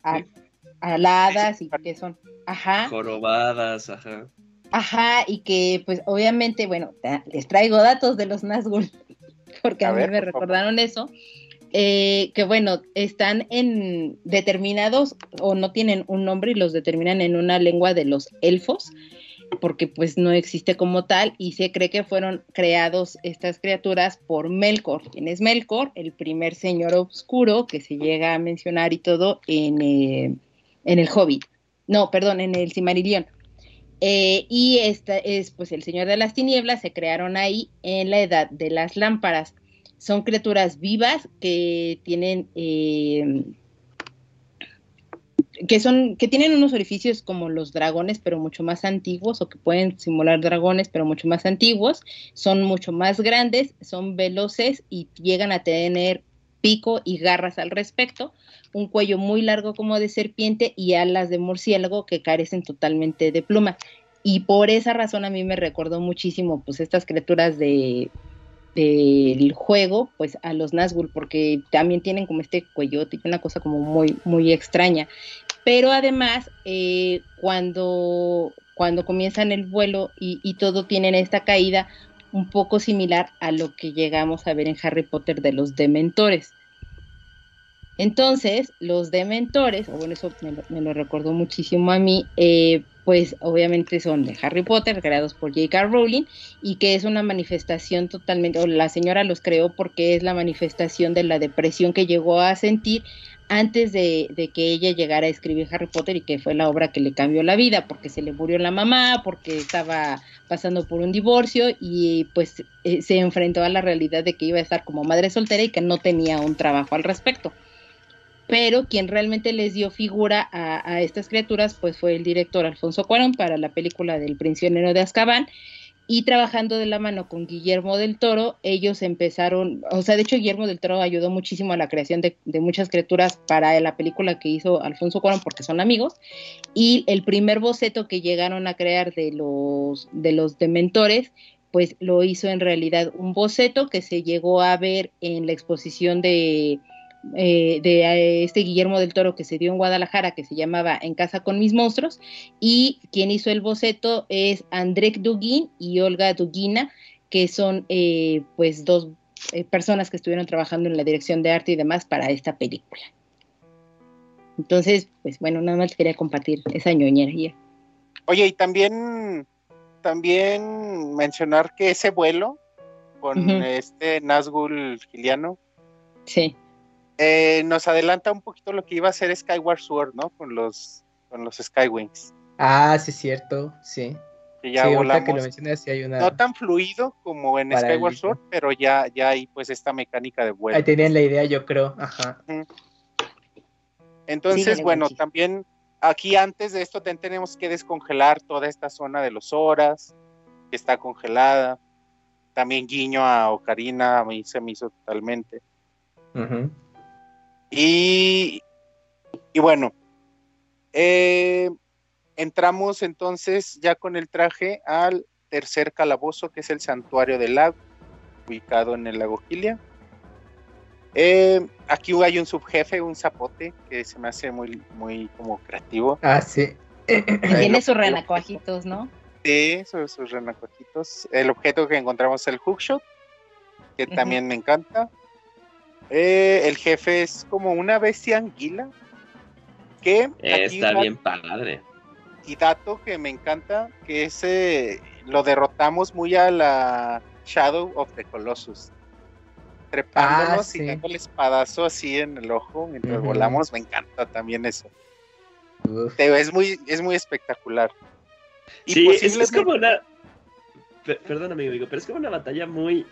aladas y que son, ajá. Jorobadas, ajá. Ajá, y que pues obviamente, bueno, les traigo datos de los Nazgûl, porque a, mí me recordaron eso. Eh, que bueno, están en determinados o no tienen un nombre y los determinan en una lengua de los elfos, porque pues no existe como tal y se cree que fueron creados estas criaturas por Melkor. ¿Quién es Melkor? El primer señor oscuro que se llega a mencionar y todo en, eh, en el Hobbit. No, perdón, en el Cimarillion. Eh, y esta es pues el Señor de las Tinieblas, se crearon ahí en la edad de las lámparas. Son criaturas vivas que tienen eh, que son, que tienen unos orificios como los dragones, pero mucho más antiguos, o que pueden simular dragones, pero mucho más antiguos, son mucho más grandes, son veloces y llegan a tener pico y garras al respecto, un cuello muy largo como de serpiente y alas de murciélago que carecen totalmente de pluma. Y por esa razón a mí me recordó muchísimo pues estas criaturas de del juego, pues a los Nazgûl, porque también tienen como este cuello, y una cosa como muy, muy extraña. Pero además, eh, cuando, cuando comienzan el vuelo y, todo tienen esta caída un poco similar a lo que llegamos a ver en Harry Potter de los dementores. Entonces, los dementores, o bueno, eso me lo, recordó muchísimo a mí, eh, pues obviamente son de Harry Potter, creados por J.K. Rowling, y que es una manifestación totalmente, o la señora los creó porque es la manifestación de la depresión que llegó a sentir antes de, que ella llegara a escribir Harry Potter y que fue la obra que le cambió la vida, porque se le murió la mamá, porque estaba pasando por un divorcio y pues eh, se enfrentó a la realidad de que iba a estar como madre soltera y que no tenía un trabajo al respecto pero quien realmente les dio figura a, estas criaturas pues fue el director Alfonso Cuarón para la película del prisionero de Azkaban. Y trabajando de la mano con Guillermo del Toro, ellos empezaron, o sea, de hecho Guillermo del Toro ayudó muchísimo a la creación de, muchas criaturas para la película que hizo Alfonso Cuarón porque son amigos, y el primer boceto que llegaron a crear de los, de los dementores, pues lo hizo en realidad un boceto que se llegó a ver en la exposición de eh, de eh, este Guillermo del Toro que se dio en Guadalajara, que se llamaba En casa con mis monstruos, y quien hizo el boceto es Andrek Dugin y Olga Dugina, que son eh, pues dos personas que estuvieron trabajando en la dirección de arte y demás para esta película. Entonces, pues bueno, nada más quería compartir esa ñoñería. Oye, y también, también mencionar que ese vuelo con este Nazgul Giliano, sí eh, nos adelanta un poquito lo que iba a ser Skyward Sword, ¿no? Con los, con los Skywings. Ah, sí, es cierto, sí. Que ya volamos. No tan fluido como en Skyward Sword, pero ya, ya hay pues esta mecánica de vuelo. Ahí tenían la idea, yo creo. Ajá. Entonces, bueno, también aquí antes de esto tenemos que descongelar toda esta zona de los horas, que está congelada. También guiño a Ocarina, a mí se me hizo totalmente. Ajá. Y, bueno, eh, entramos entonces ya con el traje al tercer calabozo, que es el santuario del lago, ubicado en el lago Gilia. Eh, aquí hay un subjefe, un zapote, que se me hace muy, muy como creativo. Ah, sí. Tiene sus renacuajitos, ¿no? Sí, sus, sus renacuajitos. El objeto que encontramos es el hookshot, que también me encanta. Eh, el jefe es como una bestia anguila. Que está bien padre. Y dato que me encanta, que ese lo derrotamos muy a la Shadow of the Colossus. Trepándonos ah, y dando el espadazo así en el ojo mientras volamos, me encanta también eso. Es muy, es muy espectacular. sí, es, como una. Perdón, amigo, pero es como una batalla muy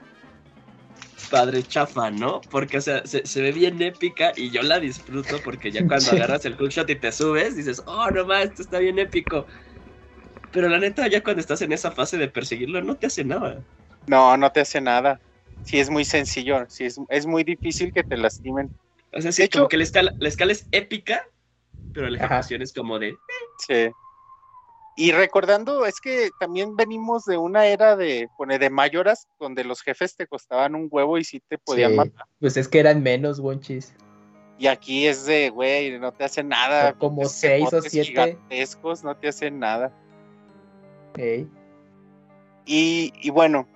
padre chafa, ¿no? Porque, o sea, se, ve bien épica y yo la disfruto porque ya cuando agarras el hookshot y te subes, dices, oh, no más, esto está bien épico. Pero la neta, ya cuando estás en esa fase de perseguirlo, no te hace nada. No, no te hace nada. Sí, es muy sencillo. Sí, es, es muy difícil que te lastimen. O sea, sí, como que la escala, la escala es épica, pero la ejecución es como de. Sí. Y recordando, es que también venimos de una era de, pone, de mayoras, donde los jefes te costaban un huevo y sí te podían matar. Pues es que eran menos, Wonchis. Y aquí es de, güey, no te hacen nada. como seis o siete. Gigantescos, no te hacen nada. Y, y, bueno,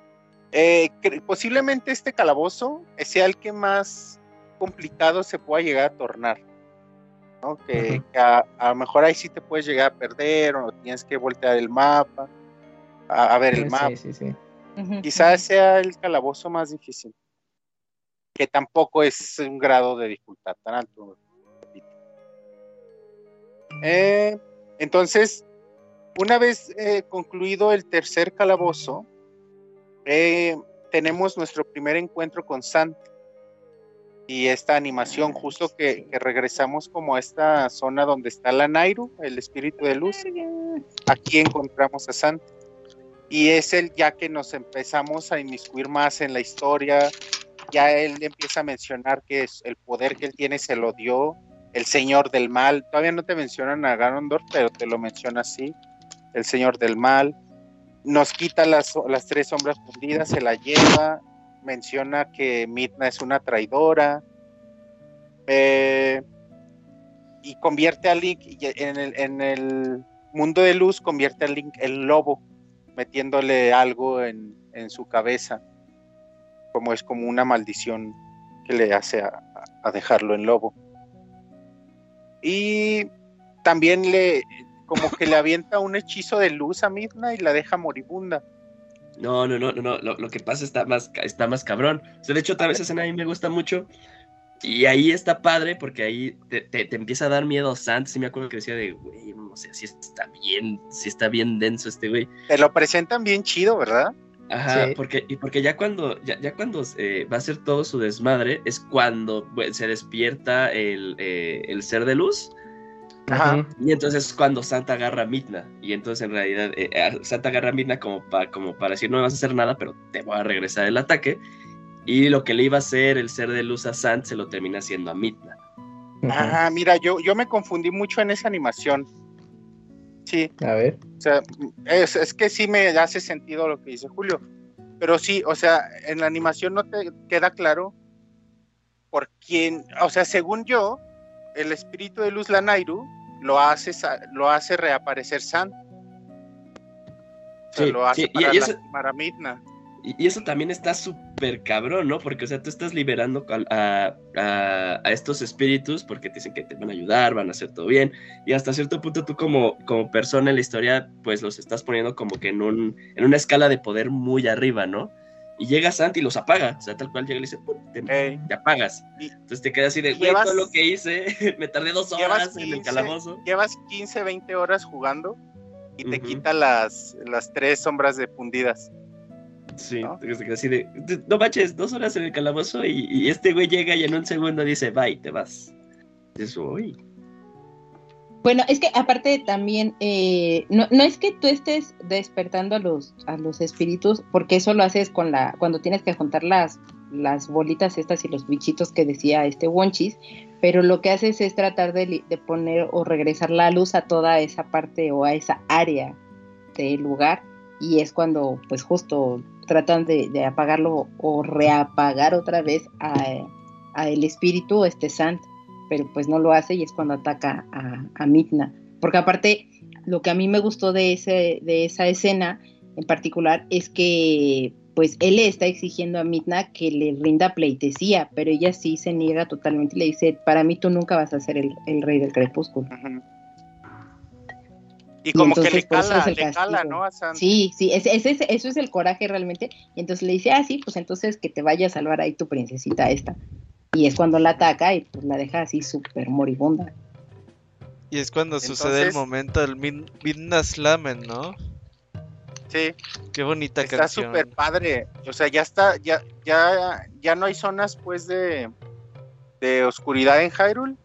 eh, posiblemente este calabozo sea el que más complicado se pueda llegar a tornar. Que, a, lo mejor ahí sí te puedes llegar a perder o tienes que voltear el mapa, a, ver el mapa. Quizás sea el calabozo más difícil, que tampoco es un grado de dificultad tan alto. Eh, entonces, una vez eh, concluido el tercer calabozo, eh, tenemos nuestro primer encuentro con Santa y esta animación, justo que, regresamos como a esta zona donde está la Nairu, el espíritu de luz, aquí encontramos a Santa. Y es el ya que nos empezamos a inmiscuir más en la historia, ya él empieza a mencionar que es el poder que él tiene se lo dio el señor del mal. Todavía no te mencionan a Ganondorf, pero te lo menciona así, el señor del mal. Nos quita las, las tres sombras fundidas, se la lleva, menciona que Midna es una traidora eh, y convierte a Link en el, en mundo de luz, convierte a Link en lobo, metiéndole algo en, su cabeza, como es como una maldición que le hace a, dejarlo en lobo. Y también le como que le avienta un hechizo de luz a Midna y la deja moribunda. No, no, no, no, Lo, que pasa está más, está más cabrón. de hecho, tal vez esa escena a mí me gusta mucho. Y ahí está padre porque ahí te, empieza a dar miedo Sant. Sí me acuerdo que decía de, güey, no sé, si está bien, si está bien denso este güey. Te lo presentan bien chido, ¿verdad? Ajá, porque, y porque ya cuando, ya, ya cuando eh, va a ser todo su desmadre, es cuando se despierta el, eh, el ser de luz y entonces cuando Santa agarra a Midna. Y entonces en realidad eh, eh, Santa agarra a Midna como, para como para decir no me vas a hacer nada, pero te voy a regresar el ataque. Y lo que le iba a hacer el ser de luz a Sant se lo termina haciendo a Midna. Ah, mira, yo, yo me confundí mucho en esa animación. Sí. A ver. O sea, es, es que sí me hace sentido lo que dice Julio. Pero sí, o sea, en la animación no te queda claro por quién, o sea, según yo, el espíritu de Luz Lanairu lo hace, lo hace reaparecer San. lo hace para, y, eso, Midna. Y, eso también está súper cabrón, ¿no? Porque, o sea, tú estás liberando a, estos espíritus porque te dicen que te van a ayudar, van a hacer todo bien. Y hasta cierto punto tú como, como persona en la historia, pues los estás poniendo como que en, un, en una escala de poder muy arriba, ¿no? Y llega Santi y los apaga. O sea, tal cual llega y le dice, te, apagas. Entonces te quedas así de, güey, todo lo que hice, me tardé dos horas en el calabozo. Llevas 15, 20 horas jugando y te quita las, las tres sombras de fundidas. Sí, ¿no? te quedas así de, no manches, dos horas en el calabozo y, este güey llega y en un segundo dice, bye, te vas. Eso, uy. Bueno, es que aparte también, eh, no, no, es que tú estés despertando a los, a los espíritus, porque eso lo haces con la, cuando tienes que juntar las, las bolitas estas y los bichitos que decía este Wonchis, pero lo que haces es tratar de, de, poner o regresar la luz a toda esa parte o a esa área del lugar, y es cuando pues justo tratan de, apagarlo o reapagar otra vez a, a el espíritu, este santo pero pues no lo hace y es cuando ataca a, a Midna. Porque aparte, lo que a mí me gustó de, ese, de esa escena en particular es que pues él le está exigiendo a Midna que le rinda pleitesía, pero ella sí se niega totalmente y le dice, para mí tú nunca vas a ser el, rey del crepúsculo. Y como que le cala, le cala, ¿no? Sí, sí, ese, eso es el coraje realmente. Y entonces le dice, ah, sí, pues entonces que te vaya a salvar ahí tu princesita esta. Y es cuando la ataca y pues la deja así súper moribunda. Y es cuando sucede el momento del Midnight Slamen, ¿no? Sí. Qué bonita está canción. Está súper padre. O sea, ya está, ya, ya, ya no hay zonas pues de, de oscuridad en Hyrule.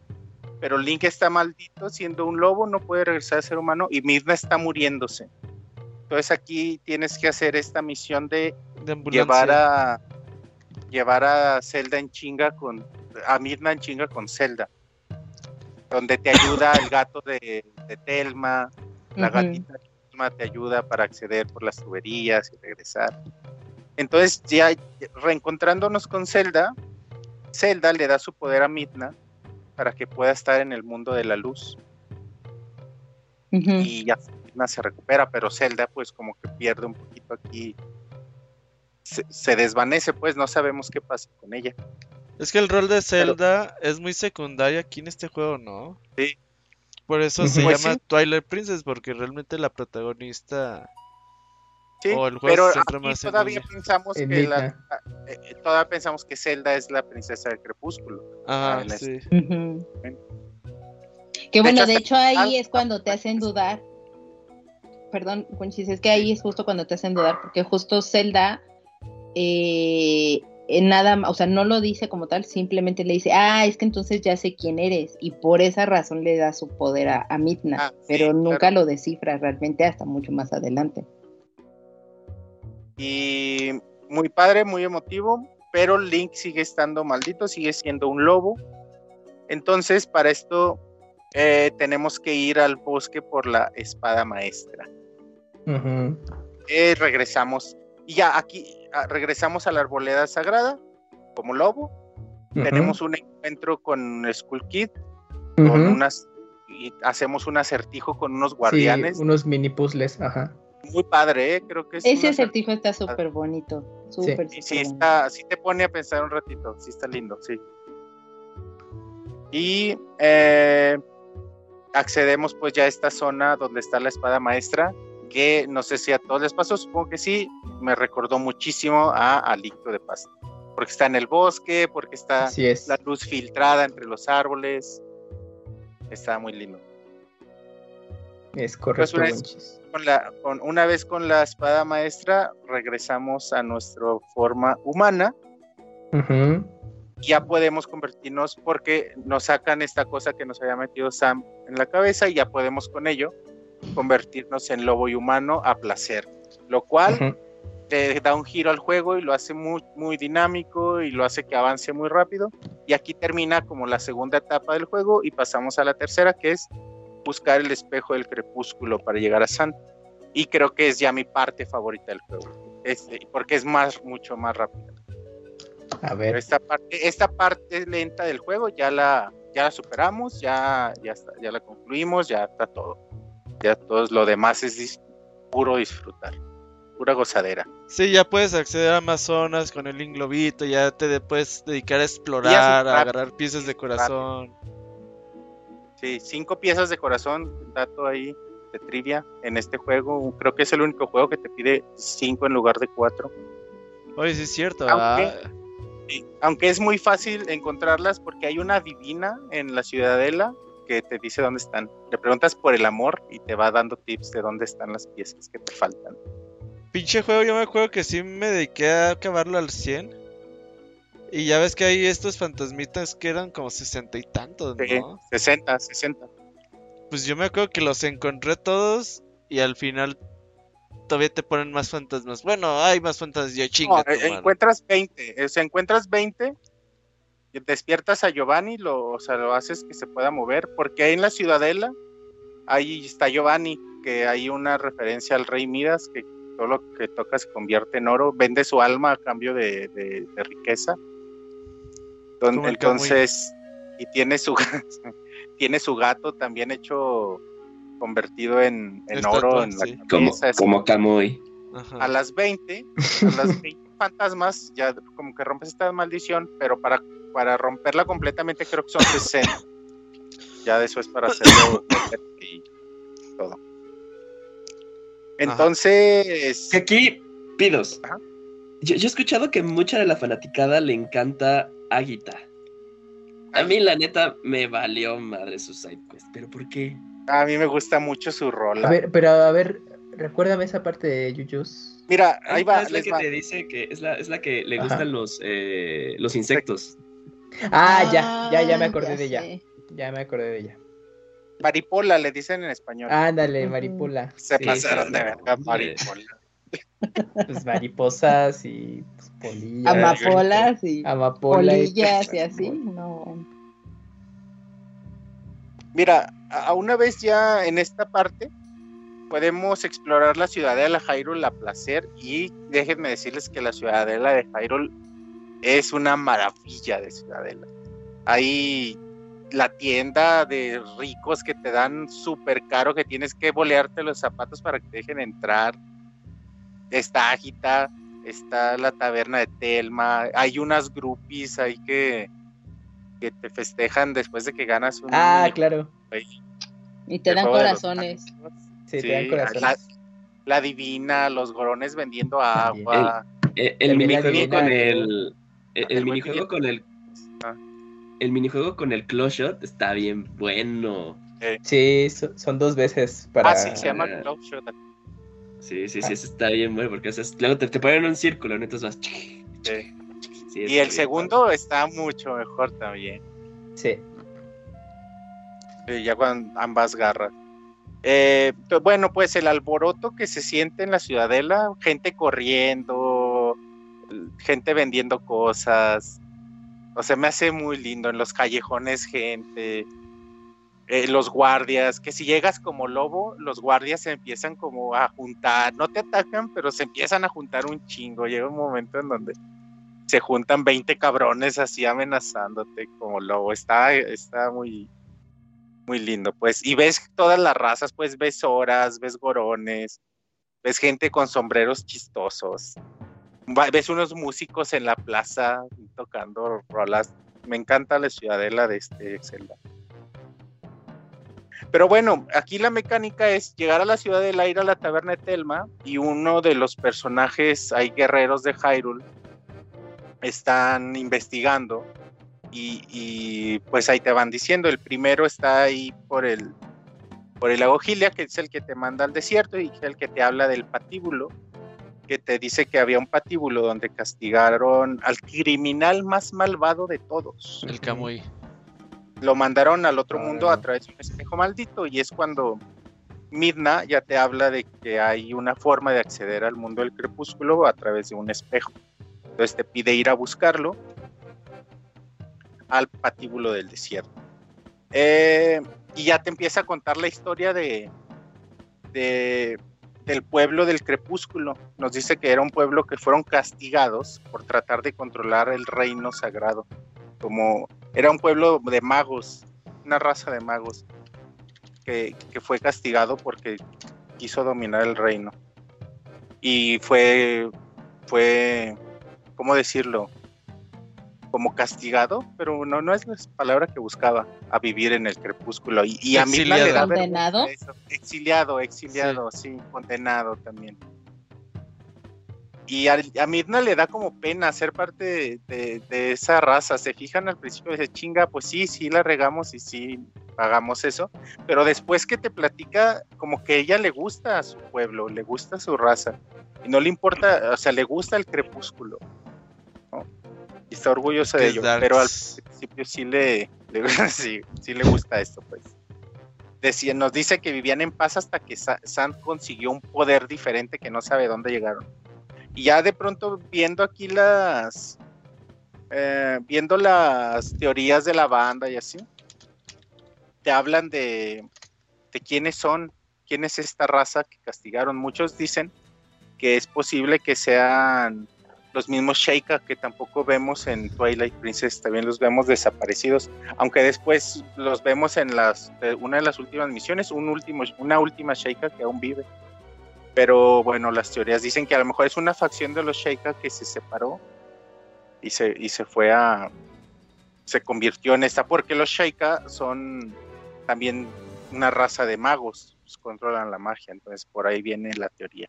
Pero Link está maldito siendo un lobo, no puede regresar a ser humano y Midna está muriéndose. Entonces aquí tienes que hacer esta misión de, llevar a llevar a Zelda en chinga con a Midna en chinga con Zelda donde te ayuda el gato de, Telma, la gatita de Telma te ayuda para acceder por las tuberías y regresar. Entonces, ya reencontrándonos con Zelda, Zelda le da su poder a Midna para que pueda estar en el mundo de la luz. Y ya Midna se recupera, pero Zelda pues como que pierde un poquito aquí. Se desvanece, pues no sabemos qué pasa con ella. Es que el rol de Zelda es muy secundario aquí en este juego, ¿no? Sí. Por eso se pues llama Twilight Princess, porque realmente la protagonista. Sí, o el juego pero más todavía pensamos que la, eh, eh, todavía pensamos que Zelda es la princesa del crepúsculo. Ajá, ah, sí. Que bueno, de hecho ahí es cuando te hacen dudar. Perdón, Conchis, es que ahí es justo cuando te hacen dudar, porque justo Zelda eh, nada, o sea, no lo dice como tal, simplemente le dice, ah, es que entonces ya sé quién eres, y por esa razón le da su poder a, a Midna, ah, pero nunca lo descifra realmente hasta mucho más adelante. Y muy padre, muy emotivo, pero Link sigue estando maldito, sigue siendo un lobo. Entonces, para esto eh, tenemos que ir al bosque por la espada maestra. Eh, regresamos. Y ya aquí, regresamos a la arboleda sagrada como lobo. Tenemos un encuentro con Skull Kid, con unas y hacemos un acertijo con unos guardianes. unos mini puzzles, ajá. Muy padre, ¿eh? creo que Ese acertijo está súper bonito. Súper, sí. sí, está, sí te pone a pensar un ratito, sí está lindo, sí. Y eh, accedemos pues ya a esta zona donde está la espada maestra que no sé si a todos les pasó, supongo que sí, me recordó muchísimo a Alicto de Paz, porque está en el bosque, porque está la luz filtrada entre los árboles, está muy lindo. Es correcto. una, vez con la, con, una vez con la espada maestra, regresamos a nuestra forma humana. Ya podemos convertirnos porque nos sacan esta cosa que nos había metido Sam en la cabeza y ya podemos con ello convertirnos en lobo y humano a placer, lo cual te da un giro al juego y lo hace muy, muy dinámico y lo hace que avance muy rápido. Y aquí termina como la segunda etapa del juego y pasamos a la tercera, que es buscar el espejo del crepúsculo para llegar a Santa. Y creo que es ya mi parte favorita del juego, este, porque es más, mucho más rápido. A ver. esta parte, esta parte lenta del juego ya la, ya la superamos, ya, ya, ya la concluimos, ya está todo ya todo lo demás es puro disfrutar, pura gozadera. Sí, ya puedes acceder a más zonas con el inglobito, ya te puedes dedicar a explorar, a, agarrar piezas de corazón. Sí, cinco piezas de corazón, dato ahí de trivia en este juego. Creo que es el único juego que te pide cinco en lugar de cuatro. Oye, sí es cierto. Aunque, ah. aunque es muy fácil encontrarlas porque hay una divina en la ciudadela que te dice dónde están. Le preguntas por el amor y te va dando tips de dónde están las piezas que te faltan. Pinche juego, yo me acuerdo que sí me dediqué a acabarlo al 100. Y ya ves que hay estos fantasmitas que eran como sesenta y tantos, ¿no? 60, 60. Pues yo me acuerdo que los encontré todos y al final todavía te ponen más fantasmas. Bueno, hay más fantasmas, yo chinga. No, encuentras 20, o sea, encuentras 20 despiertas a Giovanni, lo, o sea, lo haces que se pueda mover, porque ahí en la ciudadela, ahí está Giovanni, que hay una referencia al rey Midas, que todo lo que toca se convierte en oro, vende su alma a cambio de, riqueza. entonces, y tiene su, tiene su gato también hecho, convertido en, oro en la como, como. A las 20, a las 20 fantasmas, ya como que rompes esta maldición, pero para, para romperla completamente creo que son 60. ya después para hacerlo y todo. Entonces. Aquí, pidos. Yo, he escuchado que mucha de la fanaticada le encanta Aguita. A mí, la neta, me valió madre su sidequest. ¿Pero por qué? A mí me gusta mucho su rol. A ver, pero a ver, recuérdame esa parte de Yuyus. Mira, ahí va. Es la que te dice que es la, es la que le gustan los, eh, los insectos. Ah, ya, ya, ya me acordé ah, de ella. Ya me acordé de ella. Maripola le dicen en español. Ándale, maripola. Se pasaron de verga, maripola. Pues mariposas y pues, polillas. Amapolas y polillas y así, no. Mira, a una vez ya en esta parte podemos explorar la ciudadela Hyrule a placer y déjenme decirles que la ciudadela de Hyrule es una maravilla de ciudadela. Ahí la tienda de ricos que te dan súper caro, que tienes que bolearte los zapatos para que te dejen entrar. Está Agita, está la taberna de Telma, hay unas groupies ahí que, que te festejan después de que ganas un... Ah, claro. y te dan corazones. Sí, te dan corazones. La, divina, los gorones vendiendo agua. El, minijuego con el... El, minijuego con el el minijuego con el close shot está bien bueno. Sí, son dos veces para. Ah, sí, se llama close shot. Sí, sí, sí, eso está bien bueno porque luego te, ponen un círculo, ¿no? Entonces vas. Sí. y el segundo está mucho mejor también. Sí. ya con ambas garras. Eh, bueno, pues el alboroto que se siente en la ciudadela, gente corriendo, gente vendiendo cosas, o sea, me hace muy lindo en los callejones, gente, eh, los guardias, que si llegas como lobo, los guardias se empiezan como a juntar, no te atacan, pero se empiezan a juntar un chingo. Llega un momento en donde se juntan 20 cabrones así amenazándote como lobo. Está, está muy, muy lindo, pues. Y ves todas las razas, pues ves horas, ves gorones, ves gente con sombreros chistosos ves unos músicos en la plaza tocando rolas. Me encanta la ciudadela de este Zelda. Pero bueno, aquí la mecánica es llegar a la ciudadela, ir a la taberna de Telma y uno de los personajes, hay guerreros de Hyrule, están investigando y, pues ahí te van diciendo, el primero está ahí por el, por el lago que es el que te manda al desierto y el que te habla del patíbulo que te dice que había un patíbulo donde castigaron al criminal más malvado de todos. El Kamui. Lo mandaron al otro mundo a través de un espejo maldito y es cuando Midna ya te habla de que hay una forma de acceder al mundo del crepúsculo a través de un espejo. Entonces te pide ir a buscarlo al patíbulo del desierto. Eh, y ya te empieza a contar la historia de, de del pueblo del crepúsculo. Nos dice que era un pueblo que fueron castigados por tratar de controlar el reino sagrado. Como era un pueblo de magos, una raza de magos, que, que fue castigado porque quiso dominar el reino. Y fue, fue, ¿cómo decirlo? Como castigado, pero no, no es la palabra que buscaba, a vivir en el crepúsculo. Y, a mí le da ¿Condenado? Exiliado, exiliado, sí. condenado también. Y a, a, Mirna le da como pena ser parte de, esa raza. Se fijan al principio y dice, chinga, pues sí, sí la regamos y sí pagamos eso. Pero después que te platica, como que ella le gusta a su pueblo, le gusta a su raza. Y no le importa, o sea, le gusta el crepúsculo y está orgullosa de ello, pero al principio sí le, sí, le gusta esto, pues. Decía, nos dice que vivían en paz hasta que Sam consiguió un poder diferente que no sabe dónde llegaron. Y ya de pronto viendo aquí las, eh, viendo las teorías de la banda y así, te hablan de, de quiénes son, quién es esta raza que castigaron. Muchos dicen que es posible que sean los mismos Sheikah que tampoco vemos en Twilight Princess, también los vemos desaparecidos, aunque después los vemos en las una de las últimas misiones, un último, una última Sheikah que aún vive. Pero bueno, las teorías dicen que a lo mejor es una facción de los Sheikah que se separó y se, y se fue a. se convirtió en esta, porque los Sheikah son también una raza de magos, pues, controlan la magia, entonces por ahí viene la teoría.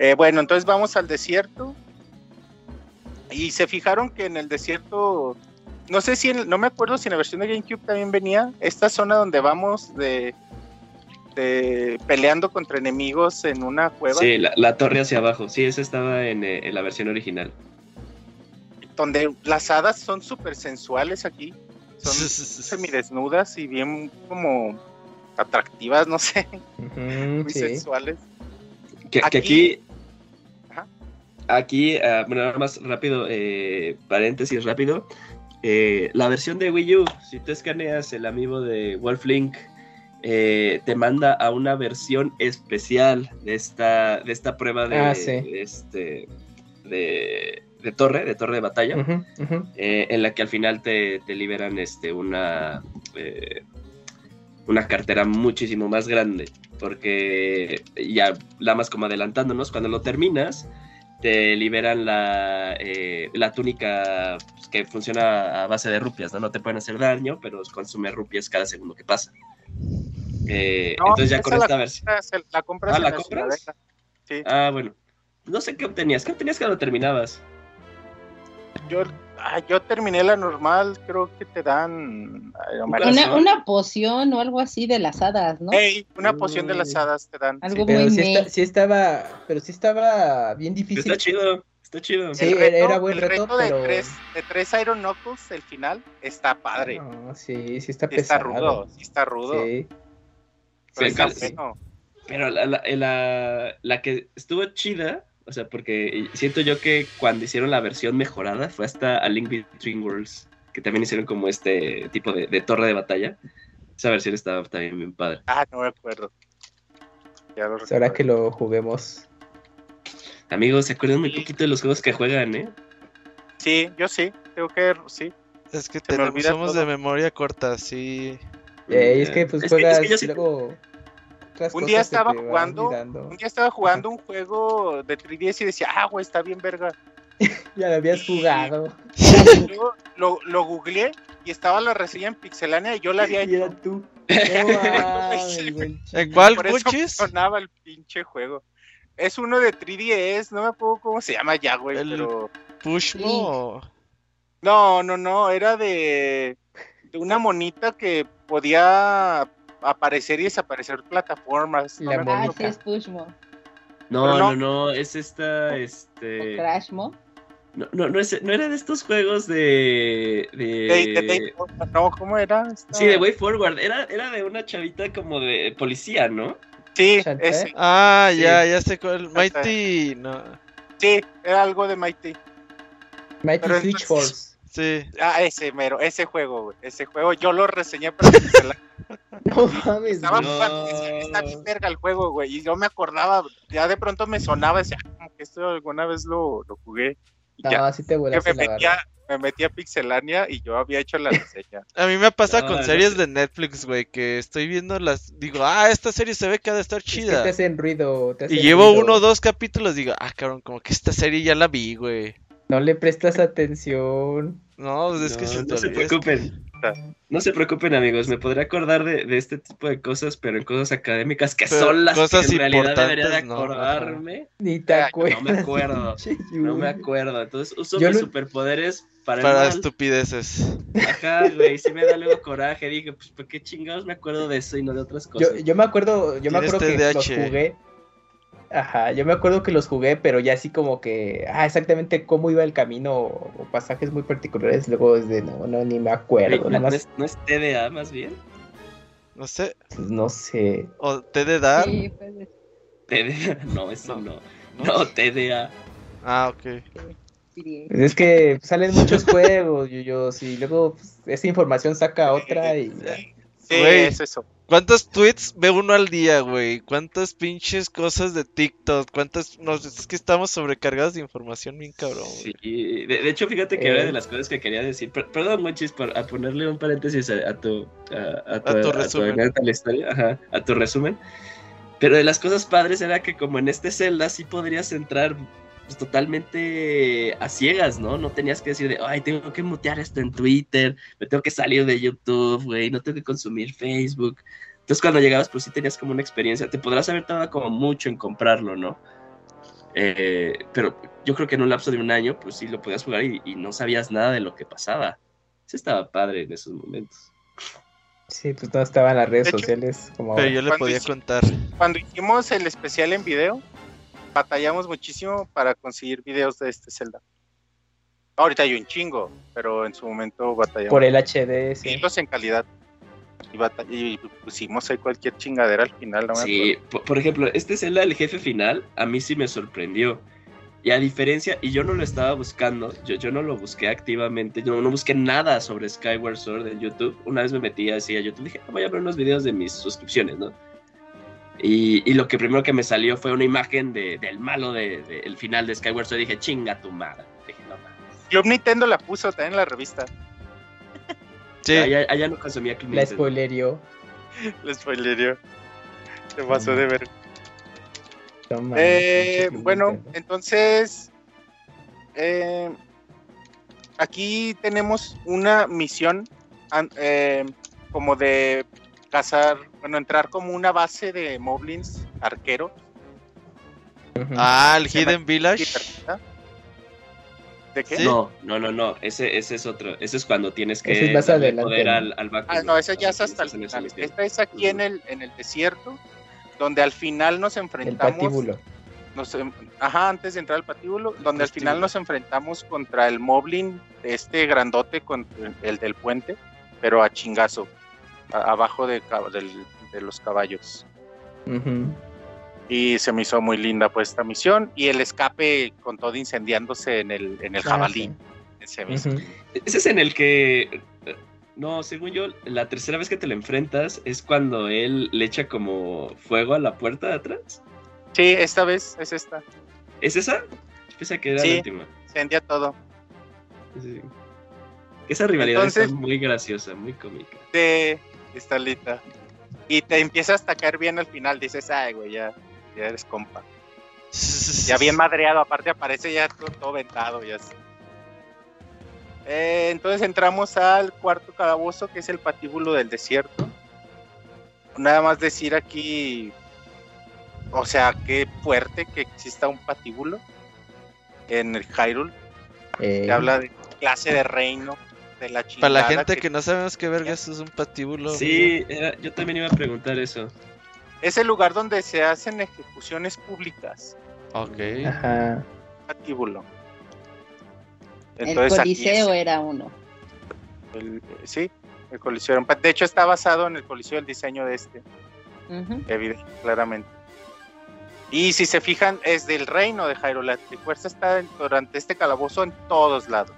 Eh, bueno, entonces vamos al desierto. Y se fijaron que en el desierto, no sé si, no me acuerdo si en la versión de GameCube también venía, esta zona donde vamos de, peleando contra enemigos en una cueva. Sí, la, torre hacia abajo, sí, esa estaba en, eh, en la versión original. Donde las hadas son súper sensuales aquí, son semidesnudas y bien como atractivas, no sé, muy sensuales. Que aquí, aquí, ah, bueno, nada más rápido, eh, paréntesis rápido. Eh, la versión de Wii U, si tú escaneas el amigo de Wolf Link, eh, te manda a una versión especial de esta, de esta prueba de, ah, este, de, torre, de torre de batalla, en la que al final te, te liberan este, una, una cartera muchísimo más grande, porque ya la más como adelantándonos, cuando lo terminas, te liberan la, eh, la túnica pues, que funciona a base de rupias, ¿no? No te pueden hacer daño, pero consume rupias cada segundo que pasa. Eh, entonces ya con esta versión... La compras. Ah, ¿la compras? Sí. Ah, bueno. No sé qué obtenías. ¿Qué obtenías cuando terminabas? Yo Ah, yo terminé la normal, creo que te dan una, una, poción o algo así de las hadas, ¿no? una poción de las hadas te dan. Algo pero sí, estaba, pero sí estaba bien difícil. Está chido, está chido. Sí, era buen reto, pero... de, tres, de tres Iron Knuckles, el final, está padre. sí, sí está pesado. Está rudo, sí está rudo. Sí. Pero, pero la, la, la que estuvo chida o sea, porque siento yo que cuando hicieron la versión mejorada fue hasta A Link Between Worlds, que también hicieron como este tipo de, torre de batalla. Esa versión estaba también bien padre. Ah, no me acuerdo. Ya lo Ahora que lo juguemos. Amigos, se acuerdan muy poquito de los juegos que juegan, ¿eh? Sí, yo sí, tengo que, sí. Es que tenemos, somos de memoria corta, sí. Eh, es que pues juegas y luego un día estaba jugando, un día estaba jugando un juego de 3DS y decía, ah, güey, está bien verga. ya lo habías jugado. lo, lo googleé y estaba la reseña en Pixelania y yo la había hecho. tú. ¿En cuál, Por eso sonaba el pinche juego. Es uno de 3DS, no me acuerdo cómo se llama ya, güey, pero... Pushmo. No, no, no, era de, de una monita que podía aparecer y desaparecer plataformas. No ah, sí es Pushmo. No, no, no, es esta, este... Crashmo. No, no, no, es, no era de estos juegos de... de... no, ¿cómo era? Sí, de Way Forward, era, era de una chavita como de policía, ¿no? Sí, ese. Ah, ya, ya sé cuál, Mighty, no. Sí, era algo de Mighty. Mighty Switch Force. Sí. Ah, ese mero, ese juego, güey. Ese juego yo lo reseñé para No mames, Estaba no. está bien verga el juego, güey. Y yo me acordaba, ya de pronto me sonaba, decía, ah, como que esto alguna vez lo, lo jugué. no, ya, sí te me metía, me metí a Pixelania y yo había hecho la reseña. a mí me pasa con series de Netflix, güey, que estoy viendo las. Digo, ah, esta serie se ve que ha de estar chida. Es que te hacen ruido. Te hacen y llevo uno o dos capítulos, digo, ah, cabrón, como que esta serie ya la vi, güey. No le prestas atención. No, pues es que se, no se preocupen. No se preocupen, amigos. Me podré acordar de, este tipo de cosas, pero en cosas académicas que son las que en realidad debería de acordarme. Ni te acuerdas. No me acuerdo. no me acuerdo. Entonces uso mis superpoderes para, para estupideces. Ajá, güey. Sí me da luego coraje. Dije, pues, ¿por qué chingados me acuerdo de eso y no de otras cosas? Yo, yo me acuerdo, yo me acuerdo que los jugué Ajá, yo me acuerdo que los jugué, pero ya así como que, ah, exactamente cómo iba el camino o, pasajes muy particulares, luego es de, no, no, ni me acuerdo. ¿No, es, ¿No, es, TDA más bien? No sé. Pues no sé. ¿O TDA? Sí, puede TDA, no, eso no. No, TDA. Ah, ok. Pues es que salen muchos juegos, yo, yo, sí, luego pues, esa información saca otra y... Sí, es eso. ¿Cuántos tweets ve uno al día, güey? ¿Cuántas pinches cosas de TikTok? ¿Cuántas.? No, es que estamos sobrecargados de información bien cabrón. Sí, de, hecho, fíjate que era de eh. las cosas que quería decir. perdón, Monchis, por a ponerle un paréntesis a, tu, a, tu, resumen. A tu, historia, a tu resumen. Pero de las cosas padres era que como en este Zelda sí podrías entrar pues, totalmente a ciegas, ¿no? No tenías que decir de, ay, tengo que mutear esto en Twitter, me tengo que salir de YouTube, güey, no tengo que consumir Facebook. Entonces cuando llegabas, pues sí tenías como una experiencia. Te podrás haber tardado como mucho en comprarlo, ¿no? Eh, pero yo creo que en un lapso de un año, pues sí lo podías jugar y, no sabías nada de lo que pasaba. Eso estaba padre en esos momentos. Sí, pues no estaba en las redes sociales como Pero yo le podía contar. Cuando hicimos el especial en video, batallamos muchísimo para conseguir videos de este Zelda. Ahorita hay un chingo, pero en su momento batallamos. Por el HD, sí. en calidad. Y, pusimos ahí cualquier chingadera al final. No sí, por, ejemplo, este Zelda, el jefe final, a mí sí me sorprendió. Y a diferencia, y yo no lo estaba buscando, yo, yo no lo busqué activamente, yo no busqué nada sobre Skyward Sword en YouTube. Una vez me metí así a YouTube, dije, voy a ver unos videos de mis suscripciones, ¿no? Y, lo que primero que me salió fue una imagen del malo del de, el final de Skyward Sword. Dije, chinga tu madre. Dije, no Club Nintendo la puso también en la revista. Sí. Allá, no consumía Club La spoilerió. la spoilerió. Se pasó de ver. eh, bueno, entonces. Eh, aquí tenemos una misión eh, como de cazar, bueno, entrar como una base de moblins arqueros. Ah, el Hidden Village. ¿De qué? No, no, no, no. Ese, ese es otro. Ese es cuando tienes que es poder al, al Ah, no, ese ya es hasta el final. Esta es aquí en el, en el desierto, donde al final nos enfrentamos. El patíbulo. Nos, em, ajá, antes de entrar al patíbulo, donde al final nos enfrentamos contra el Moblin, este grandote, con el del puente, pero a chingazo abajo de, los caballos. Y se me hizo muy linda pues esta misión y el escape con todo incendiándose en el, en el ah, jabalí. Ese, es en el que no, según yo, la tercera vez que te lo enfrentas es cuando él le echa como fuego a la puerta de atrás. Sí, esta vez es esta. ¿Es esa? Pensé que era la última. Incendia todo. Esa rivalidad es muy graciosa, muy cómica. Sí, está lista. Y te empiezas a caer bien al final, dices, ay, güey, ya, ya eres compa. ya bien madreado, aparte aparece ya todo, ventado y así. Eh, entonces entramos al cuarto calabozo, que es el patíbulo del desierto. Nada más decir aquí, o sea, qué fuerte que exista un patíbulo en el Hyrule. que eh. habla de clase de reino, para la gente que... no sabemos qué verga es un patíbulo. Sí, yo también iba a preguntar eso. Es el lugar donde se hacen ejecuciones públicas. Ok. Ajá. Patíbulo. el Coliseo era uno. sí, el Coliseo. De hecho, está basado en el Coliseo el diseño de este. Evidente, claramente. Y si se fijan, es del reino de Jairo. La fuerza está durante este calabozo en todos lados.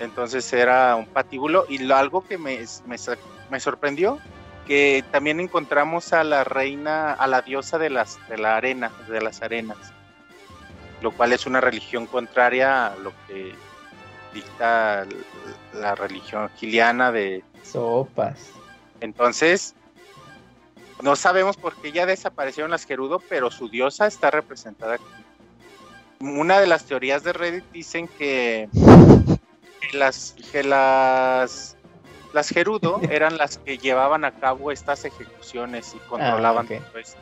Entonces era un patíbulo y lo, algo que me, me, sorprendió, que también encontramos a la reina, a la diosa de, las, de la arena, de las arenas, lo cual es una religión contraria a lo que dicta la religión giliana de... Sopas. Entonces, no sabemos por qué ya desaparecieron las Gerudo, pero su diosa está representada aquí. Una de las teorías de Reddit dicen que las, que las, las Gerudo eran las que llevaban a cabo estas ejecuciones y controlaban ah, todo esto.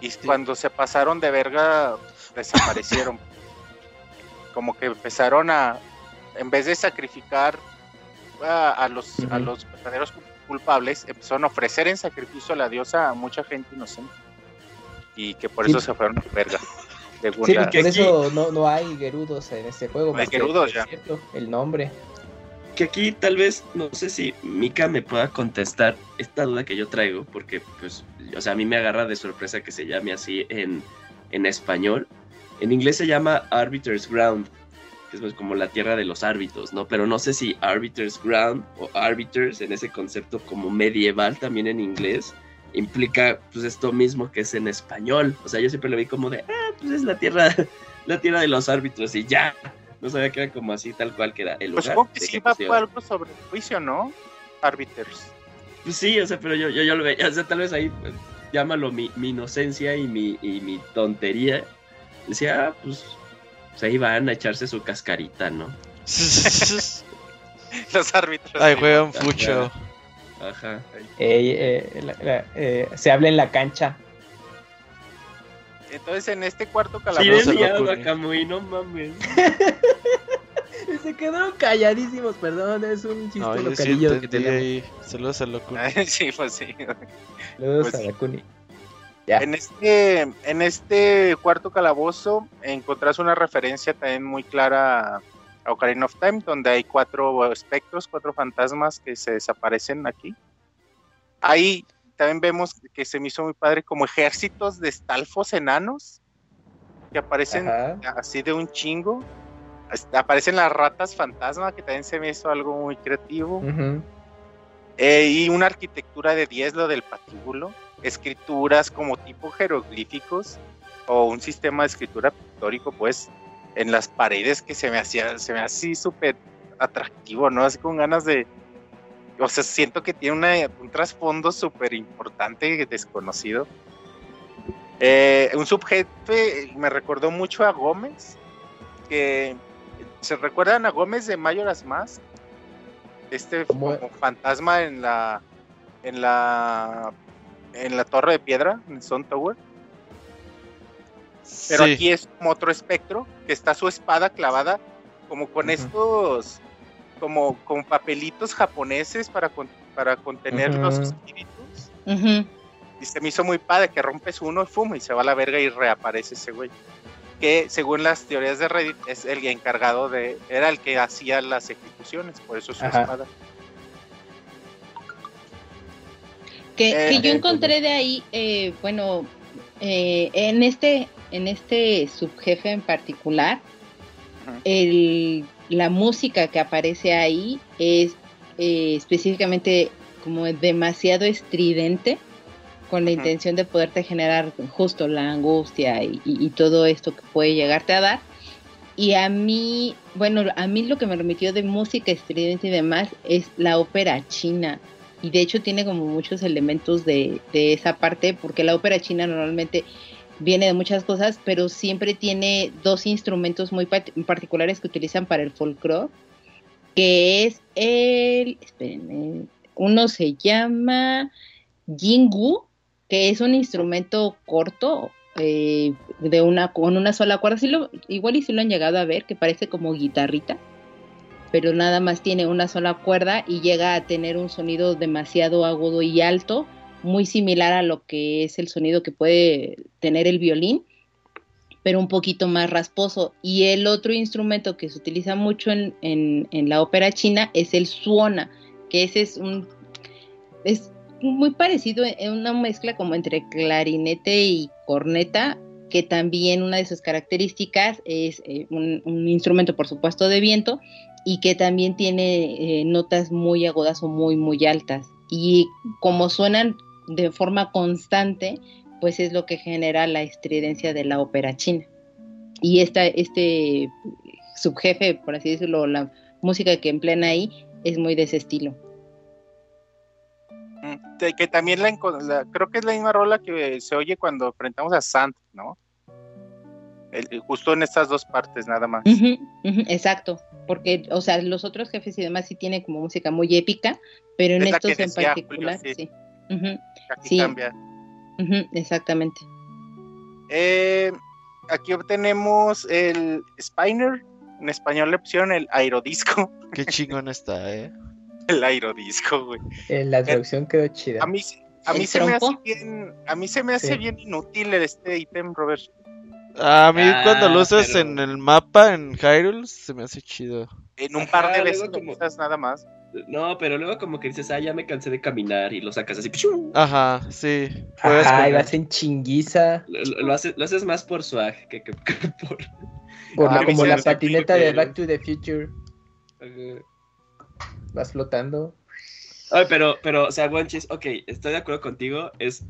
Y cuando se pasaron de verga, desaparecieron. Como que empezaron a, en vez de sacrificar a, los, a los verdaderos culpables, empezaron a ofrecer en sacrificio a la diosa a mucha gente inocente. Y que por eso se fueron a verga. Sí, por eso no, no, hay Gerudos en este juego. hay Gerudos ya. el nombre. Que aquí tal vez, no sé si Mika me pueda contestar esta duda que yo traigo, porque pues, o sea, a mí me agarra de sorpresa que se llame así en, en español. En inglés se llama Arbiter's Ground, que es pues como la tierra de los árbitros, ¿no? Pero no sé si Arbiter's Ground o Arbiters en ese concepto como medieval también en inglés implica pues esto mismo que es en español. O sea, yo siempre lo vi como de, ah, pues es la tierra, la tierra de los árbitros y ya. No sabía que era como así, tal cual que era el pues lugar. Pues supongo que sí va por algo sobre el juicio, ¿no? Árbitros. Pues sí, o sea, pero yo, yo, yo lo veía, o sea, tal vez ahí llámalo mi, inocencia y mi, y mi tontería, decía, ah, pues, pues, ahí van a echarse su cascarita, ¿no? Los árbitros. Ahí juegan mucho. Ajá. Eh, eh, se habla en la cancha. Entonces en este cuarto calabozo. Sí, Camuy, no mames. Se quedaron calladísimos, perdón, es un chiste no, localillo que tenemos. Saludos a Locuni. sí, pues sí. Saludos pues a Locuni. En este, en este cuarto calabozo encontrás una referencia también muy clara a Ocarina of Time, donde hay cuatro espectros, cuatro fantasmas que se desaparecen aquí. Ahí también vemos que se me hizo muy padre como ejércitos de estalfos enanos que aparecen así de un chingo. Aparecen las ratas fantasma, que también se me hizo algo muy creativo. Eh, y una arquitectura de 10, lo del patíbulo. Escrituras como tipo jeroglíficos o un sistema de escritura pictórico, pues, en las paredes que se me hacía, se me así súper atractivo, ¿no? Así con ganas de. O sea, siento que tiene un trasfondo súper importante, desconocido. Eh, un subjefe me recordó mucho a Gómez, que se recuerdan a Gómez de Mayoras Más, este como fantasma en la en la en la torre de piedra en Sun Tower pero aquí es como otro espectro, que está su espada clavada, como con estos, como con papelitos japoneses para, para contener los espíritus. Y se me hizo muy padre que rompes uno y fuma y se va a la verga y reaparece ese güey. Que según las teorías de Reddit es el encargado de, era el que hacía las ejecuciones, por eso su espada. Que, que, yo eh, encontré de ahí, eh, bueno, eh, en este en este subjefe en particular, la música que aparece ahí es eh, específicamente como demasiado estridente con la intención de poderte generar justo la angustia y, todo esto que puede llegarte a dar. Y a mí, bueno, a mí lo que me remitió de música estridente y demás es la ópera china. Y de hecho tiene como muchos elementos de, de esa parte, porque la ópera china normalmente viene de muchas cosas, pero siempre tiene dos instrumentos muy particulares que utilizan para el folclore, que es el, espérenme, uno se llama jingu, que es un instrumento corto, eh, de una con una sola cuerda, igual y si lo han llegado a ver, que parece como guitarrita, pero nada más tiene una sola cuerda y llega a tener un sonido demasiado agudo y alto, muy similar a lo que es el sonido que puede tener el violín, pero un poquito más rasposo. Y el otro instrumento que se utiliza mucho en, en, la ópera china es el suona, que ese es un... Es muy parecido, es una mezcla como entre clarinete y corneta, que también una de sus características es eh, un, instrumento, por supuesto, de viento y que también tiene eh, notas muy agudas o muy, muy altas. Y como suenan de forma constante, pues es lo que genera la estridencia de la ópera china. Y esta, este subjefe, por así decirlo, la música que emplean ahí es muy de ese estilo. Mm, que también la, creo que es la misma rola que se oye cuando enfrentamos a Sant, ¿no? justo en estas dos partes nada más. exacto, porque, o sea, los otros jefes y demás sí tienen como música muy épica, pero en estos en particular, sí aquí cambia. exactamente. Eh, aquí obtenemos el Spiner, en español le pusieron el aerodisco. Qué chingón está, ¿eh? El aerodisco, güey. Eh, la traducción quedó chida. A mí, a mí se me hace bien, a mí se me hace bien inútil este ítem, Robert. A mí ah, cuando lo usas en el mapa en Hyrule se me hace chido. En un par de veces como... nada más. No, pero luego como que dices, ah, ya me cansé de caminar y lo sacas así. Ajá, sí. Ajá, y vas en chinguiza. Lo, haces, lo haces más por swag que, por... por ah, como la patineta de Back to the Future. Vas flotando. Ay, pero, pero, o sea, Guanchis, ok, estoy de acuerdo contigo. Es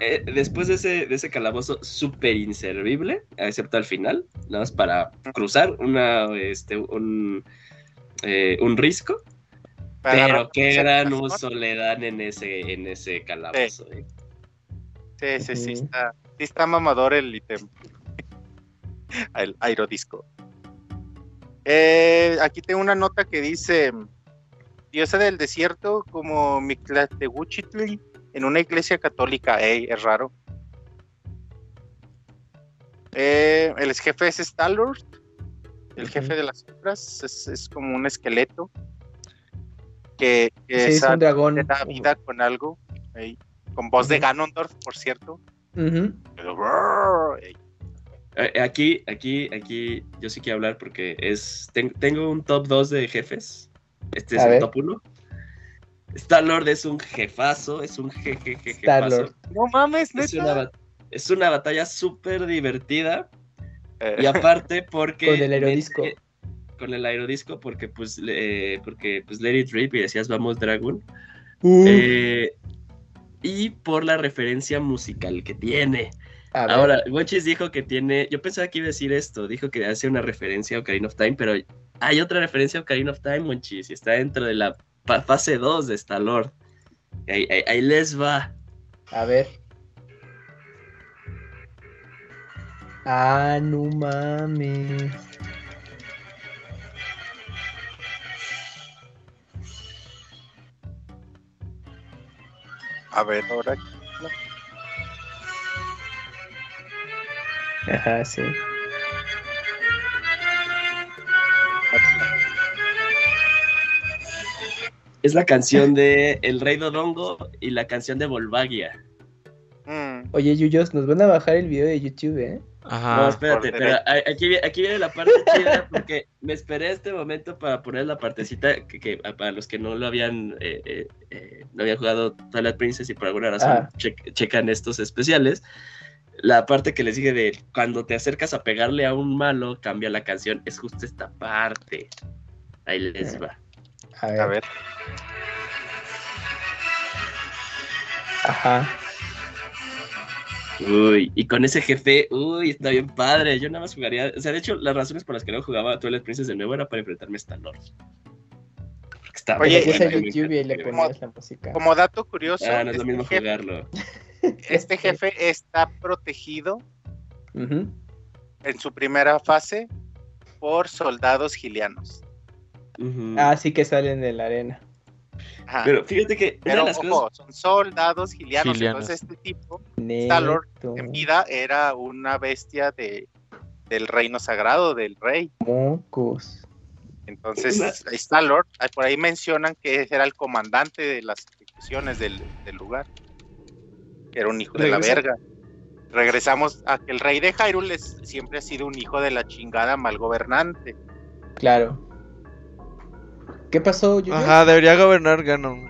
eh, después de ese, de ese calabozo súper inservible, excepto al final, nada más para cruzar una, este, un, eh, un risco. Pero qué gran uso le dan en ese, en ese calabozo. Eh. Sí, sí, sí, está, sí está mamador el ítem. el aerodisco. Eh, aquí tengo una nota que dice: Diosa del desierto como Mictlantecuhtli en una iglesia católica. Ey, es raro. Eh, el jefe es Stalord, el jefe de las sombras, es, como un esqueleto que, es un dragón. da vida con algo, con voz de Ganondorf, por cierto. Eh, aquí, aquí, aquí, yo sí quiero hablar porque es tengo un top 2 de jefes. Este es el top 1. Star Lord es un jefazo, es un jefe jefazo. No mames, es una, es una batalla súper divertida. Eh. Y aparte porque... con el aerodisco. con el aerodisco porque pues, porque pues Let It Rip y decías vamos Dragon. Uh. Eh, y por la referencia musical que tiene. Ahora, Wonchis dijo que tiene. Yo pensaba que iba a decir esto. Dijo que hace una referencia a Ocarina of Time, pero hay otra referencia a Ocarina of Time, Wonchis, y está dentro de la fase 2 de Star Ahí, ahí, les va. A ver. Ah, no mames. A ver, ahora. Ajá, sí. Es la canción de El Rey Dodongo y la canción de Volvagia. Mm. Oye, Yuyos, nos van a bajar el video de YouTube, ¿eh? Ajá. No, espérate, pero aquí, aquí, viene la parte chida porque me esperé este momento para poner la partecita que, para los que no lo habían eh, eh, eh, no habían jugado Twilight Princess y por alguna razón checan estos especiales la parte que les sigue de cuando te acercas a pegarle a un malo cambia la canción es justo esta parte ahí les va a ver, a ver. Ajá. Uy, y con ese jefe, uy, está bien padre. Yo nada más jugaría. O sea, de hecho, las razones por las que no jugaba Twilight Princess de nuevo era para enfrentarme a Star Lord. Oye, YouTube y le como, la música. Como dato curioso. Ah, no es lo este mismo jugarlo. Este jefe está protegido en su primera fase por soldados gilianos. Ah, sí que salen de la arena. Pero fíjate que Pero, ojo, son soldados gilianos, entonces este tipo, Stalor, en vida era una bestia de, del reino sagrado del rey. Mocos. Entonces, Stalor, por ahí mencionan que era el comandante de las ejecuciones del, lugar. Era un hijo de la verga. Regresamos a que el rey de Hyrule siempre ha sido un hijo de la chingada mal gobernante. Claro. ¿Qué pasó? Ajá, debería gobernar Ganon.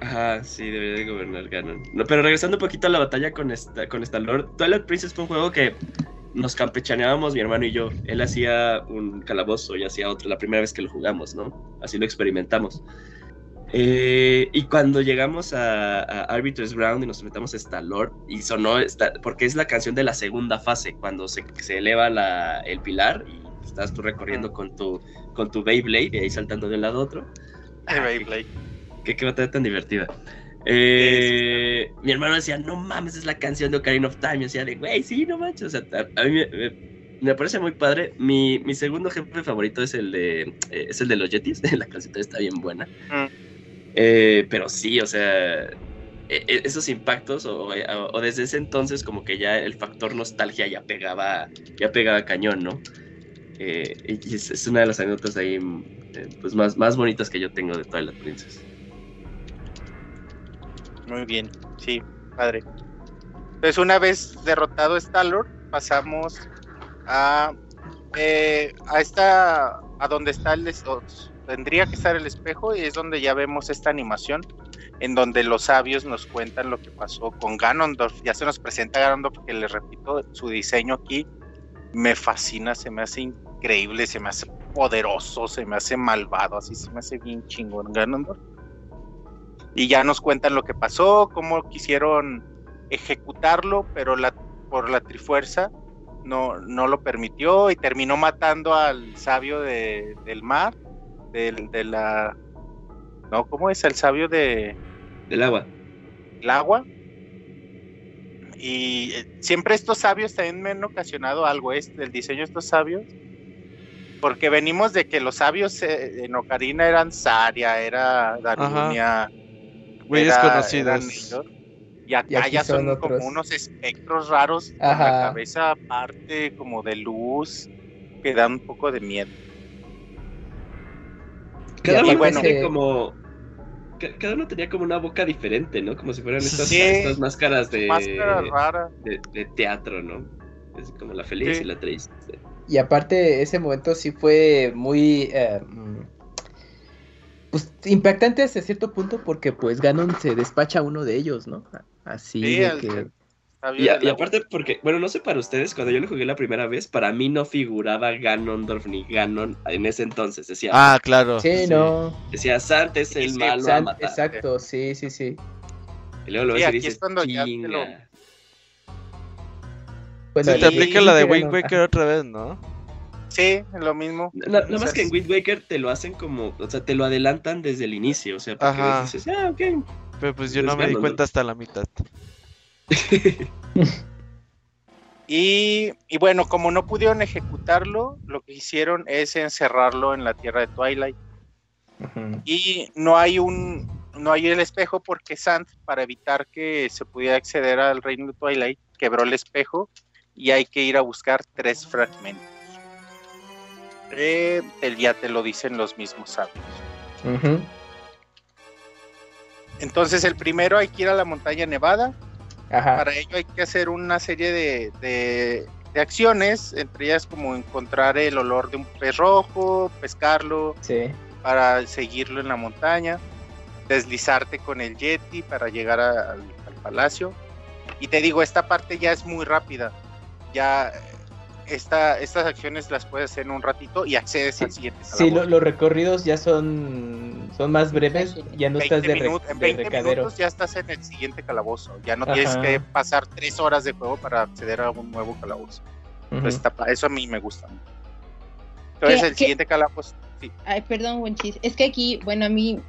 Ajá, sí, debería gobernar Ganon. No, pero regresando un poquito a la batalla con esta, con esta Lord, Twilight Princess fue un juego que nos campechaneábamos mi hermano y yo. Él hacía un calabozo y hacía otro, la primera vez que lo jugamos, ¿no? Así lo experimentamos. Eh, y cuando llegamos a, Arbiters Ground y nos metamos a esta Lord, y sonó, esta, porque es la canción de la segunda fase, cuando se, se eleva la, el pilar y estás tú recorriendo con tu con tu Beyblade y ahí saltando de un lado a otro. Ah, Beyblade. Qué, qué batalla tan divertida. Eh, mi hermano decía, no mames, es la canción de Ocarina of Time. Y decía, de, güey, sí, no manches. O sea, a, mí me, parece muy padre. Mi, mi, segundo jefe favorito es el de, eh, es el de los Yetis. la canción está bien buena. Mm. Eh, pero sí, o sea, e, e, esos impactos, o, o, desde ese entonces, como que ya el factor nostalgia ya pegaba, ya pegaba cañón, ¿no? Eh, es, una de las anécdotas ahí eh, pues más, más bonitas que yo tengo de Twilight Princess. Muy bien, sí, padre. Pues una vez derrotado Stalor, pasamos a, eh, a esta, a donde está el, tendría que estar el espejo y es donde ya vemos esta animación en donde los sabios nos cuentan lo que pasó con Ganondorf. Ya se nos presenta Ganondorf, que les repito, su diseño aquí me fascina, se me hace increíble, se me hace poderoso, se me hace malvado, así se me hace bien chingón Ganondorf. Y ya nos cuentan lo que pasó, cómo quisieron ejecutarlo, pero la, por la trifuerza no, no lo permitió y terminó matando al sabio del mar, del, de la... No, ¿cómo es? El sabio de... Del agua. El agua. Y eh, siempre estos sabios también me han ocasionado algo, este, el diseño de estos sabios, porque venimos de que los sabios eh, en Ocarina eran Saria, era Darunia, muy desconocidos. y acá ya son como unos espectros raros con la cabeza aparte como de luz que dan un poco de miedo. Cada uno bueno, como cada uno tenía como una boca diferente, ¿no? Como si fueran estas, máscaras de, de, teatro, ¿no? Es como la feliz y la triste. Y aparte, ese momento sí fue muy eh, mm, pues, impactante hasta cierto punto porque pues Ganon se despacha a uno de ellos, ¿no? Así de que... Y, aparte porque, bueno, no sé para ustedes, cuando yo lo jugué la primera vez, para mí no figuraba Ganondorf ni Ganon en ese entonces. Decía, ah, claro. Sí, no. Decía, Sant es el malo Exacto, sí, sí, sí. Y luego lo ves y dices, chinga. Pues Se te aplica la de Wind Waker otra vez, ¿no? Sí, lo mismo. Nada más que en Wind Waker te lo hacen como, o sea, te lo adelantan desde el inicio, o sea, porque dices, ah, ok. Pero pues yo no me di cuenta hasta la mitad. y, bueno, como no pudieron ejecutarlo, lo que hicieron es encerrarlo en la tierra de Twilight. Y no hay un no hay el espejo porque Sant, para evitar que se pudiera acceder al reino de Twilight, quebró el espejo y hay que ir a buscar tres fragmentos. Eh, el ya te lo dicen los mismos sabios. Entonces el primero hay que ir a la montaña nevada, para ello hay que hacer una serie de, acciones, entre ellas como encontrar el olor de un pez rojo, pescarlo, para seguirlo en la montaña, deslizarte con el Yeti para llegar al palacio. Y te digo, esta parte ya es muy rápida. Ya estas acciones las puedes hacer en un ratito y accedes al siguiente. Sí, los recorridos ya son, son más breves, ya no estás de, En 20 minutos ya estás en el siguiente calabozo, ya no tienes que pasar tres horas de juego para acceder a un nuevo calabozo. eso a mí me gusta. Entonces el siguiente calabozo... Sí. Ay, perdón, Wenchis, es que aquí, bueno, a mí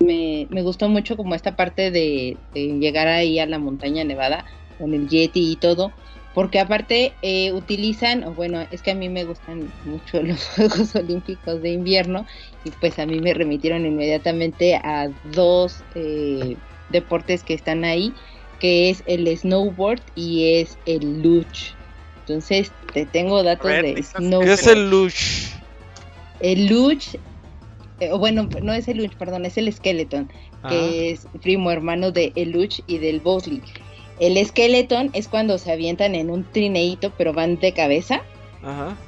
me, gustó mucho como esta parte de, de llegar ahí a la montaña nevada con el Yeti y todo porque aparte eh, utilizan, bueno, es que a mí me gustan mucho los Juegos Olímpicos de invierno y pues a mí me remitieron inmediatamente a dos eh, deportes que están ahí, que es el snowboard y es el luge. Entonces, te tengo datos de snowboard. ¿Qué es el luge? El luge, eh, bueno, no es el luge, perdón, es el skeleton, que ah. es primo hermano de el luge y del bobsleigh. El esqueleton es cuando se avientan en un trineito, pero van de cabeza.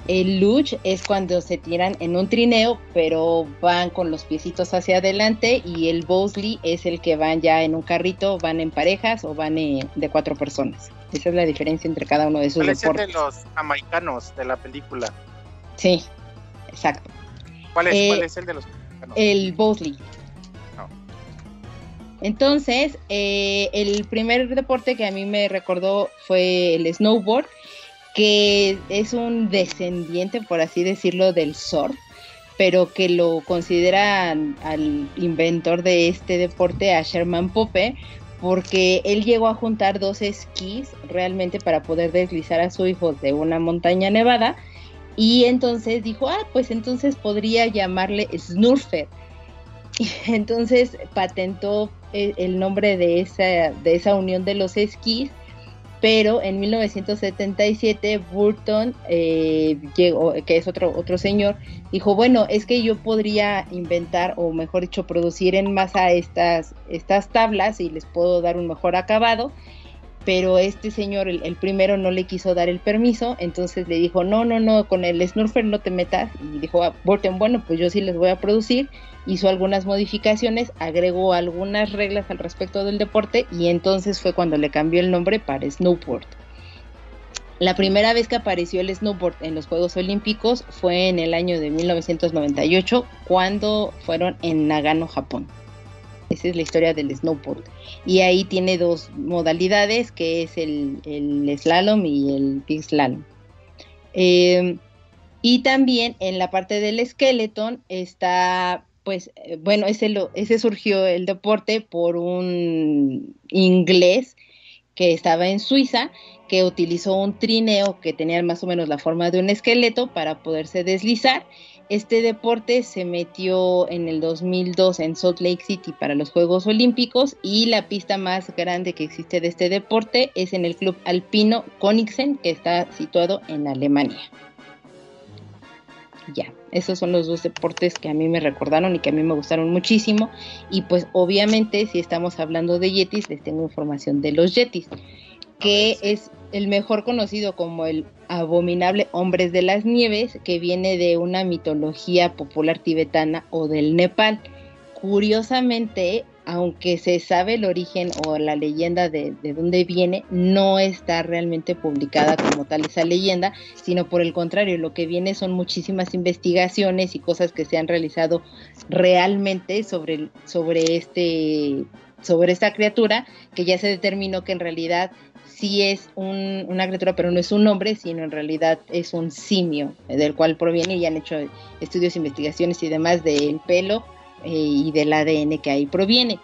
El luge es cuando se tiran en un trineo, pero van con los piecitos hacia adelante. Y el Bosley es el que van ya en un carrito, van en parejas o van de cuatro personas. Esa es la diferencia entre cada uno de esos ¿Cuál deportes. es de los americanos de la película? Sí, exacto. ¿Cuál es, ¿cuál eh, es el de los americanos? El Bosley. Entonces, eh, el primer deporte que a mí me recordó fue el snowboard, que es un descendiente, por así decirlo, del surf, pero que lo consideran al inventor de este deporte, a Sherman Pope, porque él llegó a juntar dos esquís realmente para poder deslizar a su hijo de una montaña nevada. Y entonces dijo, ah, pues entonces podría llamarle Snurfer y entonces patentó el nombre de esa, de esa unión de los esquís, pero en 1977 Burton eh, llegó, que es otro, otro señor, dijo, bueno, es que yo podría inventar, o mejor dicho, producir en masa estas, estas tablas y les puedo dar un mejor acabado pero este señor, el, primero, no le quiso dar el permiso, entonces le dijo, no, no, no, con el Snurfer no te metas, y dijo, ah, Burton, bueno, pues yo sí les voy a producir, hizo algunas modificaciones, agregó algunas reglas al respecto del deporte, y entonces fue cuando le cambió el nombre para Snowboard. La primera vez que apareció el snowboard en los Juegos Olímpicos fue en el año de 1998, cuando fueron en Nagano, Japón. Esa es la historia del snowboard. Y ahí tiene dos modalidades, que es el, slalom y el big slalom. Em, y también en la parte del skeleton está, pues, eh, bueno, ese, lo, ese surgió el deporte por un inglés que estaba en Suiza, que utilizó un trineo que tenía más o menos la forma de un esqueleto para poderse deslizar. Este deporte se metió en el 2002 en Salt Lake City para los Juegos Olímpicos y la pista más grande que existe de este deporte es en el Club Alpino Konigsen, que está situado en Alemania. Ya, esos son los dos deportes que a mí me recordaron y que a mí me gustaron muchísimo. Y pues obviamente si estamos hablando de Yetis, les tengo información de los Yetis, que es el mejor conocido como el abominable Hombres de las Nieves, que viene de una mitología popular tibetana o del Nepal. Curiosamente, aunque se sabe el origen o la leyenda de, de, dónde viene, no está realmente publicada como tal esa leyenda, sino por el contrario, lo que viene son muchísimas investigaciones y cosas que se han realizado realmente sobre, sobre, este, sobre esta criatura, que ya se determinó que en realidad sí es una criatura, pero no es un hombre, sino en realidad es un simio, del cual proviene y han hecho estudios, investigaciones y demás del pelo eh, y del ADN que ahí proviene.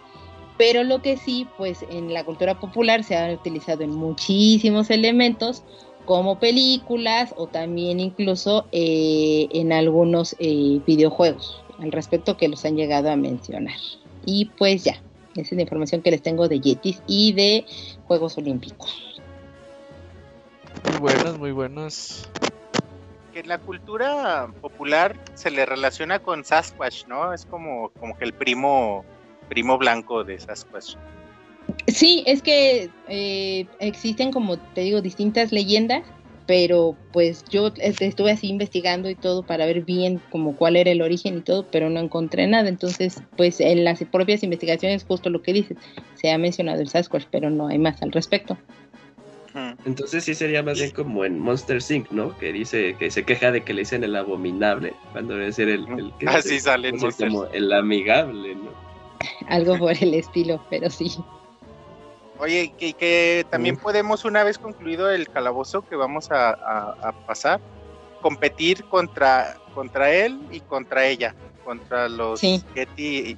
Pero lo que sí, pues en la cultura popular se ha utilizado en muchísimos elementos, como películas o también incluso eh, en algunos eh, videojuegos al respecto que los han llegado a mencionar. Y pues ya, esa es la información que les tengo de Yetis y de Juegos Olímpicos. Muy buenos, muy buenos en la cultura popular se le relaciona con Sasquatch, ¿no? Es como, como que el primo, primo blanco de Sasquatch. Sí, es que eh, existen, como te digo, distintas leyendas, pero pues yo estuve así investigando y todo para ver bien como cuál era el origen y todo, pero no encontré nada. Entonces, pues en las propias investigaciones, justo lo que dices, se ha mencionado el Sasquatch, pero no hay más al respecto. Entonces sí sería más bien como en Monster Inc., ¿no? Que dice que se queja de que le dicen el abominable, cuando debe ser el, que Así sale como el amigable, ¿no? Algo por el estilo, pero sí. Oye, que, que también podemos, una vez concluido el calabozo que vamos a, pasar, competir contra, contra él y contra ella, contra los sí. Getty,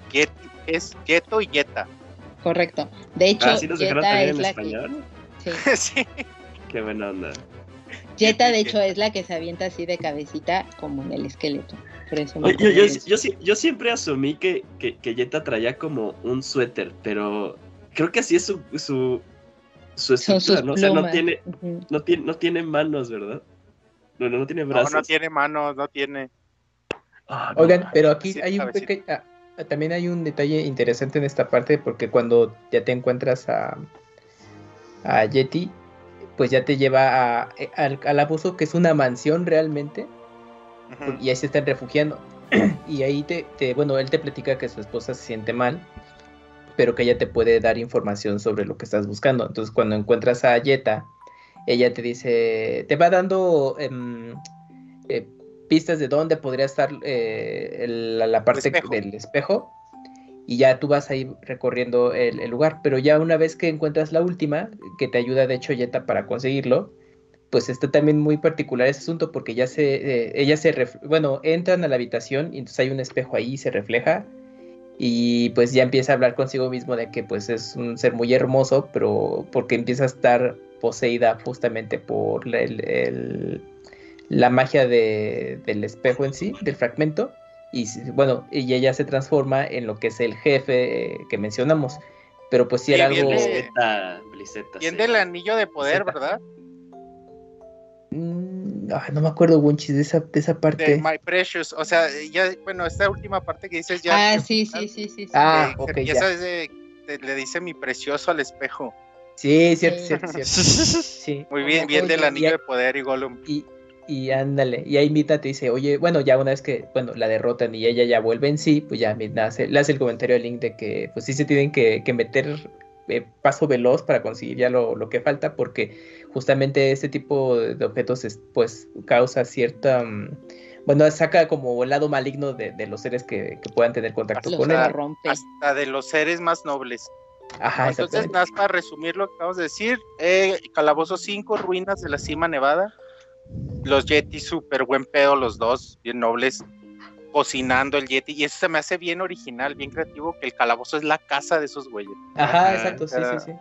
es Geto y Yeta. Correcto. De hecho, ah, ¿sí es la español? Sí. Qué buena onda. Jetta, de hecho, es la que se avienta así de cabecita como en el esqueleto. yo, siempre asumí que, que, Jetta traía como un suéter, pero creo que así es su, su, estructura, ¿no? O sea, no tiene, no, tiene, no tiene manos, ¿verdad? No, no, tiene brazos. No, no tiene manos, no tiene. Ah, Oigan, pero aquí hay un pequeño, ah, también hay un detalle interesante en esta parte porque cuando ya te encuentras a, a Yeti, pues ya te lleva a, al, abuso que es una mansión realmente. Y ahí se están refugiando. y ahí te, bueno, él te platica que su esposa se siente mal, pero que ella te puede dar información sobre lo que estás buscando. Entonces cuando encuentras a Yeta, ella te dice, te va dando em, eh, pistas de dónde podría estar eh, la, parte del espejo y ya tú vas ahí recorriendo el, lugar. Pero ya una vez que encuentras la última, que te ayuda de hecho Yeta para conseguirlo, pues está también muy particular ese asunto porque ya se, eh, ella se, bueno, entran a la habitación y entonces hay un espejo ahí y se refleja y pues ya empieza a hablar consigo mismo de que pues es un ser muy hermoso, pero porque empieza a estar poseída justamente por la magia del espejo en sí, del fragmento y bueno, y ella se transforma en lo que es el jefe eh, que mencionamos. Pero pues si era algo. Bien del anillo de poder, ¿verdad? Mm, no me acuerdo, Wunchis, de esa, de esa parte. De My Precious, o sea, ya, bueno, esta última parte que dices ya. Ah, sí, sí, sí, sí. Ah, ok. Ya, sabes, le dice mi precioso al espejo. Sí, cierto, cierto, cierto. sí. Muy bien, bien del anillo de poder y Gollum. Y, y ándale, y ahí Mita te dice, oye, bueno, ya una vez que, bueno, la derrotan y ella ya vuelve en sí, pues ya Mita hace, le hace el comentario al Link de que, pues sí se tienen que, meter eh, paso veloz para conseguir ya lo, que falta, porque justamente este tipo de objetos, pues, causa cierta, mm, bueno, saca como el lado maligno de, los seres que, puedan tener contacto con él. Hasta de los seres más nobles. Ajá, Entonces, nada más para resumir lo que acabamos de decir, eh, Calabozo 5, Ruinas de la Cima Nevada, los Yeti súper buen pedo, los dos, bien nobles, cocinando el Yeti. Y eso se me hace bien original, bien creativo, que el calabozo es la casa de esos güeyes. Ajá, exacto, sí, sí, sí.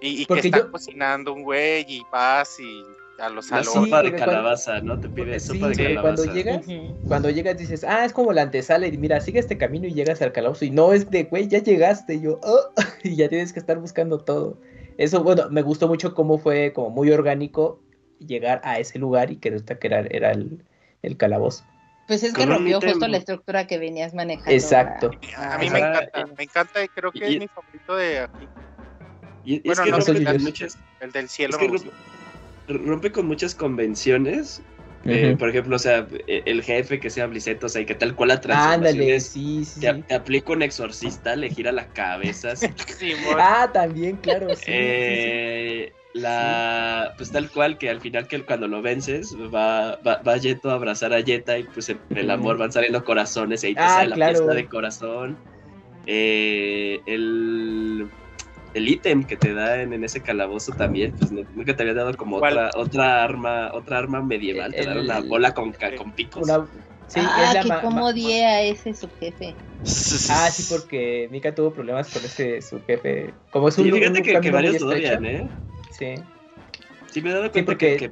Y, que está cocinando un güey y vas y a los La sopa de calabaza, ¿no? Te pide sopa de calabaza. Cuando llegas, cuando llegas dices, ah, es como la antesala y mira, sigue este camino y llegas al calabozo y no es de, güey, ya llegaste, y yo, oh", y ya tienes que estar buscando todo. Eso, bueno, me gustó mucho cómo fue como muy orgánico llegar a ese lugar y que resulta que era, era el, el calabozo. Pues es que rompió justo la estructura que venías manejando. Exacto. A, mí me encanta, me encanta y creo que es mi favorito de aquí. Y, bueno, es que no, rompe muchas, el del cielo. rompe, con muchas convenciones. Eh, por ejemplo, o sea, e, el jefe que sea Bliceto, o sea, y que tal cual la Ándale, sí, sí. Te, te, aplica un exorcista, le gira la cabeza. sí, ah, también, claro, sí. Eh, la pues tal cual que al final que cuando lo vences va, va, va Yeto a abrazar a Yeta y pues el, amor van saliendo corazones y ahí te ah, sale la fiesta de corazón. Eh, el el ítem que te da en, ese calabozo también pues nunca te había dado como otra otra arma otra arma medieval te dan una bola con, con picos. Sí, ah, es la que cómo odié a ese subjefe. Ah, sí, porque Mika tuvo problemas con ese subjefe. Como es un, fíjate que, que varios odian, ¿eh? Sí. Sí, me he dado cuenta que,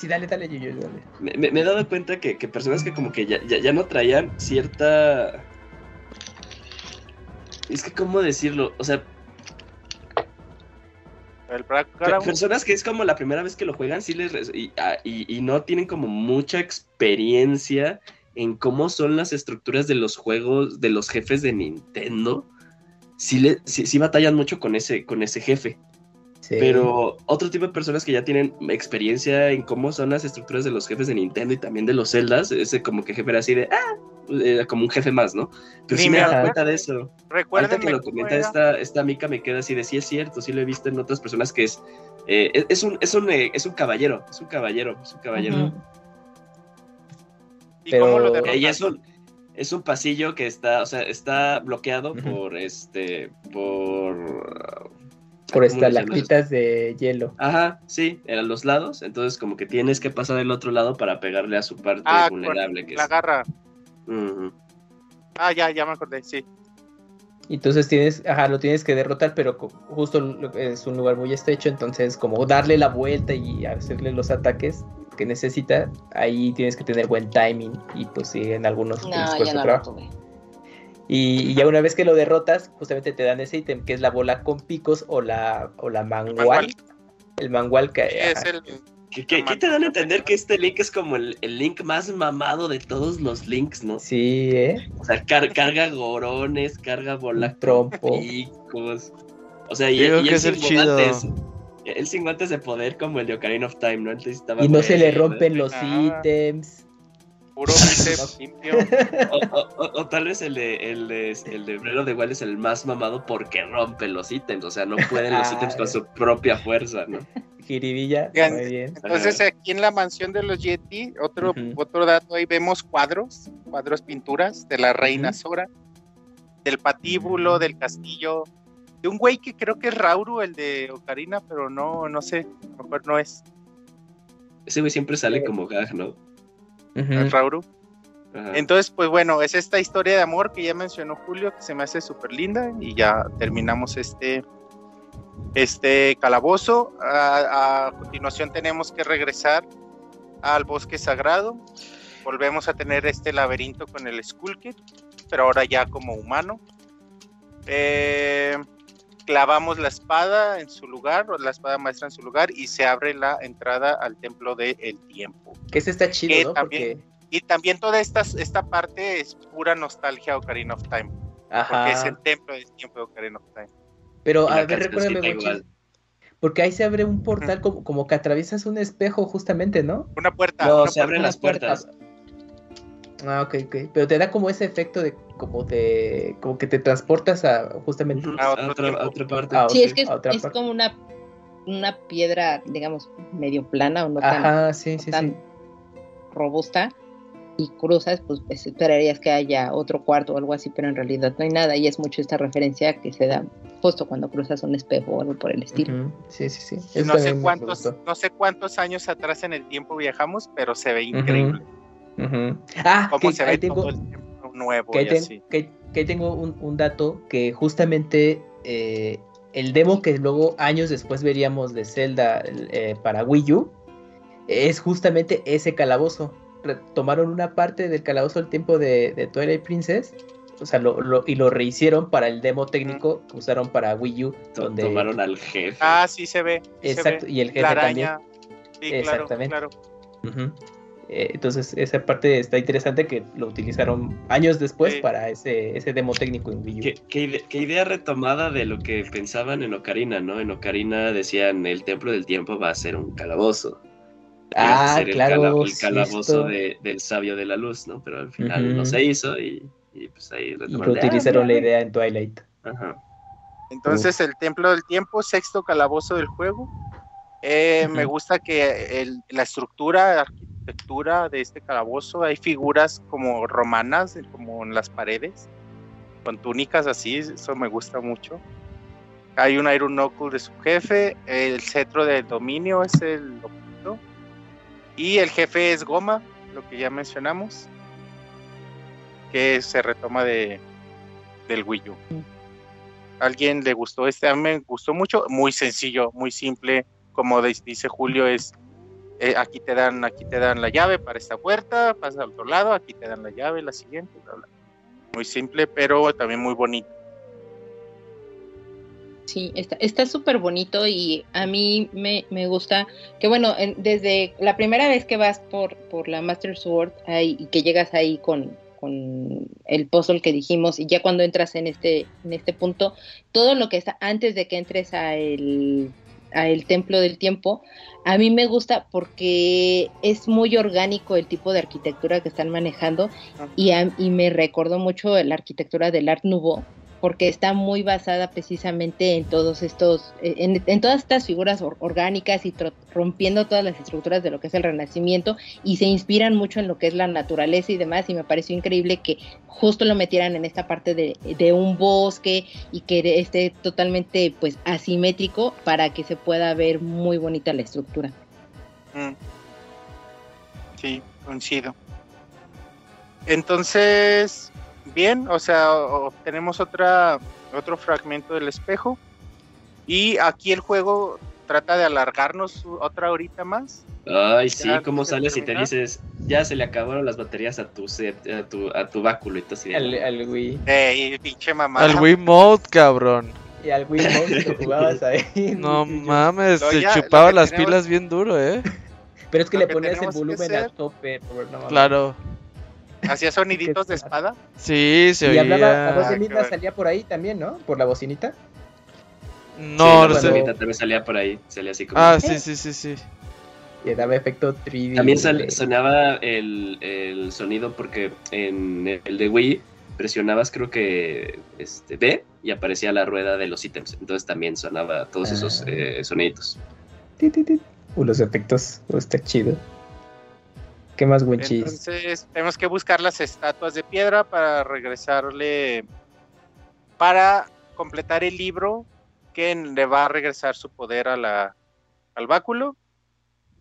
Sí, dale, dale, yo, yo, dale. Me, he dado cuenta que, personas que como que ya, ya, no traían cierta... Es que, ¿cómo decirlo? O sea... personas que es como la primera vez que lo juegan sí les ah, y, y, no tienen como mucha experiencia en cómo son las estructuras de los juegos de los jefes de Nintendo. Sí, le, sí, sí batallan mucho con ese, con ese jefe. Pero otro tipo de personas que ya tienen experiencia en cómo son las estructuras de los jefes de Nintendo y también de los Zeldas, ese como que jefe era así de, ah, era como un jefe más, ¿no? Pero sí, me he dado cuenta de eso. Recuerda que lo comenta esta, esta mica, me queda así de, sí es cierto, sí lo he visto en otras personas que es, eh, es, un, es, un, eh, es un caballero, es un caballero, es un caballero. ¿Y Pero... cómo lo es un, es un pasillo que está, o sea, está bloqueado por este, por por estalactitas de hielo. Ajá, sí, eran los lados. Entonces, como que tienes que pasar del otro lado para pegarle a su parte ah, vulnerable. Que la garra. Ah, ya, ya me acordé, sí. Entonces tienes, ajá, lo tienes que derrotar, pero justo es un lugar muy estrecho, entonces como darle la vuelta y hacerle los ataques que necesita, ahí tienes que tener buen timing y pues sí, en algunos no, ya no lo y, ya una vez que lo derrotas, justamente te dan ese ítem que es la bola con picos o la, o la mangual. El mangual que... es el... ¿Qué, te dan a entender que este link es como el, link más mamado de todos los links, no? Sí, ¿eh? O sea, carga gorones, carga bola trompo. Picos. O sea, y, él sin guantes. Él sin guantes de poder como el de Ocarina of Time, ¿no? y no se le rompen los ítems puro limpio. O, tal vez el de, el de, el de de Wild es el más mamado porque rompe los ítems, o sea, no pueden los ítems con su propia fuerza, ¿no? Jiribilla, muy bien. Entonces aquí en la mansión de los Yeti, otro, otro dato, ahí vemos cuadros, cuadros, pinturas de la reina Sora, del patíbulo, del castillo, de un güey que creo que es Rauru, el de Ocarina, pero no, no sé, a lo mejor no es. Ese güey siempre sale como gag, ¿no? Rauru. Entonces, pues bueno, es esta historia de amor que ya mencionó Julio, que se me hace súper linda y ya terminamos este, este calabozo. A, continuación tenemos que regresar al bosque sagrado. Volvemos a tener este laberinto con el Skullkit, pero ahora ya como humano. Eh, clavamos la espada en su lugar, o la espada maestra en su lugar, y se abre la entrada al templo del el tiempo. Que ese está chido, ¿no? Y también toda esta, esta parte es pura nostalgia Ocarina of Time. Porque es el templo del tiempo de Ocarina of Time. Pero a ver, recuérdame mucho. Porque ahí se abre un portal como, como que atraviesas un espejo justamente, ¿no? Una puerta. No, se abren las puertas. Ah, ok, ok. Pero te da como ese efecto de como de como que te transportas a justamente a, otra, parte. sí, es que es, como una, una piedra, digamos, medio plana o no tan, sí, sí, tan robusta y cruzas, pues, pues, esperarías que haya otro cuarto o algo así, pero en realidad no hay nada y es mucho esta referencia que se da justo cuando cruzas un espejo o algo por el estilo. Sí, sí, sí. No sé, cuántos, no sé cuántos años atrás en el tiempo viajamos, pero se ve increíble. Ah, Cómo se ve tengo, todo el tiempo nuevo. Que, ahí tengo un, dato que justamente eh, el demo que luego años después veríamos de Zelda eh, para Wii U es justamente ese calabozo. Tomaron una parte del calabozo del tiempo de, Twilight Princess o sea, lo, y lo rehicieron para el demo técnico que usaron para Wii U. Donde... Tomaron al jefe. Ah, sí se ve. Exacto, y el jefe también. Sí, Exactamente. Claro, eh, entonces, esa parte está interesante que lo utilizaron años después para ese, ese demo técnico en Wii U. ¿Qué, idea retomada de lo que pensaban en Ocarina, ¿no? En Ocarina decían, el Templo del Tiempo va a ser un calabozo. Ah, claro. El, calabozo del Sabio de la Luz, ¿no? Pero al final no se hizo y, pues ahí retomaron. utilizaron la idea en Twilight. Ajá. Entonces, el Templo del Tiempo, sexto calabozo del juego. Eh, me gusta que la estructura de este calabozo. Hay figuras como romanas, como en las paredes, con túnicas así, eso me gusta mucho. Hay un Iron Knuckle de su jefe, el cetro del dominio es el objeto, y el jefe es Goma, lo que ya mencionamos, que se retoma de del Wii U. ¿Alguien le gustó este? A mí me gustó mucho, muy sencillo, muy simple, como dice Julio, es eh, aquí te dan, aquí te dan la llave para esta puerta, pasa al otro lado, aquí te dan la llave, la siguiente, Muy simple, pero también muy bonito. Sí, está súper bonito y a mí me, gusta que bueno, desde la primera vez que vas por, por la Master Sword y que llegas ahí con, con el puzzle que dijimos y ya cuando entras en este, en este punto, todo lo que está antes de que entres a el a el Templo del Tiempo, a mí me gusta porque es muy orgánico el tipo de arquitectura que están manejando y, y me recordó mucho la arquitectura del Art Nouveau, porque está muy basada precisamente en todos estos, en, en todas estas figuras orgánicas y rompiendo todas las estructuras de lo que es el renacimiento y se inspiran mucho en lo que es la naturaleza y demás y me pareció increíble que justo lo metieran en esta parte de, de un bosque y que esté totalmente pues asimétrico para que se pueda ver muy bonita la estructura. Mm. Sí, coincido. Entonces, bien, o sea, tenemos otra, otro fragmento del espejo. Y aquí el juego trata de alargarnos otra horita más. Ay, sí, ¿cómo sales y te dices, ya se le acabaron las baterías a tu a tu, a tu báculo y así. Al, al Wii. Eh, pinche mamá. Al Wii Mode, cabrón. Y al Wii Mode que jugabas ahí. No mames, se chupaba las pilas bien duro, eh. Pero es que le ponías el volumen a tope, no Claro. ¿Hacía soniditos de espada? Sí, se y oía. Hablaba, la voz de salía por ahí también, ¿no? Por la bocinita. No, no sé. también salía por ahí, salía así como... Ah, sí, sí, sí, sí. Y daba efecto 3D. También sonaba el, el, sonido porque en el de Wii presionabas creo que este B y aparecía la rueda de los ítems. Entonces también sonaba todos esos ah. eh, soniditos. Uh, los efectos, uh, está chido. ¿Qué más, Winchis? Entonces, tenemos que buscar las estatuas de piedra para regresarle. Para completar el libro que le va a regresar su poder a la, al báculo.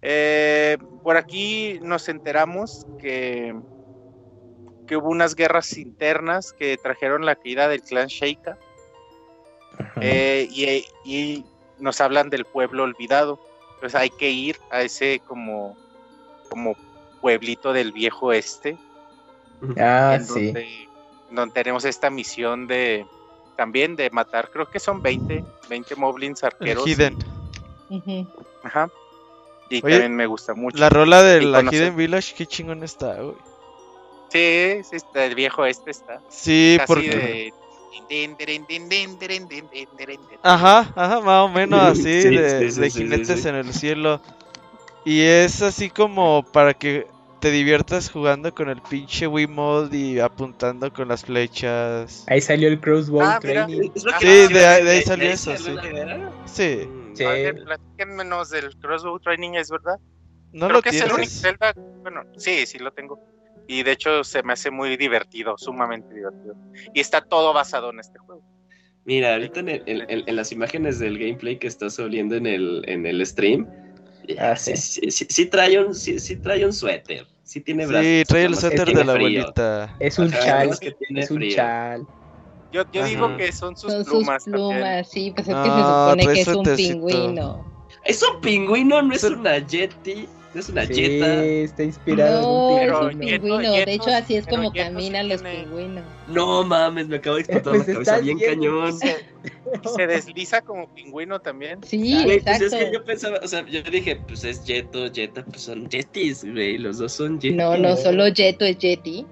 Eh, por aquí nos enteramos que, que hubo unas guerras internas que trajeron la caída del clan Sheikah. Eh, y, y, nos hablan del pueblo olvidado. Entonces hay que ir a ese como, como pueblito del viejo este. Ah, sí. Donde, tenemos esta misión de también de matar, creo que son 20, 20 moblins arqueros. Hidden. Ajá. Y también me gusta mucho. La rola de la Hidden Village, qué chingón está, güey. Sí, sí, el viejo este está. Sí, porque... Ajá, ajá, más o menos así, de, de jinetes en el cielo. Y es así como para que te diviertas jugando con el pinche Wiimote y apuntando con las flechas. Ahí salió el crossbow ah, training. Sí, de, ahí salió eso, sí. Sí. sí. menos del crossbow training, ¿es verdad? No lo que tienes. es el único Bueno, sí, sí lo tengo. Y de hecho se me hace muy divertido, sumamente divertido. Y está todo basado en este juego. Mira, ahorita en, en las imágenes del gameplay que estás oliendo en el, en el stream, Ah, sí. Sí, trae un, sí, trae un suéter. Sí tiene brazos. Sí, trae el suéter de la abuelita. Es un chal. es un chal. Yo, yo digo que son sus son plumas. Sus plumas, sí, pues es que se supone que es un pingüino. Es un pingüino, no es una yeti. Es una sí, está inspirado en un pingüino. de hecho, así es como caminan los pingüinos. No mames, me acabo de explotar pues la cabeza bien cañón. Se, desliza como pingüino también. Sí, exacto. Pues es que yo pensaba, o sea, yo dije, pues es Jeto, Jetta, pues son Jetis, güey, los dos son Jetis. No, no, solo Jeto es Yeti.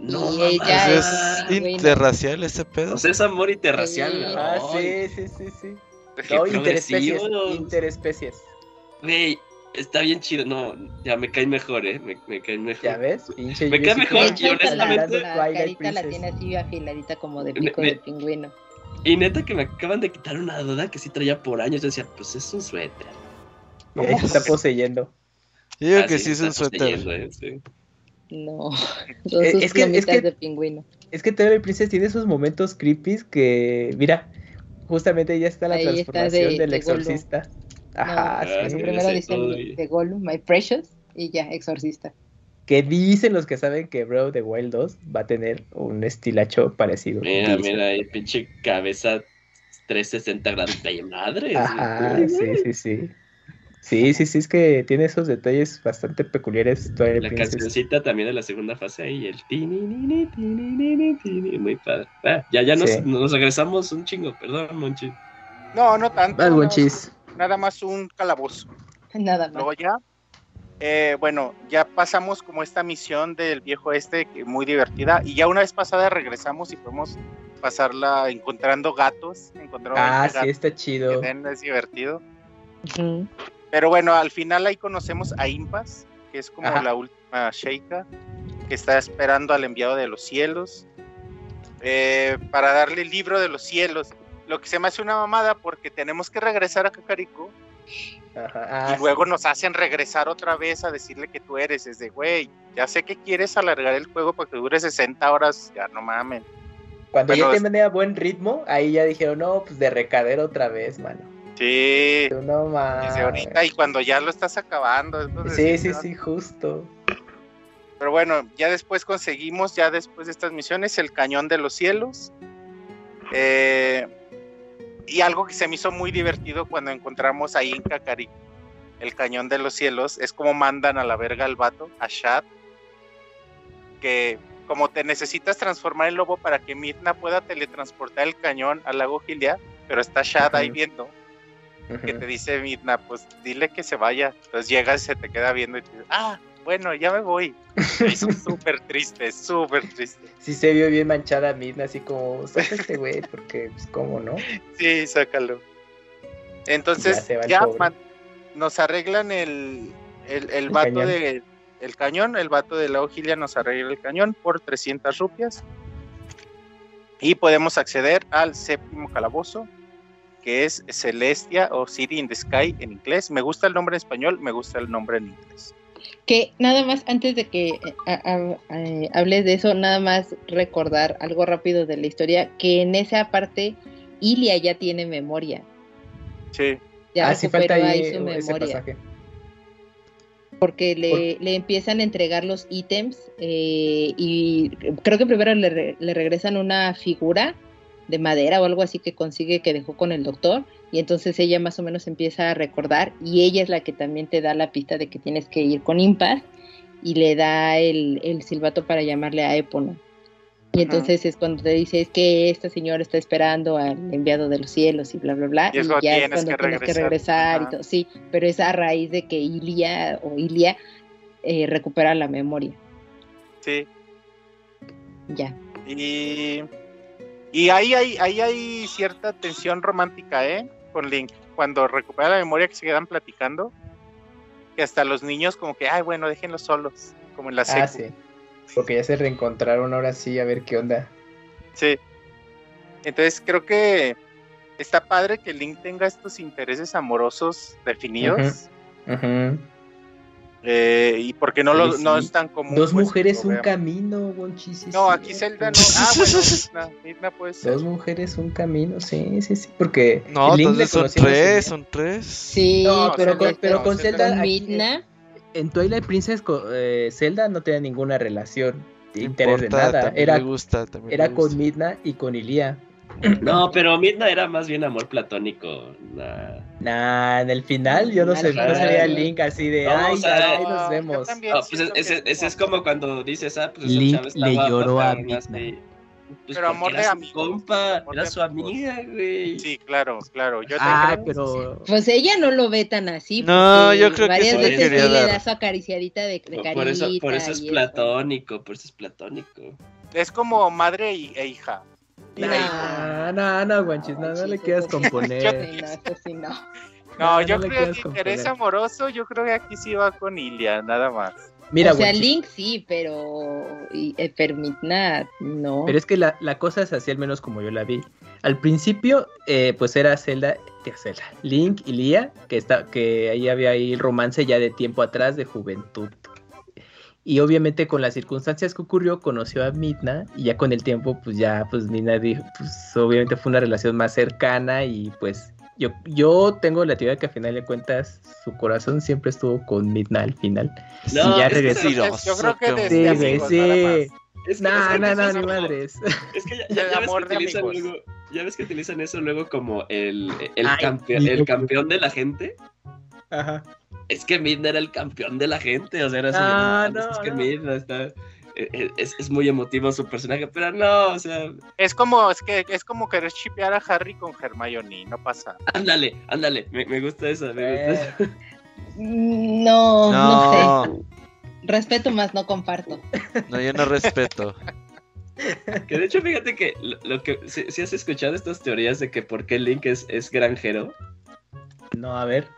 No, y ella pues es, interracial ese pedo. O sea, es amor interracial. Sí. Ah, sí, sí, sí, sí. No, interespecies, interespecies. Güey, Está bien chido, no, ya me cae mejor, eh, me, me cae mejor. ¿Ya ves? Pinche me cae mejor, y honestamente... La, la carita la tiene así afiladita como de pico de pingüino. Y neta que me acaban de quitar una duda que sí traía por años, yo decía, pues es un suéter. ¿Cómo se está poseyendo? Yo digo ah, que sí, es un suéter. Eh, sí. No, son sus es que, es que, de pingüino. Es que Twilight Princess tiene esos momentos creepy que, mira, justamente ya está la Ahí transformación de, del de exorcista. Ajá, no, sí. Primero dicen de Gollum, My Precious, y ya, Exorcista. Que dicen los que saben que Bro de Wild 2 va a tener un estilacho parecido. Mira, mira, ahí pinche cabeza 360 grados de madre. Ajá, sí, sí, sí. Sí, sí, sí, es que tiene esos detalles bastante peculiares. La cancioncita también de la segunda fase ahí, el tini, muy padre. Ah, ya, ya nos, nos regresamos un chingo, perdón, Monchi. No, no tanto. Algo no. Nada más un calabozo. Nada más. Luego ya, eh, bueno, ya pasamos como esta misión del viejo este, que muy divertida, y ya una vez pasada regresamos y podemos pasarla encontrando gatos. Encontrando ah, sí, está chido. Es divertido. Pero bueno, al final ahí conocemos a Impas, que es como la última Sheikah, que está esperando al enviado de los cielos, eh, para darle el libro de los cielos lo que se me hace una mamada porque tenemos que regresar a Kakariko. y luego nos hacen regresar otra vez a decirle que tú eres. Es de, güey, ya sé que quieres alargar el juego para que dure 60 horas. Ya no mames. Cuando ya te mandé a buen ritmo, ahí ya dijeron, no, pues de recader otra vez, mano. Sí. no mames. ahorita y cuando ya lo estás acabando. sí, sí, sí, justo. Pero bueno, ya después conseguimos, ya después de estas misiones, el cañón de los cielos. Eh, y algo que se me hizo muy divertido cuando encontramos ahí en Kakari el cañón de los cielos es como mandan a la verga al vato, a Shad, que como te necesitas transformar en lobo para que Midna pueda teletransportar el cañón al lago Gilead, pero está Shad ahí viendo, que te dice Midna, pues dile que se vaya. Entonces llegas y se te queda viendo y te dice, ah, bueno, ya me voy. Me hizo súper triste, súper triste. Sí se vio bien manchada Midna, así como, saca este güey, porque, pues, ¿cómo no? Sí, sácalo. Entonces, ya, nos arreglan el, el, el, vato de el cañón, el vato de la Ojilia nos arregla el cañón por 300 rupias. Y podemos acceder al séptimo calabozo, que es Celestia o City in the Sky en inglés. Me gusta el nombre en español, me gusta el nombre en inglés. Que nada más, antes de que eh, eh, hables de eso, nada más recordar algo rápido de la historia, que en esa parte Ilia ya tiene memoria. Sí. Ya ah, falta ahí, su memoria. Porque le, le, empiezan a entregar los ítems eh, y creo que primero le, le regresan una figura de madera o algo así que consigue que dejó con el doctor y entonces ella más o menos empieza a recordar y ella es la que también te da la pista de que tienes que ir con Impas y le da el, silbato para llamarle a Epono. Y entonces es cuando te dice es que esta señora está esperando al enviado de los cielos y bla bla bla. Y, ya es cuando tienes que regresar, y todo. Sí, pero es a raíz de que Ilia o Ilia eh, recupera la memoria. Sí. Ya. Y y ahí hay, ahí hay cierta tensión romántica, ¿eh? Con Link. Cuando recupera la memoria que se quedan platicando, que hasta los niños como que, ay, bueno, déjenlos solos, como en la serie. Ah, sí. Porque ya se reencontraron ahora sí, a ver qué onda. Sí. Entonces creo que está padre que Link tenga estos intereses amorosos definidos. Ajá. Eh, y porque no, lo, no es tan común. Dos pues, mujeres, un camino, No, aquí Zelda no. Ah, bueno, Midna, puede ser. Dos mujeres, un camino, sí, sí, sí. Porque. No, entonces son tres, son tres. Sí, pero, con, pero con Zelda. En Twilight Princess, eh, Zelda no tiene ninguna relación. interés de nada. Era, gusta, era con Midna y con Ilia. No, pero Midna era más bien amor platónico. Nah, en el final yo no sé, no sabía el link así de, ay, ahí nos vemos. pues ese, es como cuando dices, ah, pues Link le lloró a Midna. Pues pero amor de amigo. Compa, era su amiga, güey. Sí, claro, claro. Yo ah, pero. Pues ella no lo ve tan así. No, yo creo que sí veces sí le da su acariciadita de, de Por eso, por eso es platónico, por eso es platónico. Es como madre e hija. No, no, no, guanchis, no, no le quieras componer. no, no. yo creo que interés amoroso, yo creo que aquí sí va con Ilia, nada más. Mira, o sea, Link sí, pero eh, no. Pero es que la, cosa es así, al menos como yo la vi. Al principio, eh, pues era Zelda, Zelda, Link y Lía, que, está, que ahí había ahí romance ya de tiempo atrás, de juventud. Y obviamente con las circunstancias que ocurrió, conoció a Midna y ya con el tiempo, pues ya, pues Midna dijo, pues obviamente fue una relación más cercana y pues yo, yo tengo la teoría que al final de cuentas su corazón siempre estuvo con Midna al final. No, y ya regresó. Yo creo que desde sí, sí. no, no, no, ni madres. Es que ya, ya, ves que utilizan luego, ya ves que utilizan eso luego como el, el, campeón, el campeón de la gente. Ajá. Es que Midna era el campeón de la gente, o sea, era así. Ah, no, es que Midna está e, e, es, es, muy emotivo su personaje, pero no, o sea. Es como, es que es como querer chipear a Harry con Hermione, no pasa. Ándale, ándale, me, me gusta eso, me gusta eso. Eh. No, no, sé. Respeto más, no comparto. No, yo no respeto. Que de hecho, fíjate que lo, que si, has escuchado estas teorías de que por qué Link es, es granjero. No, a ver.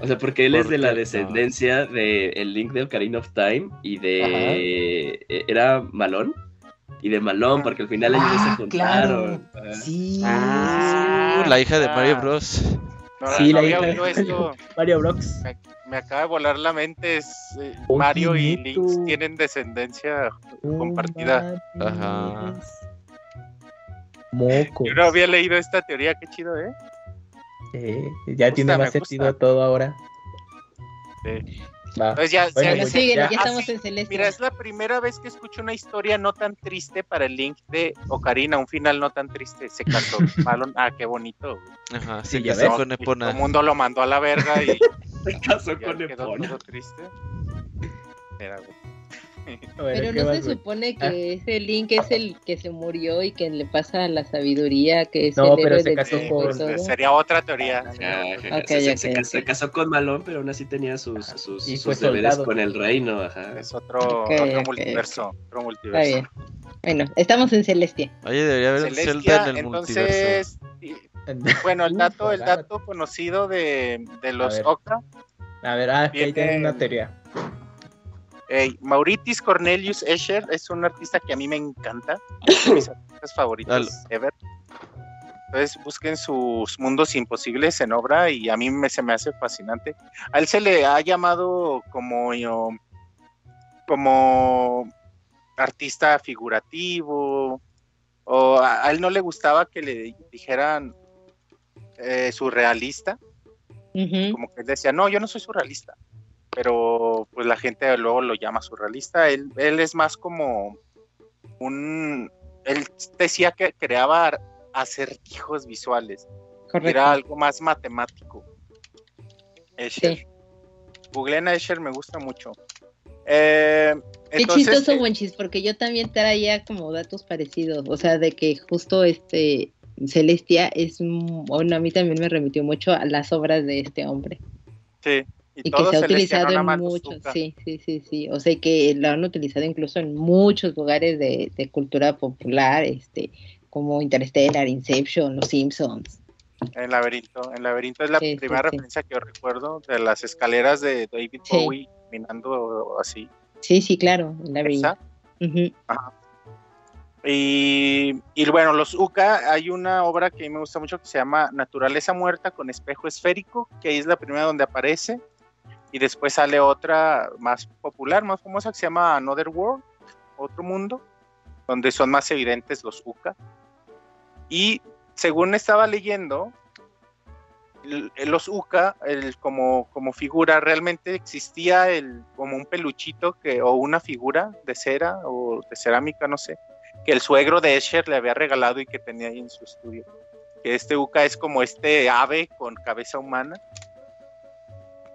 O sea, porque él es de la descendencia de el Link de Ocarina of Time y de... E, era Malón. Y de Malón, porque al final ellos se ah, juntaron. Claro. Sí. Ah, la hija de Mario Bros. sí, la hija de Mario Bros. Me, acaba de volar la mente. Es, eh, Mario y Link tienen descendencia compartida. Ajá. Moco. Yo no había leído esta teoría, qué chido, ¿eh? Ya tiene más sentido todo ahora. Sí. Entonces ya, estamos en Celeste. Mira, es la primera vez que escucho una historia no tan triste para el link de Ocarina, un final no tan triste. Se casó Malon. Ah, qué bonito. Ajá, sí, ya se con Epona. Todo el mundo lo mandó a la verga y. se casó con Epona. triste. Era, pero no se supone que ah. ese Link es el que se murió y que le pasa la sabiduría, que es no, el pero se casó con... Sería otra teoría. se, casó con Malón, pero aún así tenía sus, sus, sus deberes con el reino. Ajá. Es otro, otro multiverso. Otro multiverso. Está bien. Bueno, estamos en Celestia. Oye, debería haber Celestia, Zelda en el entonces, multiverso. Bueno, el dato, el dato conocido de, de los Oca. A ver, ah, ahí tiene una teoría. Mauritis Cornelius Escher es un artista que a mí me encanta, de mis artistas favoritos ever. Entonces busquen sus mundos imposibles en obra y a mí me, se me hace fascinante. A él se le ha llamado como, como artista figurativo, o a, él no le gustaba que le dijeran eh, surrealista, como que él decía, no, yo no soy surrealista pero pues la gente luego lo llama surrealista. Él, él es más como un... Él decía que creaba acertijos visuales. Era algo más matemático. Escher. Googleen a Escher, me gusta mucho. Eh, Qué chistoso, eh, porque yo también traía como datos parecidos. O sea, de que justo este Celestia es... Bueno, a mí también me remitió mucho a las obras de este hombre. Sí. Y, que se ha utilizado en muchos, sí, sí, sí, sí, o sea que lo han utilizado incluso en muchos lugares de, cultura popular, este, como Interstellar, Inception, Los Simpsons. En Laberinto, en Laberinto es la primera referencia que yo recuerdo de las escaleras de David Bowie caminando así. Sí, sí, claro, en Laberinto. Y, y, bueno, los UCA, hay una obra que a mí me gusta mucho que se llama Naturaleza Muerta con espejo esférico, que ahí es la primera donde aparece y después sale otra más popular, más famosa que se llama Another World, otro mundo, donde son más evidentes los Uka. Y según estaba leyendo, los Uka, el, como, como figura, realmente existía el, como un peluchito que, o una figura de cera o de cerámica, no sé, que el suegro de Escher le había regalado y que tenía ahí en su estudio. Que este Uka es como este ave con cabeza humana,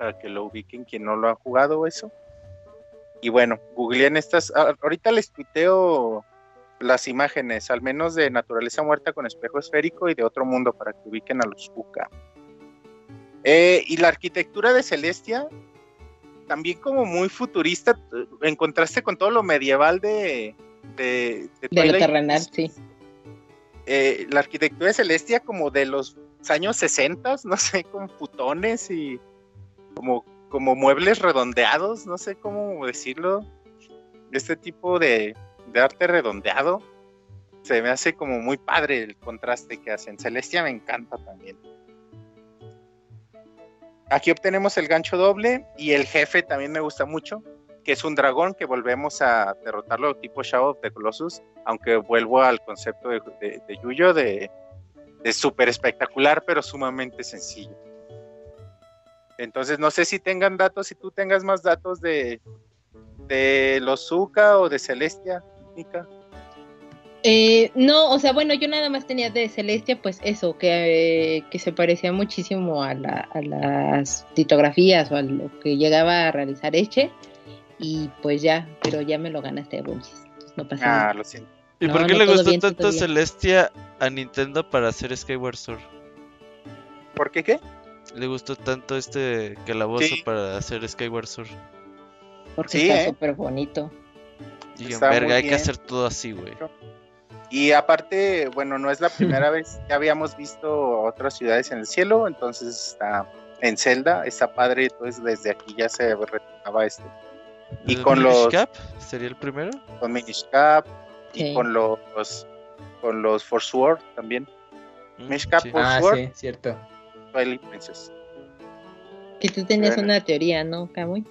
para que lo ubiquen quien no lo ha jugado eso. Y bueno, googleen estas, ahorita les tuiteo las imágenes, al menos de naturaleza muerta con espejo esférico y de otro mundo para que ubiquen a los Uka. Eh, y la arquitectura de Celestia, también como muy futurista, en contraste con todo lo medieval de... De, de, lo terrenal, sí. Eh, la arquitectura de Celestia como de los años 60, no sé, con putones y como, como muebles redondeados, no sé cómo decirlo. Este tipo de, de arte redondeado. Se me hace como muy padre el contraste que hacen. Celestia me encanta también. Aquí obtenemos el gancho doble y el jefe también me gusta mucho, que es un dragón que volvemos a derrotarlo tipo Shadow of the Colossus, aunque vuelvo al concepto de, de, Yuyo de, de súper espectacular, pero sumamente sencillo. Entonces, no sé si tengan datos, si tú tengas más datos de, de los Zuka o de Celestia. Eh, no, o sea, bueno, yo nada más tenía de Celestia, pues eso, que, se parecía muchísimo a, las litografías o a lo que llegaba a realizar Eche, y pues ya, pero ya me lo ganaste, Bunchis. No pasa ah, nada. lo siento. ¿Y por qué le gustó tanto Celestia a Nintendo para hacer Skyward Sword? ¿Por qué qué? Le gustó tanto este calabozo para hacer Skyward Sword. Porque está ¿eh? súper bonito. Y en verga, hay que hacer todo así, güey. Y aparte, bueno, no es la primera vez, ya habíamos visto otras ciudades en el cielo, entonces está en Zelda, está padre, entonces desde aquí ya se retomaba esto. Y con los Cap sería el primero. Con Minish Cap y con los con los Forsword también. Mm, Minish Cap, sí. Ah, sí, cierto. Twilight Princess. Que tú tenías una teoría, ¿no, Kamui?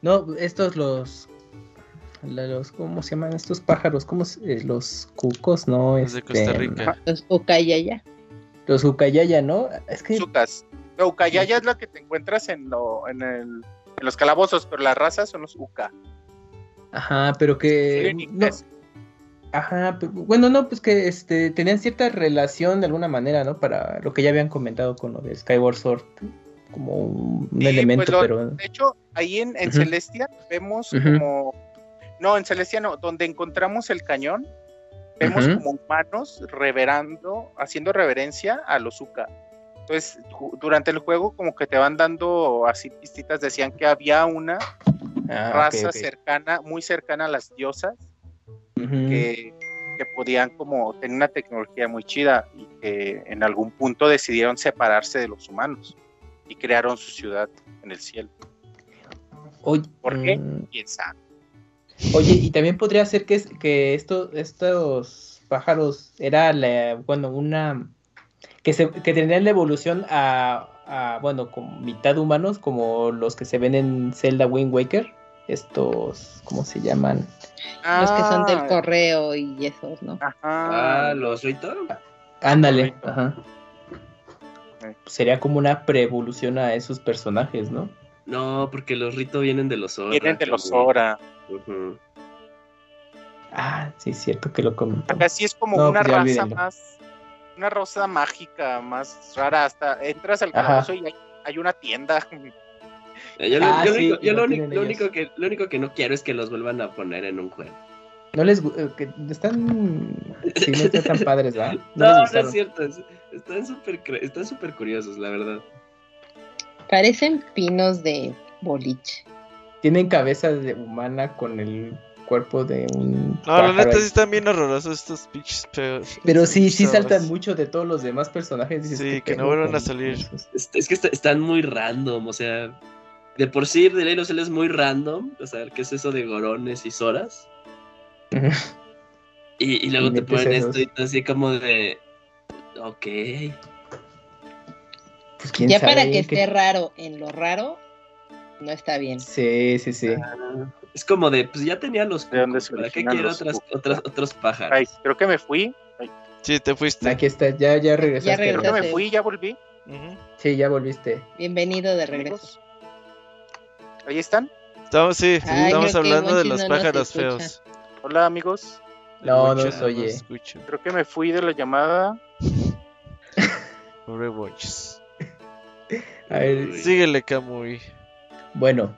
No, estos los los, ¿cómo se llaman estos pájaros? ¿Cómo eh, los cucos, no? Los de Costa este, Rica. Los ucayaya. Los ucayaya, ¿no? Es que... Sucas. No, ucayaya es lo que te encuentras en, lo, en, el, en los calabozos, pero las razas son los uca. Ajá, pero que... Ajá, bueno, no, pues que este, tenían cierta relación de alguna manera, ¿no? Para lo que ya habían comentado con lo de Skyward Sword, como un, elemento, pues pero... De hecho, ahí en, Celestia vemos como no, en Celestiano, donde encontramos el cañón, vemos como humanos reverando, haciendo reverencia a los Uka. Entonces, durante el juego, como que te van dando así pistitas, decían que había una ah, raza cercana, muy cercana a las diosas, que, que, podían como tener una tecnología muy chida y que en algún punto decidieron separarse de los humanos y crearon su ciudad en el cielo. ¿Por qué? Mm. ¿Quién sabe? Oye, y también podría ser que, que estos pájaros era, bueno, una... que, se, que tendrían la evolución a, bueno, como mitad humanos, como los que se ven en Zelda Wind Waker. Estos, ¿cómo se llaman? los que son del ah. correo y esos, ¿no? Ajá. Ah, los Rito. Ándale, ajá. Sería como una pre-evolución a esos personajes, ¿no? No, porque los Rito vienen de los Ora. Vienen de los Ora. Ah, sí, es cierto que lo comentó. Acá sí es como una pues raza más, una rosa mágica más rara. Hasta entras al calabozo y hay, una tienda. Yo, lo, único, que, lo único que no quiero es que los vuelvan a poner en un juego. No les eh, que están sí, no están tan padres, ¿verdad? No, no, es cierto, están súper están super curiosos, la verdad. Parecen pinos de boliche tienen cabeza de humana con el cuerpo de un. No, la neta sí están bien horrorosos estos pinches Pero sí, sí saltan mucho de todos los demás personajes. Sí, que no vuelvan a salir. Es, que están muy random, o sea. De por sí, de ley es muy random. O sea, ¿qué es eso de gorones y soras? y, y, luego te ponen esto y así como de. Ok. Pues, ya para que esté raro en lo raro, no está bien. Sí, sí, sí. Ah, es como de, pues ya tenía los ¿De dónde ¿Para qué quiero otras, otras, otros pájaros? Ay, creo que me fui. Sí, te fuiste. Aquí está, ya, ya regresaste. Ya Creo que me fui, ya volví. Sí, ya volviste. Bienvenido de regreso. ¿Ahí están? Estamos, sí, estamos hablando de los pájaros feos. Hola, amigos. No, no se oye. Creo que me fui de la llamada. Pobre A ver. Síguele, Kamui. Bueno,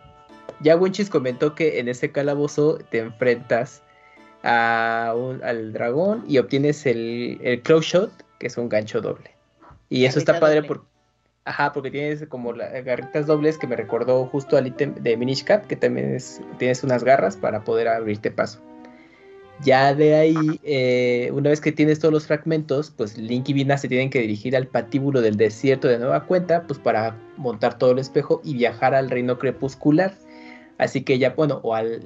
ya Winchis comentó que en ese calabozo te enfrentas a al dragón y obtienes el, el close shot, que es un gancho doble. Y eso está padre porque, ajá, porque tienes como las garritas dobles que me recordó justo al ítem de Minish Cap, que también es, tienes unas garras para poder abrirte paso. Ya de ahí, eh, una vez que tienes todos los fragmentos, pues Link y Vina se tienen que dirigir al patíbulo del desierto de nueva cuenta, pues para montar todo el espejo y viajar al reino crepuscular. Así que ya, bueno, o al,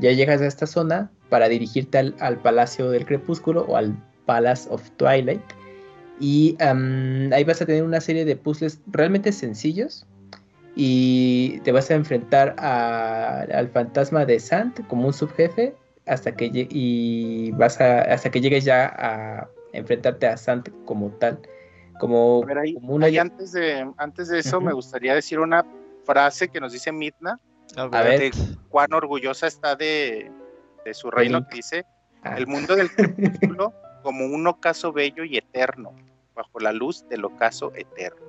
ya llegas a esta zona para dirigirte al, Palacio del Crepúsculo o al Palace of Twilight. Y ahí vas a tener una serie de puzzles realmente sencillos. Y te vas a enfrentar al fantasma de Sant como un subjefe hasta que y vas a, hasta que llegues ya a enfrentarte a Sant como tal. Como, antes de antes de eso me gustaría decir una frase que nos dice Midna a ver. cuán orgullosa está de, su reino que dice el mundo del crepúsculo como un ocaso bello y eterno bajo la luz del ocaso eterno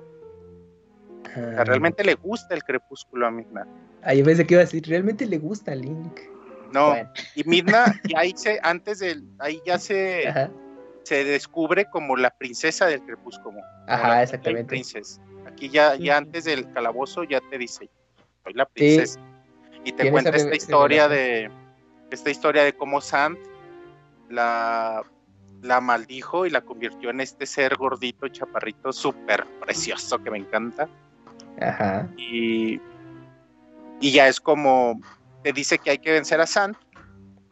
ah. realmente le gusta el crepúsculo a Midna ahí pensé que iba a decir realmente le gusta Link no, y Midna, y ahí se, antes del, ahí ya se, se descubre como la princesa del crepúsculo. Ajá, exactamente. Aquí ya, ya antes del calabozo ya te dice, soy la princesa. Y te cuenta esta historia de, esta historia de cómo Sant la, la maldijo y la convirtió en este ser gordito, chaparrito, súper precioso que me encanta. Ajá. Y, y ya es como te dice que hay que vencer a Sant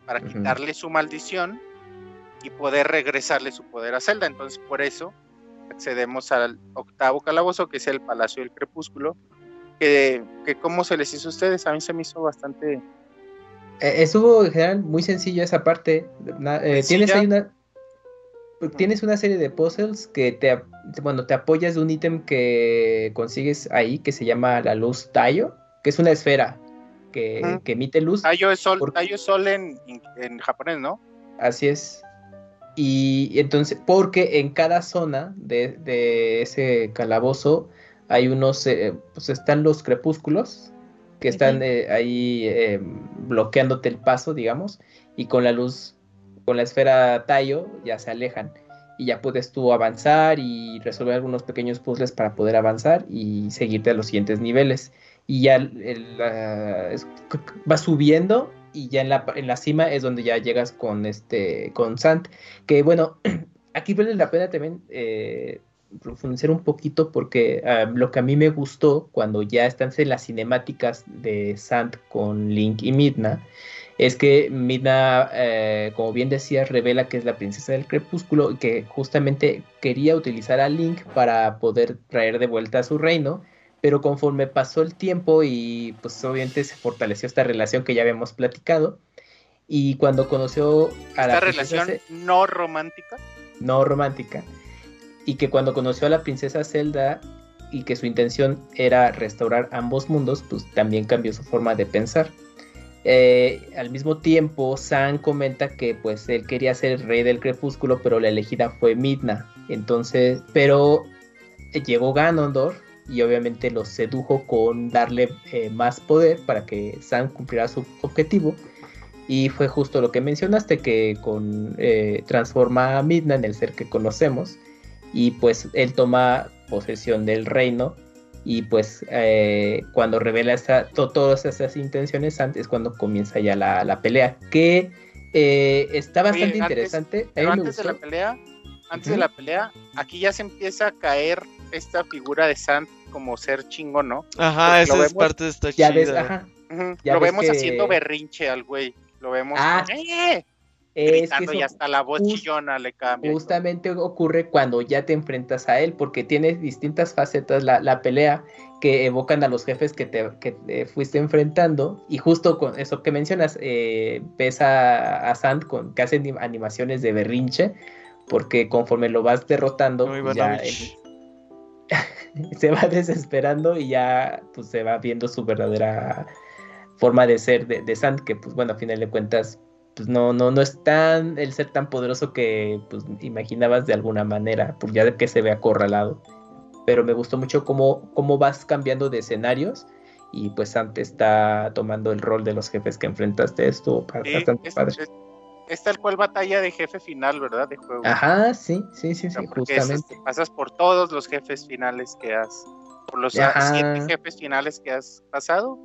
para quitarle su maldición y poder regresarle su poder a Zelda. Entonces, por eso accedemos al octavo calabozo, que es el Palacio del Crepúsculo. Que, que ¿Cómo se les hizo a ustedes? A mí se me hizo bastante. Eh, estuvo en general muy sencillo esa parte. Eh, tienes ahí una. Tienes una serie de puzzles que te, bueno, te apoyas de un ítem que consigues ahí que se llama la luz Tayo, que es una esfera que, emite luz. Tayo es sol, sol en, japonés, ¿no? Así es. Y entonces, porque en cada zona de, ese calabozo hay unos, eh, pues están los crepúsculos que están eh, ahí eh, bloqueándote el paso, digamos, y con la luz, con la esfera Tayo ya se alejan y ya puedes tú avanzar y resolver algunos pequeños puzzles para poder avanzar y seguirte a los siguientes niveles. Y ya va subiendo y ya en la, en la cima es donde ya llegas con este con Sant que bueno aquí vale la pena también eh, profundizar un poquito porque ah, lo que a mí me gustó cuando ya están en las cinemáticas de Sant con Link y Midna es que Midna, eh, como bien decía, revela que es la princesa del crepúsculo y que justamente quería utilizar a Link para poder traer de vuelta a su reino pero conforme pasó el tiempo y pues obviamente se fortaleció esta relación que ya habíamos platicado y cuando conoció a la relación no romántica no romántica. Y que cuando conoció a la princesa Zelda y que su intención era restaurar ambos mundos pues también cambió su forma de pensar eh, al mismo tiempo San comenta que pues él quería ser el rey del crepúsculo pero la elegida fue Midna entonces pero llegó Ganondorf y obviamente los sedujo con darle eh, más poder para que Sam cumpliera su objetivo. Y fue justo lo que mencionaste, que con, eh, transforma a Midna en el ser que conocemos. Y pues él toma posesión del reino. Y pues eh, cuando revela todas esas intenciones, antes cuando comienza ya la, pelea. Que está bastante interesante. antes de la pelea, antes de la pelea, aquí ya se empieza a caer esta figura de Sant como ser chingo, ¿no? Ajá, esa es parte de esta ya ves, ajá, lo vemos haciendo berrinche al güey. Lo vemos ah, ¡Eh! Gritando y hasta la voz chillona le cambia. Justamente ocurre cuando ya te enfrentas a él, porque tiene distintas facetas la, la pelea que evocan a los jefes que te, fuiste enfrentando. Y justo con eso que mencionas, eh, ves a, a Sand con, que hace animaciones de berrinche, porque conforme lo vas derrotando, ya se va desesperando y ya pues se va viendo su verdadera forma de ser de, de Sand, que pues bueno, a final de cuentas pues no, no, no es tan el ser tan poderoso que pues imaginabas de alguna manera, pues ya de que se ve acorralado. Pero me gustó mucho cómo, cómo vas cambiando de escenarios y pues antes está tomando el rol de los jefes que enfrentaste. Esto bastante padre. Es, tal cual batalla de jefe final, ¿verdad? De juego. Ajá, sí, sí, sí, sí, justamente. pasas por todos los jefes finales que has, por los siete jefes finales que has pasado,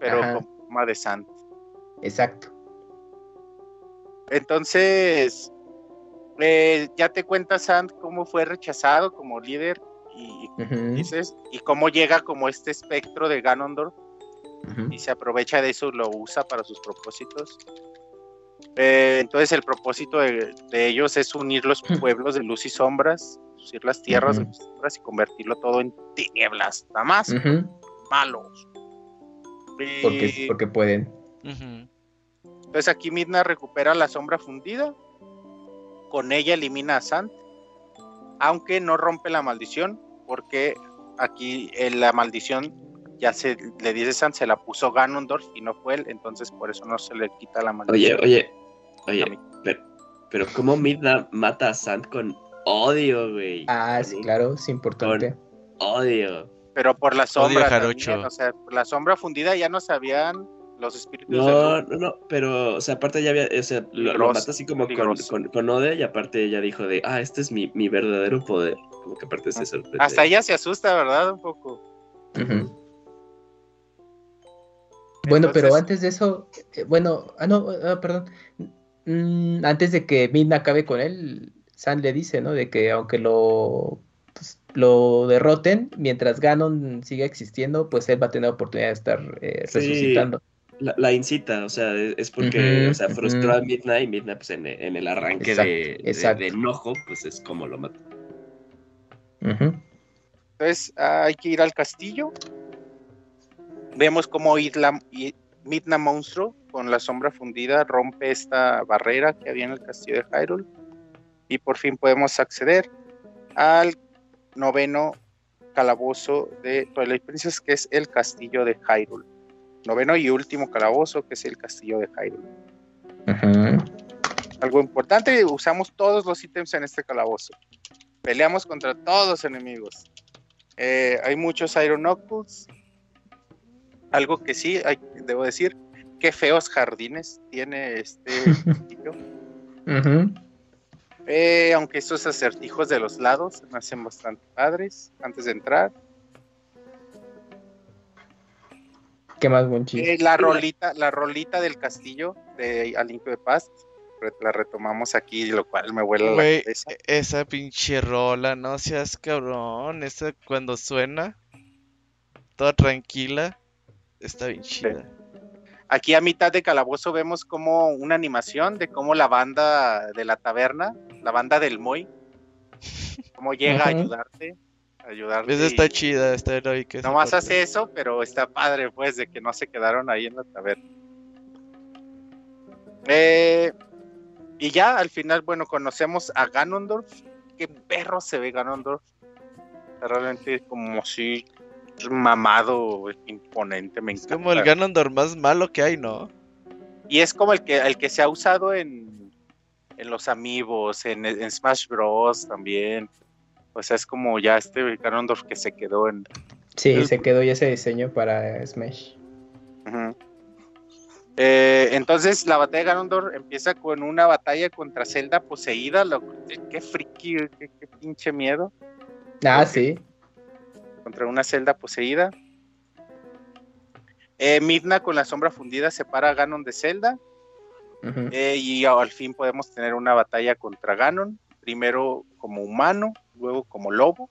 pero con forma de Sand. Exacto. Entonces, eh, ya te cuenta Sand cómo fue rechazado como líder y, dices, y cómo llega como este espectro de Ganondorf y se aprovecha de eso, lo usa para sus propósitos. Eh, entonces el propósito de, ellos es unir los pueblos de luz y sombras, unir las tierras de luz y sombras y convertirlo todo en tinieblas, nada más. Malos. Porque, porque pueden. Entonces aquí Midna recupera la sombra fundida, con ella elimina a Sant, aunque no rompe la maldición, porque aquí en la maldición ya se le dice Sant, se la puso Ganondorf y no fue él, entonces por eso no se le quita la maldición. Oye, oye, oye, pero, pero ¿cómo Midna mata a Sant con odio, güey? Ah, sí, claro, es importante. odio. Pero por la sombra, o sea, por la sombra fundida ya no sabían los espíritus. No, no, no, pero, o sea, aparte ya había, o sea, lo, mata así como con, con, Ode y aparte ella dijo de, ah, este es mi, mi verdadero poder. Como que aparte se sorprende. Hasta ella se asusta, ¿verdad? Un poco. Bueno, pero antes de eso, eh, bueno, ah, no, ah, perdón. Mm, antes de que Midna acabe con él, San le dice, ¿no? De que aunque lo pues, lo derroten, mientras Ganon siga existiendo, pues él va a tener oportunidad de estar eh, resucitando. La, incita, o sea, es porque, o sea, frustró a Midnight y Midnight, pues en, el arranque de, enojo, pues es como lo mata. Entonces hay que ir al castillo. Vemos cómo Midna Monstruo, con la sombra fundida, rompe esta barrera que había en el castillo de Hyrule. Y por fin podemos acceder al noveno calabozo de Twilight Princess, que es el castillo de Hyrule. Noveno y último calabozo, que es el castillo de Hyrule. Algo importante, usamos todos los ítems en este calabozo. Peleamos contra todos los enemigos. Eh, hay muchos Iron Knuckles. Algo que sí, hay, debo decir, qué feos jardines tiene este castillo. Eh, aunque estos acertijos de los lados me hacen bastante padres antes de entrar. ¿Qué más, eh, la rolita, la rolita del castillo de Alinco de Paz, la retomamos aquí, lo cual me vuela la cabeza. Esa pinche rola, no seas cabrón, esa cuando suena, toda tranquila, está bien chida. Aquí a mitad de calabozo vemos como una animación de cómo la banda de la taberna la banda del Moy, cómo llega a ayudarte. Ayudarte Esa está chida, está heroica. Nomás hace eso, pero está padre, pues, de que no se quedaron ahí en la taberna. Eh, y ya al final, bueno, conocemos a Ganondorf. Qué perro se ve Ganondorf. Realmente como si mamado, imponente, me encanta. Es como el Ganondorf más malo que hay, ¿no? Y es como el que, el que se ha usado en en los amigos, en, Smash Bros. también. O sea, es como ya este Ganondorf que se quedó en. Sí, se quedó ya ese diseño para Smash. Eh, entonces la batalla de Ganondorf empieza con una batalla contra Zelda poseída. Lo, qué friki, qué, pinche miedo. Ah, sí. Contra una Zelda poseída. Eh, Midna con la sombra fundida separa a Ganon de Zelda. Eh, y al fin podemos tener una batalla contra Ganon, primero como humano, luego como lobo.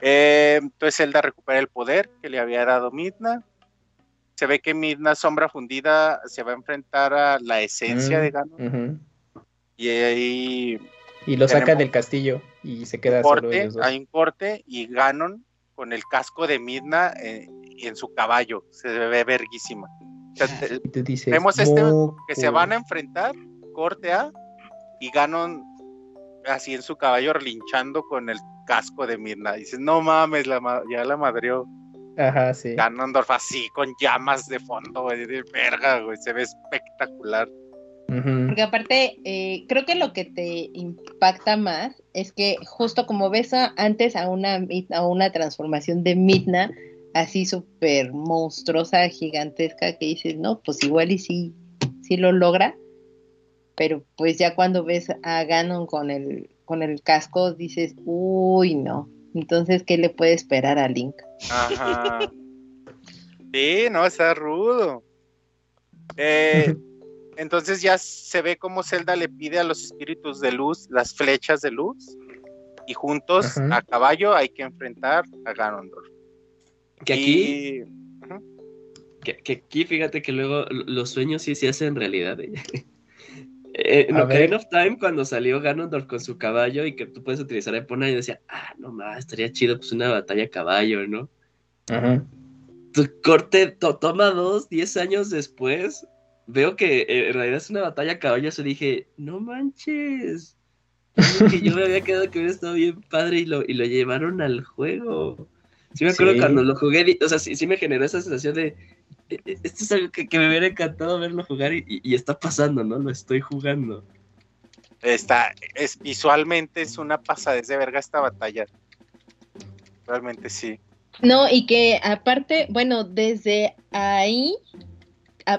Eh, entonces Zelda recupera el poder que le había dado Midna. Se ve que Midna Sombra Fundida se va a enfrentar a la esencia de Ganon. Y ahí. Y lo saca del castillo y se queda solo Hay un corte y Ganon con el casco de Midna eh, en su caballo. Se ve verguísima vemos este que se van a enfrentar, corte A, y Ganon así en su caballo relinchando con el casco de Mirna. Dices, no mames, la, ya la madreó. Ajá, sí. Ganondorf así, con llamas de fondo, güey, de verga, güey, se ve espectacular. Porque aparte, eh, creo que lo que te impacta más es que justo como ves antes a una, a una transformación de Midna, así súper monstruosa, gigantesca, que dices, no, pues igual y sí, sí lo logra, pero pues ya cuando ves a Ganon con el, con el casco, dices, uy, no. Entonces, ¿qué le puede esperar a Link? Ajá. Sí, no, está rudo. Eh, entonces ya se ve como Zelda le pide a los espíritus de luz las flechas de luz y juntos a caballo hay que enfrentar a Ganondorf. Que aquí, que, aquí fíjate que luego los sueños sí se hacen realidad. ¿eh? Eh en Ocarina of Time, cuando salió Ganondorf con su caballo y que tú puedes utilizar Epona, yo decía, ah, no más, estaría chido pues una batalla a caballo, ¿no? Ajá. Tu corte toma dos, diez años después, veo que eh, en realidad es una batalla a caballos y dije, no manches. que yo me había quedado que hubiera estado bien padre y lo, y lo llevaron al juego. Sí me acuerdo cuando lo jugué, o sea, sí, sí, me generó esa sensación de, esto es algo que, me hubiera encantado verlo jugar y, y, está pasando, ¿no? Lo estoy jugando. Está, es, visualmente es una pasadez de verga esta batalla. Realmente sí. No, y que aparte, bueno, desde ahí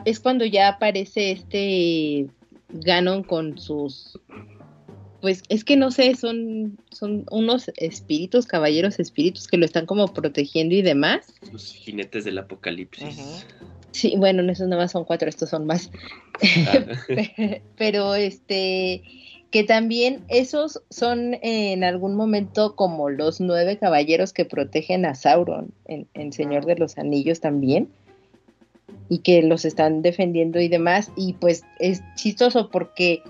es cuando ya aparece este Ganon con sus pues es que no sé, son, son unos espíritus, caballeros espíritus que lo están como protegiendo y demás. Los jinetes del apocalipsis. Sí, bueno, esos nada más son cuatro, estos son más. Pero este, que también esos son en algún momento como los nueve caballeros que protegen a Sauron en Señor de los Anillos también y que los están defendiendo y demás. Y pues es chistoso porque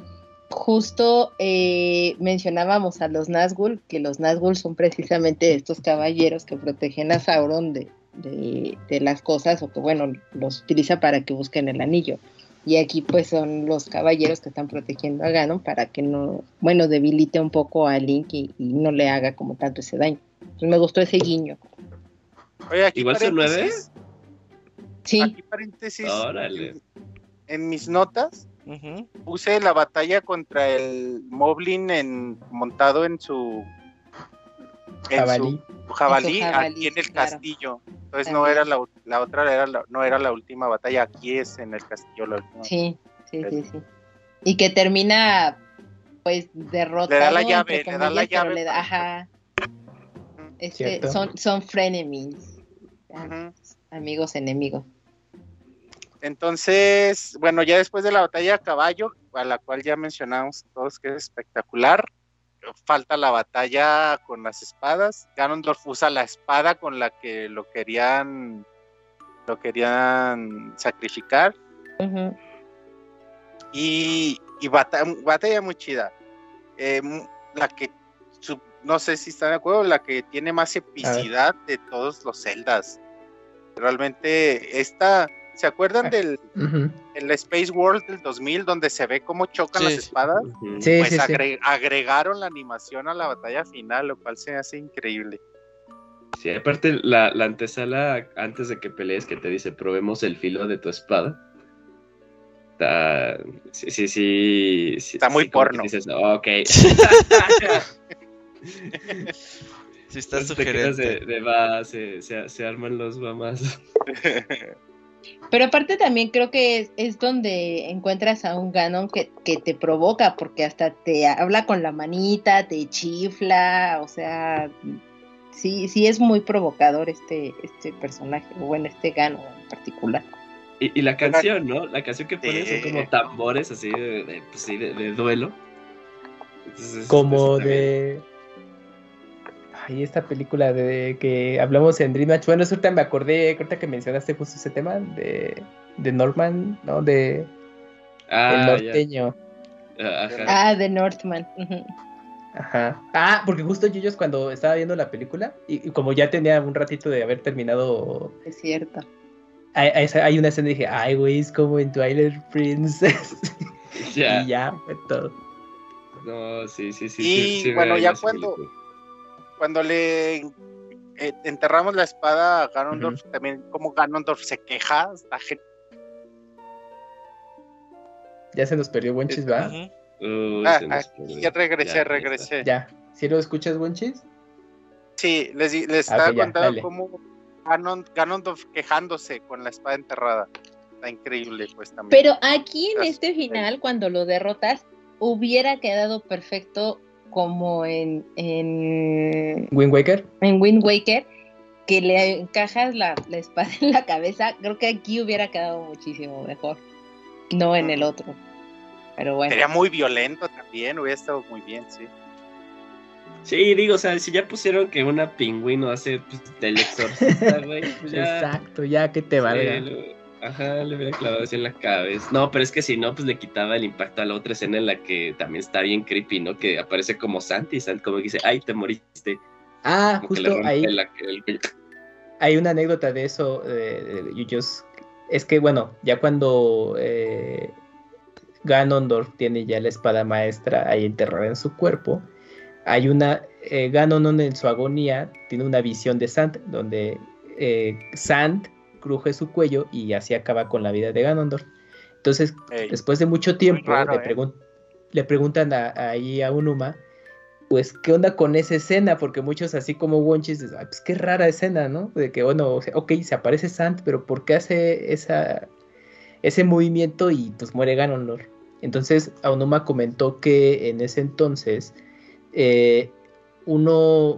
justo eh, mencionábamos a los Nazgûl, que los Nazgûl son precisamente estos caballeros que protegen a Sauron de, de, las cosas o que bueno, los utiliza para que busquen el anillo. Y aquí pues son los caballeros que están protegiendo a Ganon para que no, bueno, debilite un poco a Link y, no le haga como tanto ese daño. Entonces me gustó ese guiño. Oye, Igual son nueve. Sí. Aquí paréntesis. En, mis notas puse la batalla contra el Moblin en, montado en su jabalí, jabalí, aquí en el castillo. Entonces no era la, la otra era no era la última batalla, aquí es en el castillo la última. Sí, sí, sí, sí. Y que termina pues derrotado. Le da la llave, le da la llave. ajá. Este, son, son frenemies. Amigos enemigos. Entonces, bueno, ya después de la batalla a caballo, a la cual ya mencionamos todos que es espectacular, falta la batalla con las espadas. Ganondorf usa la espada con la que lo querían lo querían sacrificar. Y, batalla, muy chida. Eh, la que no sé si están de acuerdo, la que tiene más epicidad de todos los celdas. Realmente esta ¿Se acuerdan del el Space World del 2000 donde se ve cómo chocan las espadas? Sí, pues agregaron la animación a la batalla final, lo cual se hace increíble. Sí, aparte la, antesala antes de que pelees que te dice probemos el filo de tu espada. Está, sí, sí, sí, Está muy porno. Dices, ok. Si está sugerente. De, va, se, se, arman los mamás. Pero aparte también creo que es, donde encuentras a un Ganon que, te provoca, porque hasta te habla con la manita, te chifla, o sea, sí, sí es muy provocador este, este personaje, o bueno, este Ganon en particular. Y, la canción, ¿no? La canción que pone son como tambores así de, pues de, duelo. como de y esta película de que hablamos en Dream Match. Bueno, ahorita me acordé, ahorita que mencionaste justo ese tema de, de Norman, ¿no? De ah, el norteño. Ah, de Northman. Ajá. Ah, porque justo yo cuando estaba viendo la película, y, como ya tenía un ratito de haber terminado. Es cierto. Hay, hay, una escena y dije, ay, güey, es como en Twilight Princess. y ya fue todo. No, sí, sí, sí. Y bueno, ya cuando cuando le eh, enterramos la espada a Ganondorf, también como Ganondorf se queja, está Ya se nos perdió Wenchis, ¿verdad? ah, ah ya regresé, regresé. Ya. ¿Sí lo escuchas, Wenchis? Sí, les, les estaba contando cómo Ganondorf quejándose con la espada enterrada. Está increíble, pues también. Pero aquí en este final, cuando lo derrotas, hubiera quedado perfecto como en, en Wind Waker. En Wind Waker, que le encajas la, la, espada en la cabeza. Creo que aquí hubiera quedado muchísimo mejor. No en el otro. Pero bueno. Sería muy violento también, hubiera estado muy bien, sí. Sí, digo, o sea, si ya pusieron que una pingüino hace pues, del exorcista, güey, pues Exacto, ya que te valga. Ajá, le hubiera clavado así en la cabeza. No, pero es que si no, pues le quitaba el impacto a la otra escena en la que también está bien creepy, ¿no? Que aparece como Santi, Santi como que dice, ay, te moriste. Ah, justo ahí. Hay una anécdota de eso, de, es que, bueno, ya cuando eh, Ganondorf tiene ya la espada maestra ahí enterrada en su cuerpo, hay una, eh, Ganon en su agonía tiene una visión de Sand, donde eh, Sand cruje su cuello y así acaba con la vida de Ganondorf. Entonces, después de mucho tiempo, le, ¿eh? le, preguntan ahí a Unuma, pues, ¿qué onda con esa escena? Porque muchos, así como Wonchis, dicen, pues qué rara escena, ¿no? De que, bueno, ok, se aparece Sand, pero ¿por qué hace esa, ese movimiento y pues muere Ganondorf? Entonces, Aonuma comentó que en ese entonces eh, uno,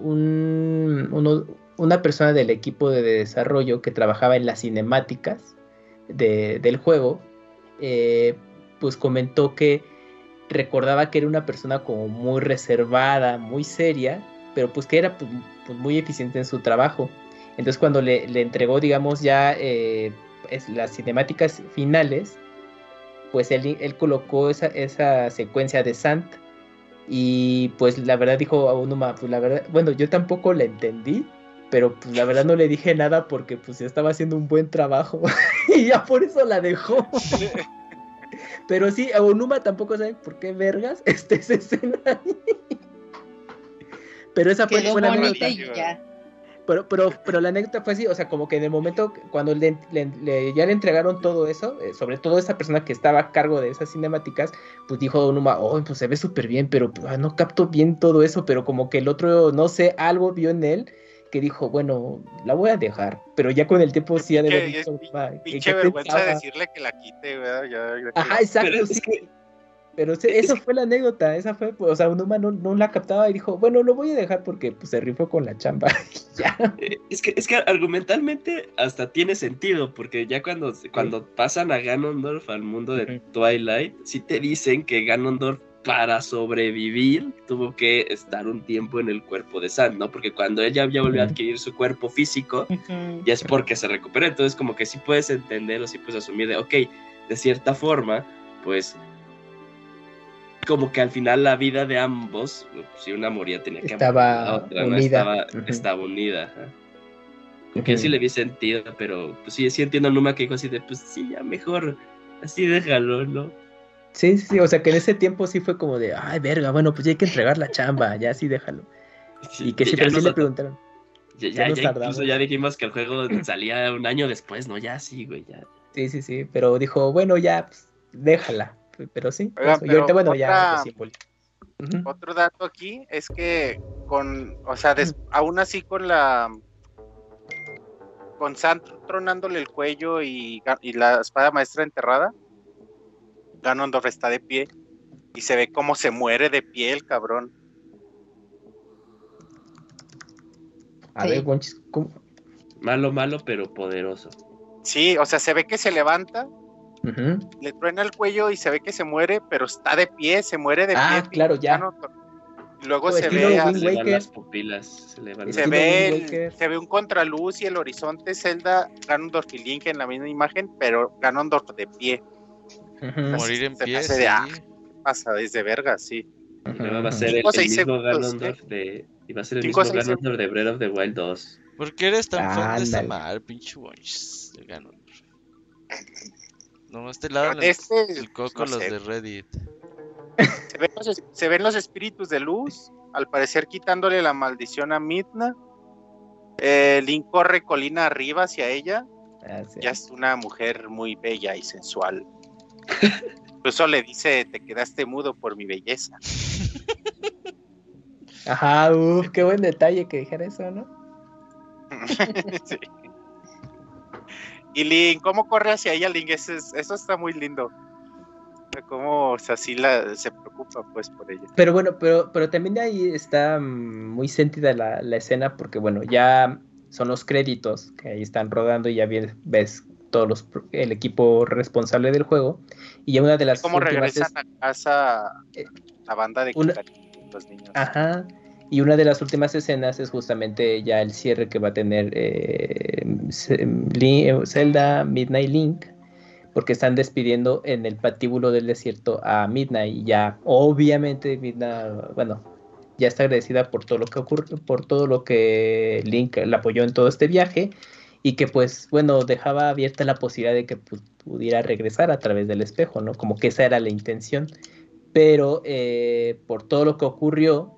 una persona del equipo de desarrollo que trabajaba en las cinemáticas del juego, eh, pues comentó que recordaba que era una persona como muy reservada, muy seria, pero pues que era pues, pues muy eficiente en su trabajo. Entonces cuando le, entregó, digamos, ya eh, las cinemáticas finales, pues él, él colocó esa, esa, secuencia de Sant y pues la verdad dijo a uno más, pues la verdad, bueno, yo tampoco la entendí, pero pues la verdad no le dije nada porque pues estaba haciendo un buen trabajo y ya por eso la dejó. pero sí, a Onuma tampoco sabe por qué vergas está esa escena ahí. Pero esa fue, buena pero, pero, pero la anécdota fue así, o sea, como que en el momento cuando le, ya le entregaron todo eso, eh, sobre todo esa persona que estaba a cargo de esas cinemáticas, pues dijo Onuma, oh, pues se ve súper bien, pero pues, no capto bien todo eso, pero como que el otro, no sé, algo vio en él que dijo, bueno, la voy a dejar, pero ya con el tiempo sí ha de haber dicho, pinche vergüenza decirle que la quite, ¿verdad? Ya, Ajá, exacto, sí. Pero esa fue la anécdota, esa fue, o sea, un humano no la captaba y dijo, bueno, lo voy a dejar porque pues, se rifó con la chamba. ya. Eh, es que, es que argumentalmente hasta tiene sentido, porque ya cuando, cuando pasan a Ganondorf al mundo de Twilight, sí te dicen que Ganondorf para sobrevivir tuvo que estar un tiempo en el cuerpo de Sand, ¿no? Porque cuando ella ya volvió a adquirir su cuerpo físico, ya es porque se recuperó. Entonces, como que sí puedes entender o sí puedes asumir de, ok, de cierta forma, pues como que al final la vida de ambos, si una moría tenía que estaba la otra, unida. Estaba, unida. Como que sí le vi sentido, pero pues sí, sí entiendo a Numa que dijo así de, pues sí, ya mejor, así déjalo, ¿no? Sí, sí, o sea que en ese tiempo sí fue como de, ay, verga, bueno, pues ya hay que entregar la chamba, ya sí déjalo. y que sí le preguntaron. Ya, ya, incluso ya dijimos que el juego salía un año después, ¿no? Ya sí, güey, ya. Sí, sí, sí, pero dijo, bueno, ya, pues, déjala pero sí. bueno, ya. Otro dato aquí es que con, o sea, aún así con la con Sand tronándole el cuello y, la espada maestra enterrada, Ganondorf está de pie y se ve cómo se muere de pie el cabrón. A ver, Malo, malo, pero poderoso. Sí, o sea, se ve que se levanta le truena el cuello y se ve que se muere, pero está de pie, se muere de ah, pie. claro, ya. luego se ve, las pupilas, se, ve se ve un contraluz y el horizonte Zelda Ganondorf y Link en la misma imagen, pero Ganondorf de pie. Morir en pie. De, ah, pasa desde verga, sí. va a ser el, mismo Ganondorf de y va a ser el mismo Ganondorf de Breath of the Wild 2. ¿Por qué eres tan fan de esta madre, pinche Ganondorf? No, este lado este, el coco los de Reddit. Se ven, los, espíritus de luz al parecer quitándole la maldición a Midna. Eh, Link corre colina arriba hacia ella. Ah, ya es una mujer muy bella y sensual. Incluso le dice, te quedaste mudo por mi belleza. Ajá, uff, qué buen detalle que dijera eso, ¿no? sí. Y Link, ¿cómo corre hacia ella Link? Eso, eso está muy lindo. Cómo así la, se preocupa pues por ella. Pero bueno, pero, pero también ahí está mm, muy sentida la, escena porque bueno, ya son los créditos que ahí están rodando y ya ves todos los el equipo responsable del juego y ya una de las cómo regresan a casa eh, la banda de los niños ajá y una de las últimas escenas es justamente ya el cierre que va a tener eh, eh, Zelda Midnight Link, porque están despidiendo en el patíbulo del desierto a Midnight. Y ya, obviamente, Midnight, bueno, ya está agradecida por todo lo que ocurre, por todo lo que Link la apoyó en todo este viaje. Y que, pues, bueno, dejaba abierta la posibilidad de que pudiera regresar a través del espejo, ¿no? Como que esa era la intención. Pero eh, por todo lo que ocurrió,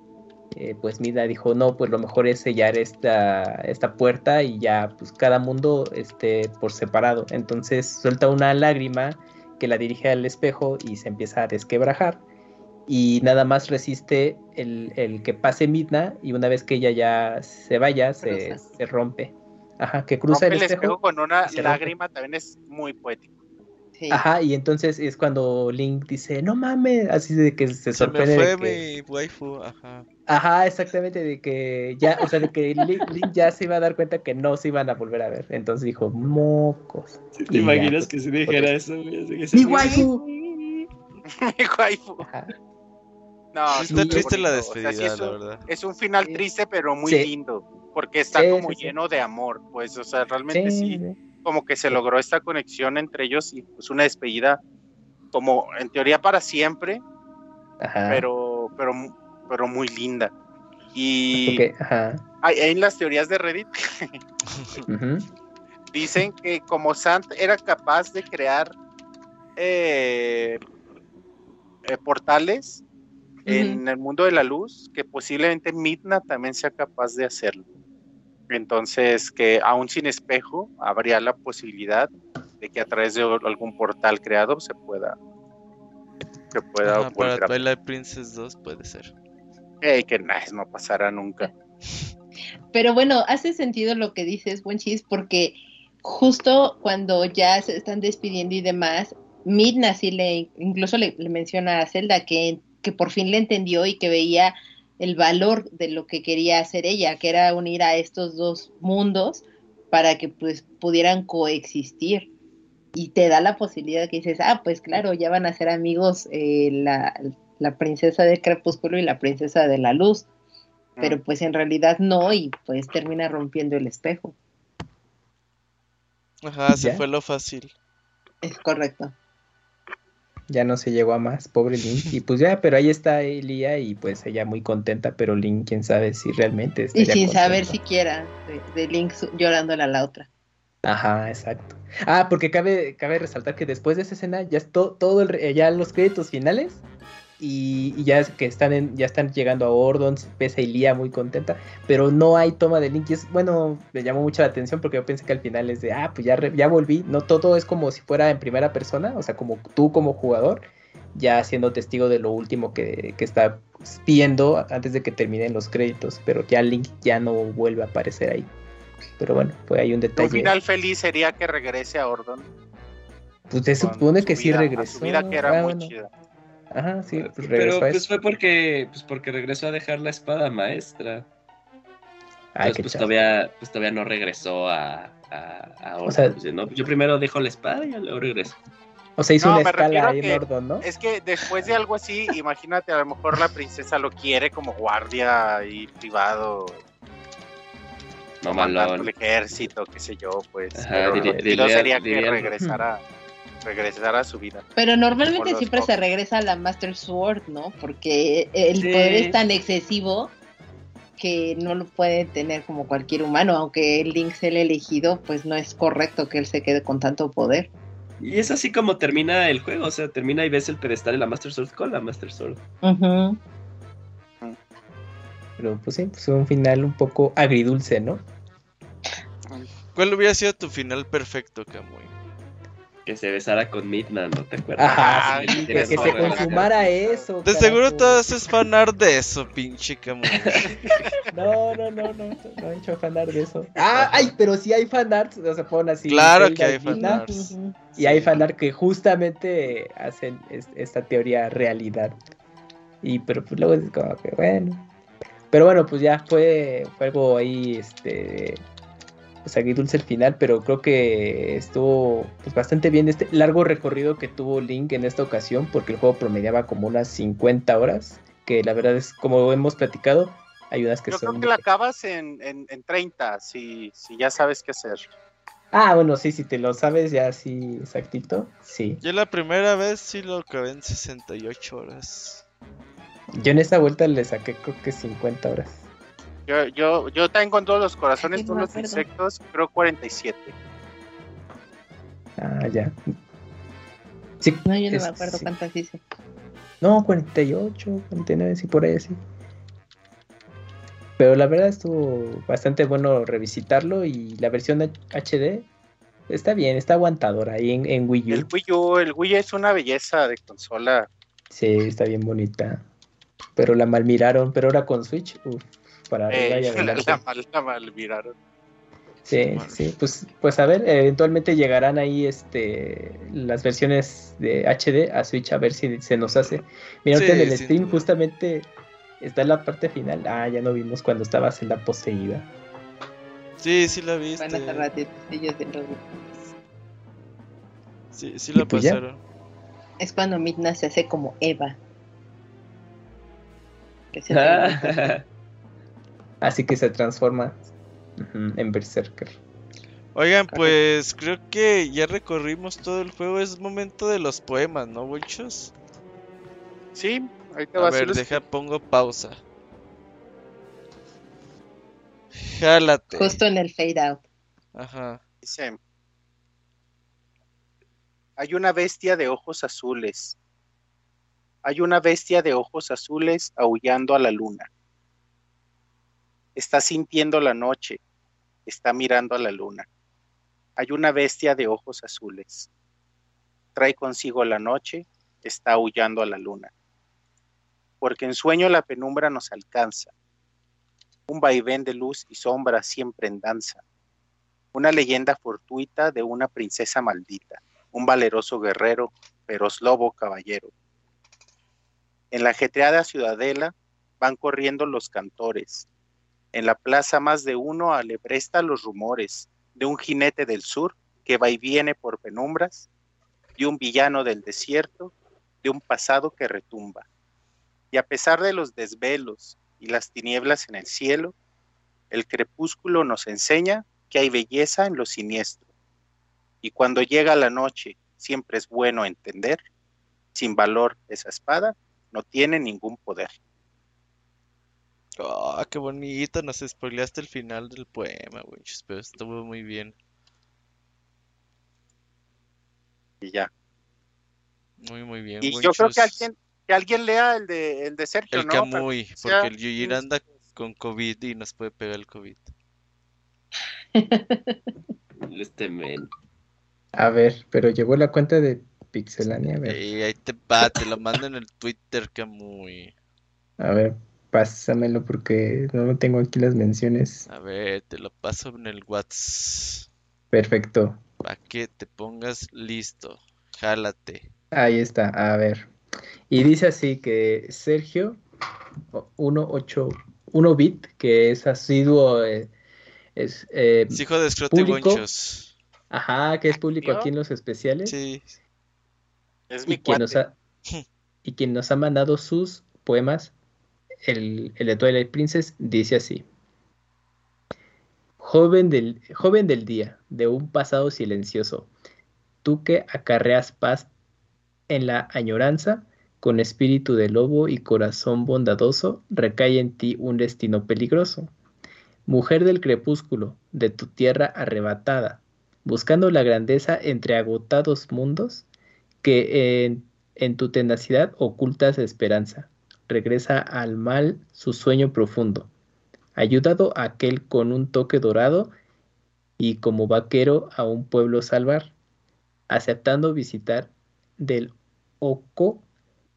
eh, pues Mida dijo, no, pues lo mejor es sellar esta, esta puerta y ya, pues cada mundo esté por separado. Entonces suelta una lágrima que la dirige al espejo y se empieza a desquebrajar. Y nada más resiste el, que pase Midna y una vez que ella ya se vaya, se, rompe. Ajá, que cruza el espejo, con una lágrima también es muy poético. Ajá, y entonces es cuando Link dice, no mames, así de que se, sorprende. Me fue mi waifu, ajá. Ajá, exactamente, de que ya, o sea, de que Link, ya se iba a dar cuenta que no se iban a volver a ver. Entonces dijo, mocos. ¿Te imaginas pues, que se dijera eso? Mi waifu. mi waifu. No, está triste la despedida, es un, la verdad. Es un final triste, pero muy lindo, porque está como lleno de amor, pues, o sea, realmente sí como que se logró esta conexión entre ellos y pues una despedida como en teoría para siempre, pero pero pero muy linda. Y hay, en las teorías de Reddit dicen que como Sant era capaz de crear eh, eh, portales en el mundo de la luz, que posiblemente Midna también sea capaz de hacerlo. Entonces, que aún sin espejo, habría la posibilidad de que a través de algún portal creado se pueda. Se pueda para Twilight Princess 2 puede ser. que no pasará nunca. Pero bueno, hace sentido lo que dices, buen chis, porque justo cuando ya se están despidiendo y demás, Midna sí le, incluso le, le menciona a Zelda que, que por fin le entendió y que veía el valor de lo que quería hacer ella, que era unir a estos dos mundos para que pues pudieran coexistir. Y te da la posibilidad que dices, ah, pues claro, ya van a ser amigos eh, la, la, princesa del crepúsculo y la princesa de la luz. Pero mm. pues en realidad no, y pues termina rompiendo el espejo. Ajá, se fue lo fácil. Es correcto ya no se llegó a más, pobre Link. Y pues ya, pero ahí está Elia y pues ella muy contenta, pero Link, quién sabe si realmente Y sin saber siquiera de, Link llorándole a la otra. Ajá, exacto. Ah, porque cabe, cabe resaltar que después de esa escena ya es todo el, ya los créditos finales y, ya que están en, ya están llegando a Ordon, pesa y Lía muy contenta, pero no hay toma de Link y es, bueno, me llamó mucho la atención porque yo pensé que al final es de, ah, pues ya, ya volví, no todo es como si fuera en primera persona, o sea, como tú como jugador, ya siendo testigo de lo último que, que está viendo antes de que terminen los créditos, pero ya Link ya no vuelve a aparecer ahí. Pero bueno, pues hay un detalle. Un final feliz sería que regrese a Ordon. Pues se supone que sí regresó. Vida que era muy chida. Ajá, sí, pues Pero pues fue porque, pues porque regresó a dejar la espada maestra. pues todavía, pues todavía no regresó a, a, o sea, pues, Yo primero dejo la espada y luego regreso. O sea, hizo una escala ahí en Ordon, ¿no? Es que después de algo así, imagínate, a lo mejor la princesa lo quiere como guardia y privado. No el ejército, qué sé yo, pues. Ajá, pero sería que regresara regresar a su vida. Pero normalmente siempre se regresa a la Master Sword, ¿no? Porque el poder es tan excesivo que no lo puede tener como cualquier humano, aunque el Link sea el elegido, pues no es correcto que él se quede con tanto poder. Y es así como termina el juego, o sea, termina y ves el pedestal de la Master Sword con la Master Sword. pero pues sí, pues un final un poco agridulce, ¿no? ¿Cuál hubiera sido tu final perfecto, Camuy? Que se besara con Midna, ¿no te acuerdas? Ajá, que, se consumara eso. De seguro todo es fanart de eso, pinche Camuy. no, no, no, no, no he hecho fanart de eso. Ah, ay, pero sí hay fanarts, o sea, ponen así. Claro que hay fanarts. Y hay fanart que justamente hacen esta teoría realidad. Y pero pues luego es como que bueno. Pero bueno, pues ya fue, fue algo ahí, este, pues dulce el final, pero creo que estuvo pues, bastante bien este largo recorrido que tuvo Link en esta ocasión, porque el juego promediaba como unas 50 horas, que la verdad es, como hemos platicado, hay unas que Yo son... creo que la acabas en, en, 30, si, si ya sabes qué hacer. Ah, bueno, sí, si te lo sabes ya así exactito, sí. Yo la primera vez sí lo acabé en 68 horas. Yo en esta vuelta le saqué creo que 50 horas. Yo, yo, yo tengo en todos los corazones, todos los insectos, creo 47. Ah, ya. Sí, no, yo no me acuerdo cuántas hice. No, 48, 49, sí, por ahí sí. Pero la verdad estuvo bastante bueno revisitarlo y la versión HD está bien, está aguantadora ahí en, en Wii U. El Wii U, el Wii es una belleza de consola. Sí, está bien bonita. Pero la malmiraron, pero ahora con Switch, uff para eh, la, mal, miraron. Sí, sí, pues, pues a ver, eventualmente llegarán ahí este las versiones de HD a Switch a ver si se nos hace. Mira, en el stream justamente está en la parte final. Ah, ya no vimos cuando estabas en la poseída. Sí, sí la viste. Van a Sí, sí la pues pasaron. Es cuando Midna se hace como Eva. Que se Así que se transforma en Berserker. Oigan, pues creo que ya recorrimos todo el juego. Es momento de los poemas, ¿no, bolchos? Sí, ahorita va a ver, deja, pongo pausa. Jálate. Justo en el fade out. Ajá. Dice: Hay una bestia de ojos azules. Hay una bestia de ojos azules aullando a la luna. Está sintiendo la noche, está mirando a la luna. Hay una bestia de ojos azules. Trae consigo la noche, está aullando a la luna. Porque en sueño la penumbra nos alcanza. Un vaivén de luz y sombra siempre en danza. Una leyenda fortuita de una princesa maldita. Un valeroso guerrero, feroz lobo caballero. En la ajetreada ciudadela van corriendo los cantores, en la plaza más de uno alebresta los rumores de un jinete del sur que va y viene por penumbras, de un villano del desierto, de un pasado que retumba. Y a pesar de los desvelos y las tinieblas en el cielo, el crepúsculo nos enseña que hay belleza en lo siniestro. Y cuando llega la noche, siempre es bueno entender, sin valor esa espada no tiene ningún poder. Ah, qué bonito, nos spoileaste el final del poema, güey. Pero estuvo muy bien. Y ya. Muy, muy bien. Y yo creo que alguien, que alguien lea el de, el de Sergio, el Camuy, porque el Yuyir anda con COVID y nos puede pegar el COVID. este men. A ver, pero llegó la cuenta de Pixelania, a ver. ahí te va, te lo mando en el Twitter, Camuy. A ver, pásamelo porque no tengo aquí las menciones. A ver, te lo paso en el WhatsApp. Perfecto. Para que te pongas listo. Jálate. Ahí está, a ver. Y dice así que Sergio 181 bit, que es asiduo, eh, es, eh, hijo de Scrote Bonchos. Ajá, que es público aquí en los especiales. Sí. Es mi y quien, nos ha, y quien nos ha mandado sus poemas el, de Twilight Princess dice así. Joven del, joven del día, de un pasado silencioso, tú que acarreas paz en la añoranza, con espíritu de lobo y corazón bondadoso, recae en ti un destino peligroso. Mujer del crepúsculo, de tu tierra arrebatada, buscando la grandeza entre agotados mundos, que en tu tenacidad ocultas esperanza regresa al mal su sueño profundo, ayudado aquel con un toque dorado y como vaquero a un pueblo salvar, aceptando visitar del Oco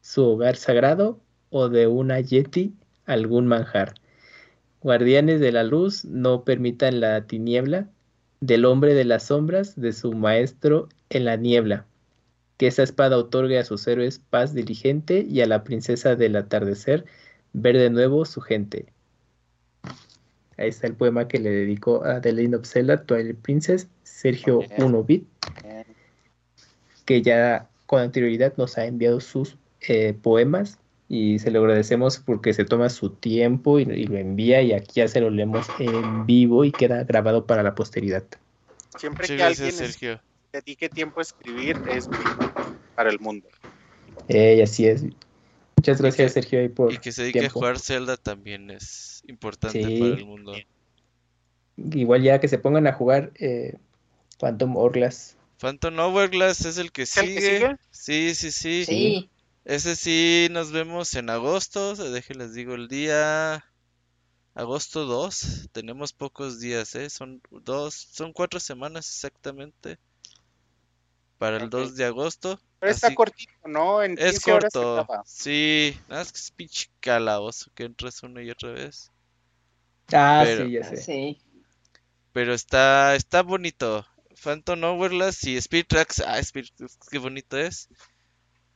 su hogar sagrado o de una yeti algún manjar. Guardianes de la luz no permitan la tiniebla del hombre de las sombras de su maestro en la niebla. Que esa espada otorgue a sus héroes paz diligente y a la princesa del atardecer ver de nuevo su gente. Ahí está el poema que le dedicó a of Zelda, Twilight Princess, Sergio 1-bit, que ya con anterioridad nos ha enviado sus eh, poemas y se lo agradecemos porque se toma su tiempo y, lo envía y aquí ya se lo leemos en vivo y queda grabado para la posteridad. Siempre que alguien Sergio. Dedique tiempo a escribir es para el mundo. Eh, así es. Muchas gracias, Sergio. Y, por y que se dedique a jugar Zelda también es importante para el mundo. Igual ya que se pongan a jugar eh, Phantom Hourglass. Phantom Hourglass es el que, sigue? Sí, sí, sí. Sí. Ese sí nos vemos en agosto. Déjenles digo el día. Agosto 2. Tenemos pocos días, ¿eh? Son dos, son cuatro semanas exactamente. Para el 2 de agosto. Pero está cortito, ¿no? En es corto. sí, nada más que es pinche calabozo que entras una y otra vez. Ah, sí, ya sé. Sí. Pero está, está bonito. Phantom Hourglass y Spirit Tracks. Ah, Spirit Tracks, qué bonito es.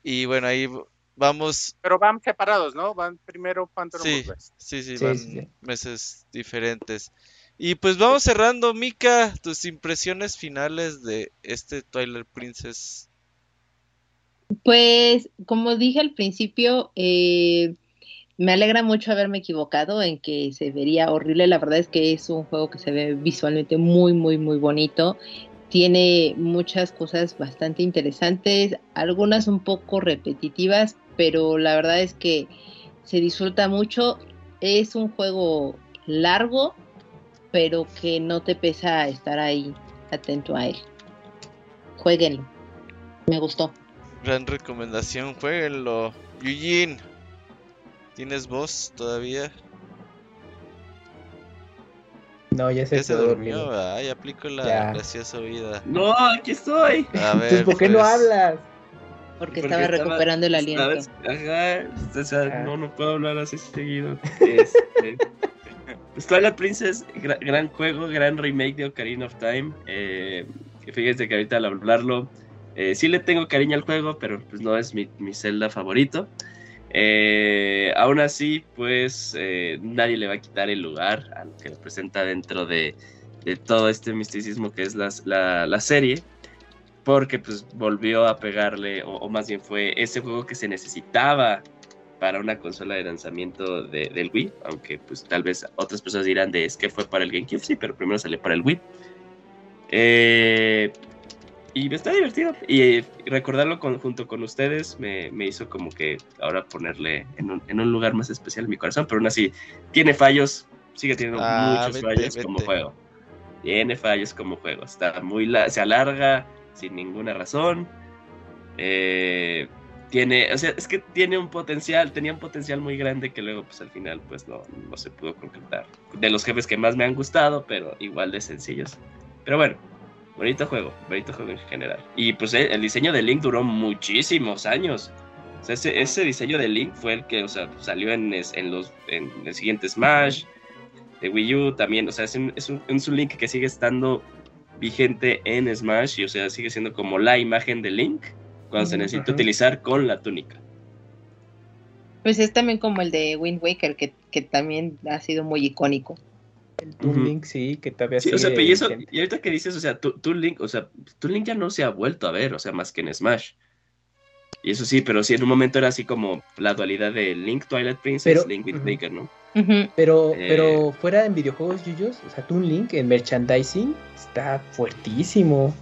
Y bueno, ahí vamos. Pero van separados, ¿no? Van primero Phantom sí, Sí, sí, van meses diferentes. Y pues vamos cerrando, Mika, tus impresiones finales de este Twilight Princess pues, como dije al principio, eh, me alegra mucho haberme equivocado en que se vería horrible. La verdad es que es un juego que se ve visualmente muy, muy, muy bonito. Tiene muchas cosas bastante interesantes, algunas un poco repetitivas, pero la verdad es que se disfruta mucho. Es un juego largo, pero que no te pesa estar ahí atento a él. Jueguenlo. Me gustó. Gran recomendación, jueguenlo. Eugene, ¿tienes voz todavía? No, ya se, ya se durmió. Ay, aplico la graciosa vida. No, aquí estoy. A ver, ¿por qué no pues. hablas? Porque, estaba recuperando el aliento. Ajá, o sea, ah. no, no puedo hablar así seguido. Este, Twilight Princess, gran, juego, gran remake de Ocarina of Time. Eh, fíjense que ahorita al hablarlo eh, sí le tengo cariño al juego, pero pues no es mi, mi Zelda favorito. Eh, aún así, pues eh, nadie le va a quitar el lugar a lo que representa dentro de, todo este misticismo que es la, serie. Porque pues volvió a pegarle, o, más bien fue ese juego que se necesitaba para una consola de lanzamiento del Wii, aunque pues tal vez otras personas dirán de es que fue para el GameCube, sí, pero primero salió para el Wii. Eh, y me está divertido. Y recordarlo junto con ustedes me, hizo como que ahora ponerle en un, lugar más especial en mi corazón. Pero aún así, tiene fallos, sigue teniendo ah, muchos fallos como juego. Tiene fallos como juego. Está muy se alarga sin ninguna razón. Eh, tiene, o sea, es que tiene un potencial, tenía un potencial muy grande que luego, pues al final, pues no, no se pudo concretar. De los jefes que más me han gustado, pero igual de sencillos. Pero bueno, Bonito juego, bonito juego en general. Y pues eh, el diseño de Link duró muchísimos años. O sea, ese, diseño de Link fue el que, o sea, salió en, en los, en el siguiente Smash, de Wii U también. O sea, es un, es un, Link que sigue estando vigente en Smash y, o sea, sigue siendo como la imagen de Link cuando se necesita utilizar con la túnica. Pues es también como el de Wind Waker, que, que también ha sido muy icónico. El Toon Link, sí, que todavía sí, o sea, y, eso, y ahorita que dices, o sea, Toon Link, o sea, Toon Link ya no se ha vuelto a ver, o sea, más que en Smash. Y eso sí, pero sí, en un momento era así como la dualidad de Link Twilight Princess, Link with Baker, ¿no? Pero, eh, pero fuera en videojuegos, Yuyos, o sea, Toon Link en merchandising está fuertísimo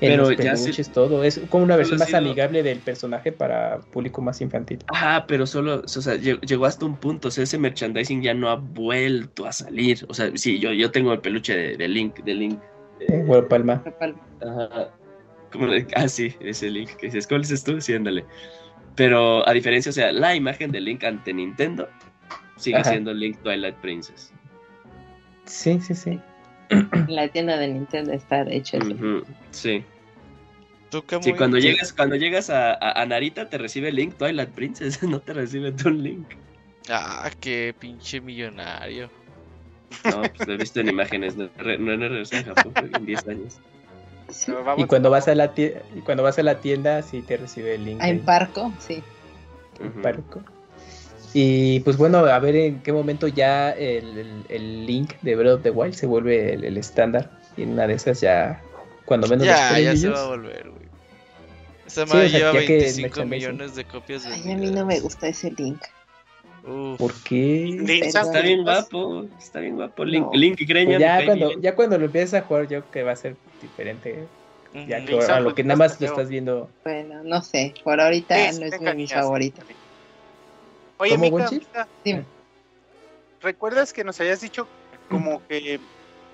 pero ya es todo. Es como una versión más amigable del personaje para público más infantil. Ajá, pero solo, o sea, llegó hasta un punto. O sea, ese merchandising ya no ha vuelto a salir. O sea, sí, yo, yo tengo el peluche de, Link, de Link. Eh, Palma. Ajá. ah, sí, ese Link que dices, ¿cuál es tú? Sí, ándale. Pero a diferencia, o sea, la imagen de Link ante Nintendo sigue siendo Link Twilight Princess. Sí, sí, sí. La tienda de Nintendo está hecho Sí. Sí, cuando llegas, cuando llegas a, a, Narita te recibe Link Twilight Princess, no te recibe tu Link. Ah, qué pinche millonario. No, pues lo he visto en imágenes, no, no he regresado a Japón en 10 años. y cuando vas a la tienda, y cuando vas a la tienda sí te recibe el link. Ah, en Parco, sí. En Parco. Y pues bueno, a ver en qué momento ya el, el, link de Breath of the Wild se vuelve el, estándar. Y en una de esas ya, cuando menos Ya, ya se va a volver, güey. Esa madre lleva 25 millones de copias de Ay, a mí no me gusta ese link. ¿Por qué? está bien guapo, está bien guapo. Link, Link y Greña. Pues ya, cuando, ya cuando lo empieces a jugar, yo creo que va a ser diferente. Ya que a lo que nada más lo estás viendo. Bueno, no sé, por ahorita no es mi favorito. Oye, Mika, Mika ¿recuerdas que nos hayas dicho como que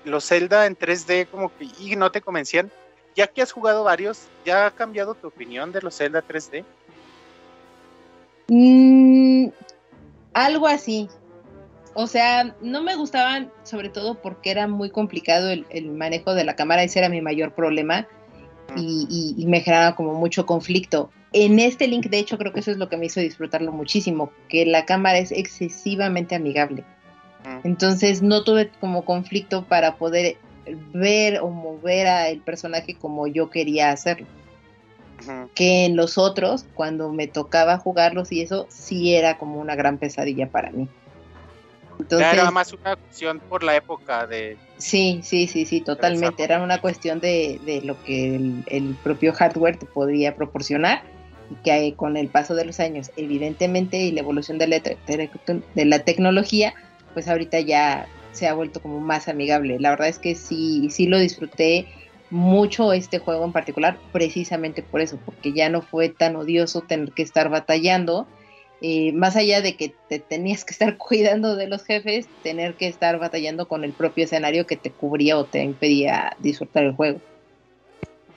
los Zelda en 3D como que y no te convencían? Ya que has jugado varios, ¿ya ha cambiado tu opinión de los Zelda 3D? Mm, algo así. O sea, no me gustaban, sobre todo porque era muy complicado el, manejo de la cámara, ese era mi mayor problema y, me generaba como mucho conflicto. En este link, de hecho, creo que eso es lo que me hizo disfrutarlo muchísimo, que la cámara es excesivamente amigable. Entonces no tuve como conflicto para poder ver o mover al personaje como yo quería hacerlo que en los otros, cuando me tocaba jugarlos y eso, sí era como una gran pesadilla para mí. Entonces, era más una cuestión por la época de... Sí, sí, sí, sí, totalmente. Era una cuestión de, de lo que el, propio hardware te podía proporcionar y que con el paso de los años, evidentemente, y la evolución de la, de la tecnología, pues ahorita ya se ha vuelto como más amigable. La verdad es que sí, sí lo disfruté mucho este juego en particular, precisamente por eso, porque ya no fue tan odioso tener que estar batallando, eh, más allá de que te tenías que estar cuidando de los jefes, tener que estar batallando con el propio escenario que te cubría o te impedía disfrutar el juego.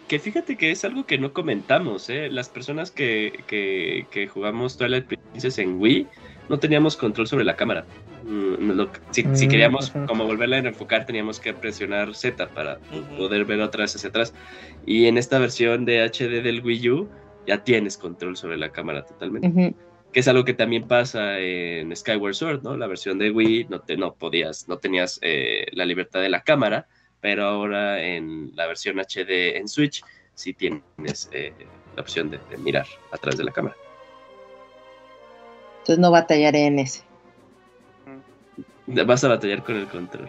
Que fíjate que es algo que no comentamos, ¿eh? Las personas que, que, que jugamos Twilight Princess en Wii no teníamos control sobre la cámara. Mm, si, mm, queríamos como volverla a enfocar teníamos que presionar Z para poder ver otra vez hacia atrás. Y en esta versión de HD del Wii U ya tienes control sobre la cámara totalmente. Que es algo que también pasa en Skyward Sword, ¿no? La versión de Wii no, te, no podías, no tenías eh, la libertad de la cámara, pero ahora en la versión HD en Switch sí tienes eh, la opción de, de mirar atrás de la cámara. Entonces no batallaré en ese. Vas a batallar con el control.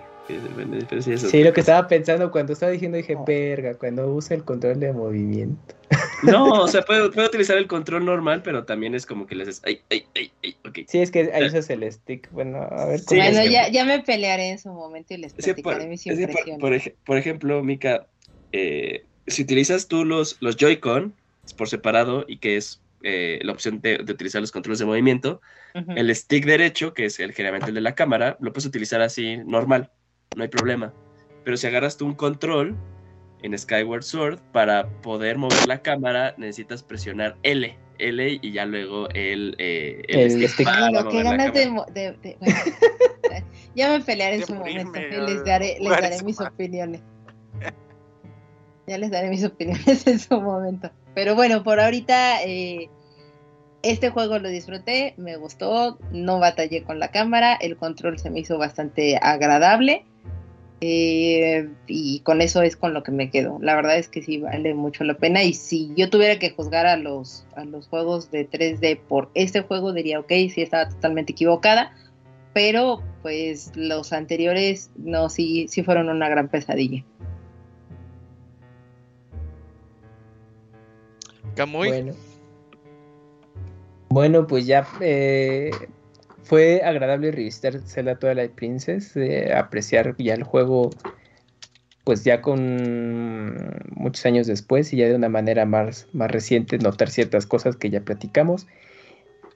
Sí, lo que estaba pensando cuando estaba diciendo dije, verga, cuando usa el control de movimiento. No, o sea, puedo, utilizar el control normal, pero también es como que le haces, ay, ay, ay, ay, ok. Sí, es que ahí usas el stick, bueno, a ver. Sí, bueno, ya, ya, me pelearé en su momento y les platicaré mis impresiones. Por, ejemplo, Mika, eh, si utilizas tú los, los Joy-Con por separado y que es eh, la opción de, utilizar los controles de movimiento. El stick derecho, que es el, generalmente el de la cámara, lo puedes utilizar así normal, no hay problema. Pero si agarras tú un control en Skyward Sword, para poder mover la cámara necesitas presionar L. L y ya luego el, eh, el, stick. ganas de, ya me pelearé en su momento. les daré, les daré mis opiniones. Ya les daré mis opiniones en su momento. Pero bueno, por ahorita eh, este juego lo disfruté, me gustó, no batallé con la cámara, el control se me hizo bastante agradable. Eh, y con eso es con lo que me quedo. La verdad es que sí vale mucho la pena. Y si yo tuviera que juzgar a los, a los juegos de 3D por este juego, diría, ok, sí estaba totalmente equivocada. Pero pues los anteriores no, sí, sí fueron una gran pesadilla. Bueno. Bueno, pues ya eh, fue agradable revisitar Zelda Twilight Princess, eh, apreciar ya el juego, pues ya con muchos años después y ya de una manera más, más reciente, notar ciertas cosas que ya platicamos.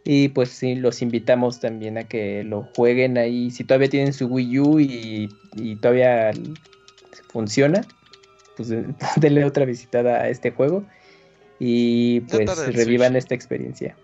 Y pues sí, los invitamos también a que lo jueguen ahí. Si todavía tienen su Wii U y todavía funciona, pues denle otra visitada a este juego y pues revivan esta experiencia.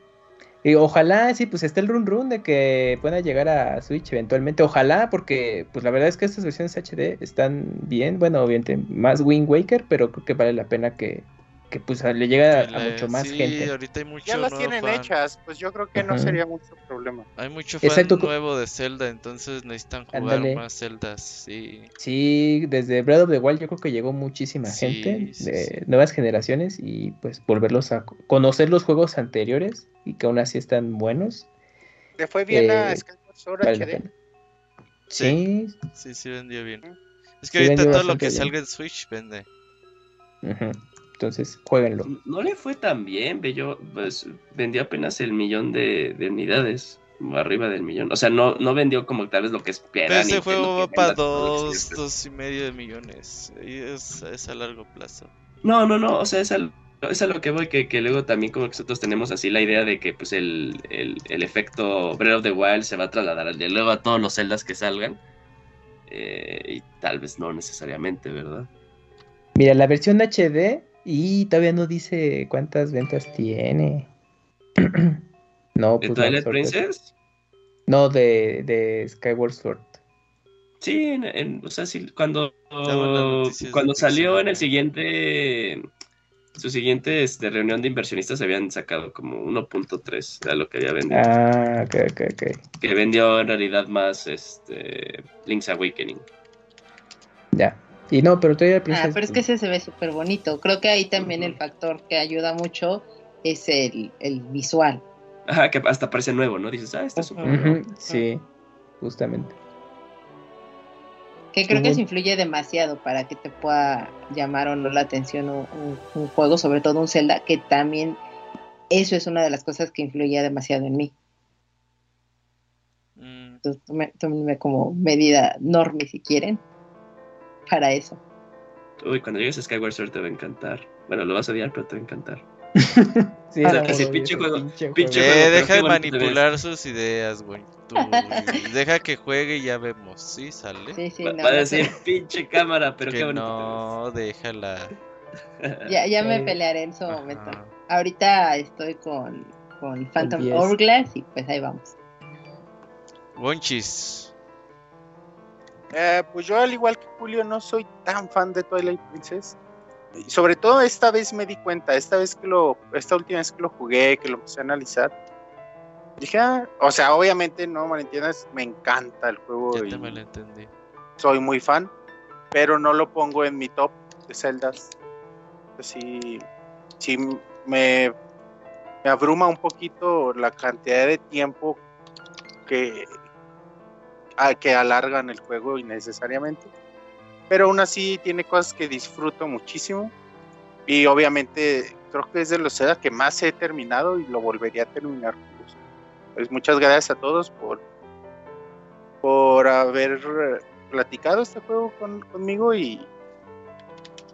Y ojalá, sí, pues esté el run run de que pueda llegar a Switch eventualmente. Ojalá, porque pues la verdad es que estas versiones HD están bien. Bueno, obviamente más Wind Waker, pero creo que vale la pena que, que pues le llega a, mucho más sí, gente. Ahorita hay mucho ya las tienen hechas, pues yo creo que no sería mucho problema. Hay mucho fan nuevo de Zelda, entonces necesitan jugar más Zeldas, sí. Sí, desde Breath of the Wild yo creo que llegó muchísima gente de nuevas generaciones y pues volverlos a conocer los juegos anteriores y que aún así están buenos. ¿Le fue bien a eh, Skyward Sword HD? Sí. Sí, sí vendió bien. Es que ahorita todo lo que salga en Switch vende. Ajá. Entonces, jueguenlo. No le fue tan bien, pues vendió apenas el millón de, unidades, arriba del millón. O sea, no, no vendió como tal vez lo que esperan. Pero ese juego va para dos, dos y medio de millones. Y es, es, a largo plazo. No, no, no, o sea, es, es a lo que voy, que, que, luego también como que nosotros tenemos así la idea de que pues el, el, el efecto Breath of the Wild se va a trasladar de luego a todos los celdas que salgan. Eh, y tal vez no necesariamente, ¿verdad? Mira, la versión HD y todavía no dice cuántas ventas tiene. no, pues. ¿De Twilight Princess? No, de, de Skyward Sword. Sí, en, o sea, sí, cuando, cuando salió en el siguiente, su siguiente este, reunión de inversionistas habían sacado como 1.3 de lo que había vendido. Ah, ok, ok, ok. Que vendió en realidad más este, Link's Awakening. Ya. Y no, pero todavía Ah, pero es que ese se ve súper bonito. Creo que ahí también el factor que ayuda mucho es el, visual. Ajá, que hasta parece nuevo, ¿no? Dices, ah, está súper Sí, justamente. Que creo que eso influye demasiado para que te pueda llamar o no la atención un, juego, sobre todo un Zelda, que también eso es una de las cosas que influye demasiado en mí. Mm. Entonces, tómenme como medida norme si quieren para eso. Uy, cuando llegues a Skyward Sword te va a encantar. Bueno, lo vas a odiar, pero te va a encantar. sí, o sea, casi pinche juego. Pinche eh, deja de manipular sus ideas, güey. deja que juegue y ya vemos. Sí, sale. Sí, sí, va, no, va a decir pinche cámara, pero que qué bonito. No, déjala. Ya, ya me pelearé en su momento. Ahorita estoy con, con Phantom Hourglass y pues ahí vamos. Bonchis. Eh, pues yo al igual que Julio no soy tan fan de Twilight Princess. Y sobre todo esta vez me di cuenta, esta vez que lo, esta última vez que lo jugué, que lo empecé a analizar, dije, ah, o sea, obviamente no me entiendas, me encanta el juego. Ya te me lo entendí. Soy muy fan, pero no lo pongo en mi top de celdas. Sí, sí me, me abruma un poquito la cantidad de tiempo que, que alargan el juego innecesariamente. Pero aún así tiene cosas que disfruto muchísimo. Y obviamente creo que es de los Zelda que más he terminado y lo volvería a terminar. Pues muchas gracias a todos por, por haber platicado este juego conmigo y,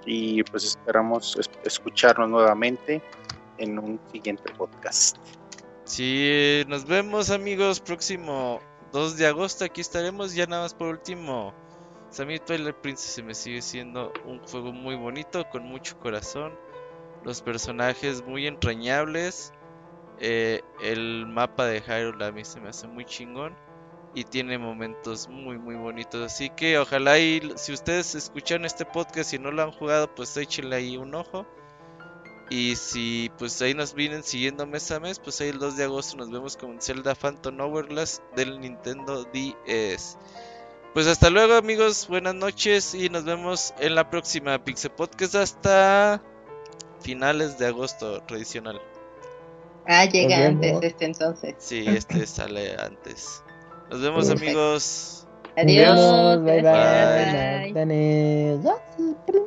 y pues esperamos escucharnos nuevamente en un siguiente podcast. Sí, nos vemos amigos próximo 2 de agosto aquí estaremos. Ya nada más por último. Mí Twilight Princess me sigue siendo un juego muy bonito, con mucho corazón. Los personajes muy entrañables. Eh, el mapa de Hyrule a mí se me hace muy chingón. Y tiene momentos muy muy bonitos. Así que ojalá y si ustedes escuchan este podcast y no lo han jugado, pues échenle ahí un ojo. Y si pues ahí nos vienen siguiendo mes a mes, pues ahí el 2 de agosto nos vemos con Zelda Phantom Hourglass del Nintendo DS. Pues hasta luego amigos, buenas noches y nos vemos en la próxima Pixel Podcast hasta finales de agosto tradicional. Ah, llega antes este entonces. Sí, este sale antes. Nos vemos amigos. Adiós. Bye bye. bye.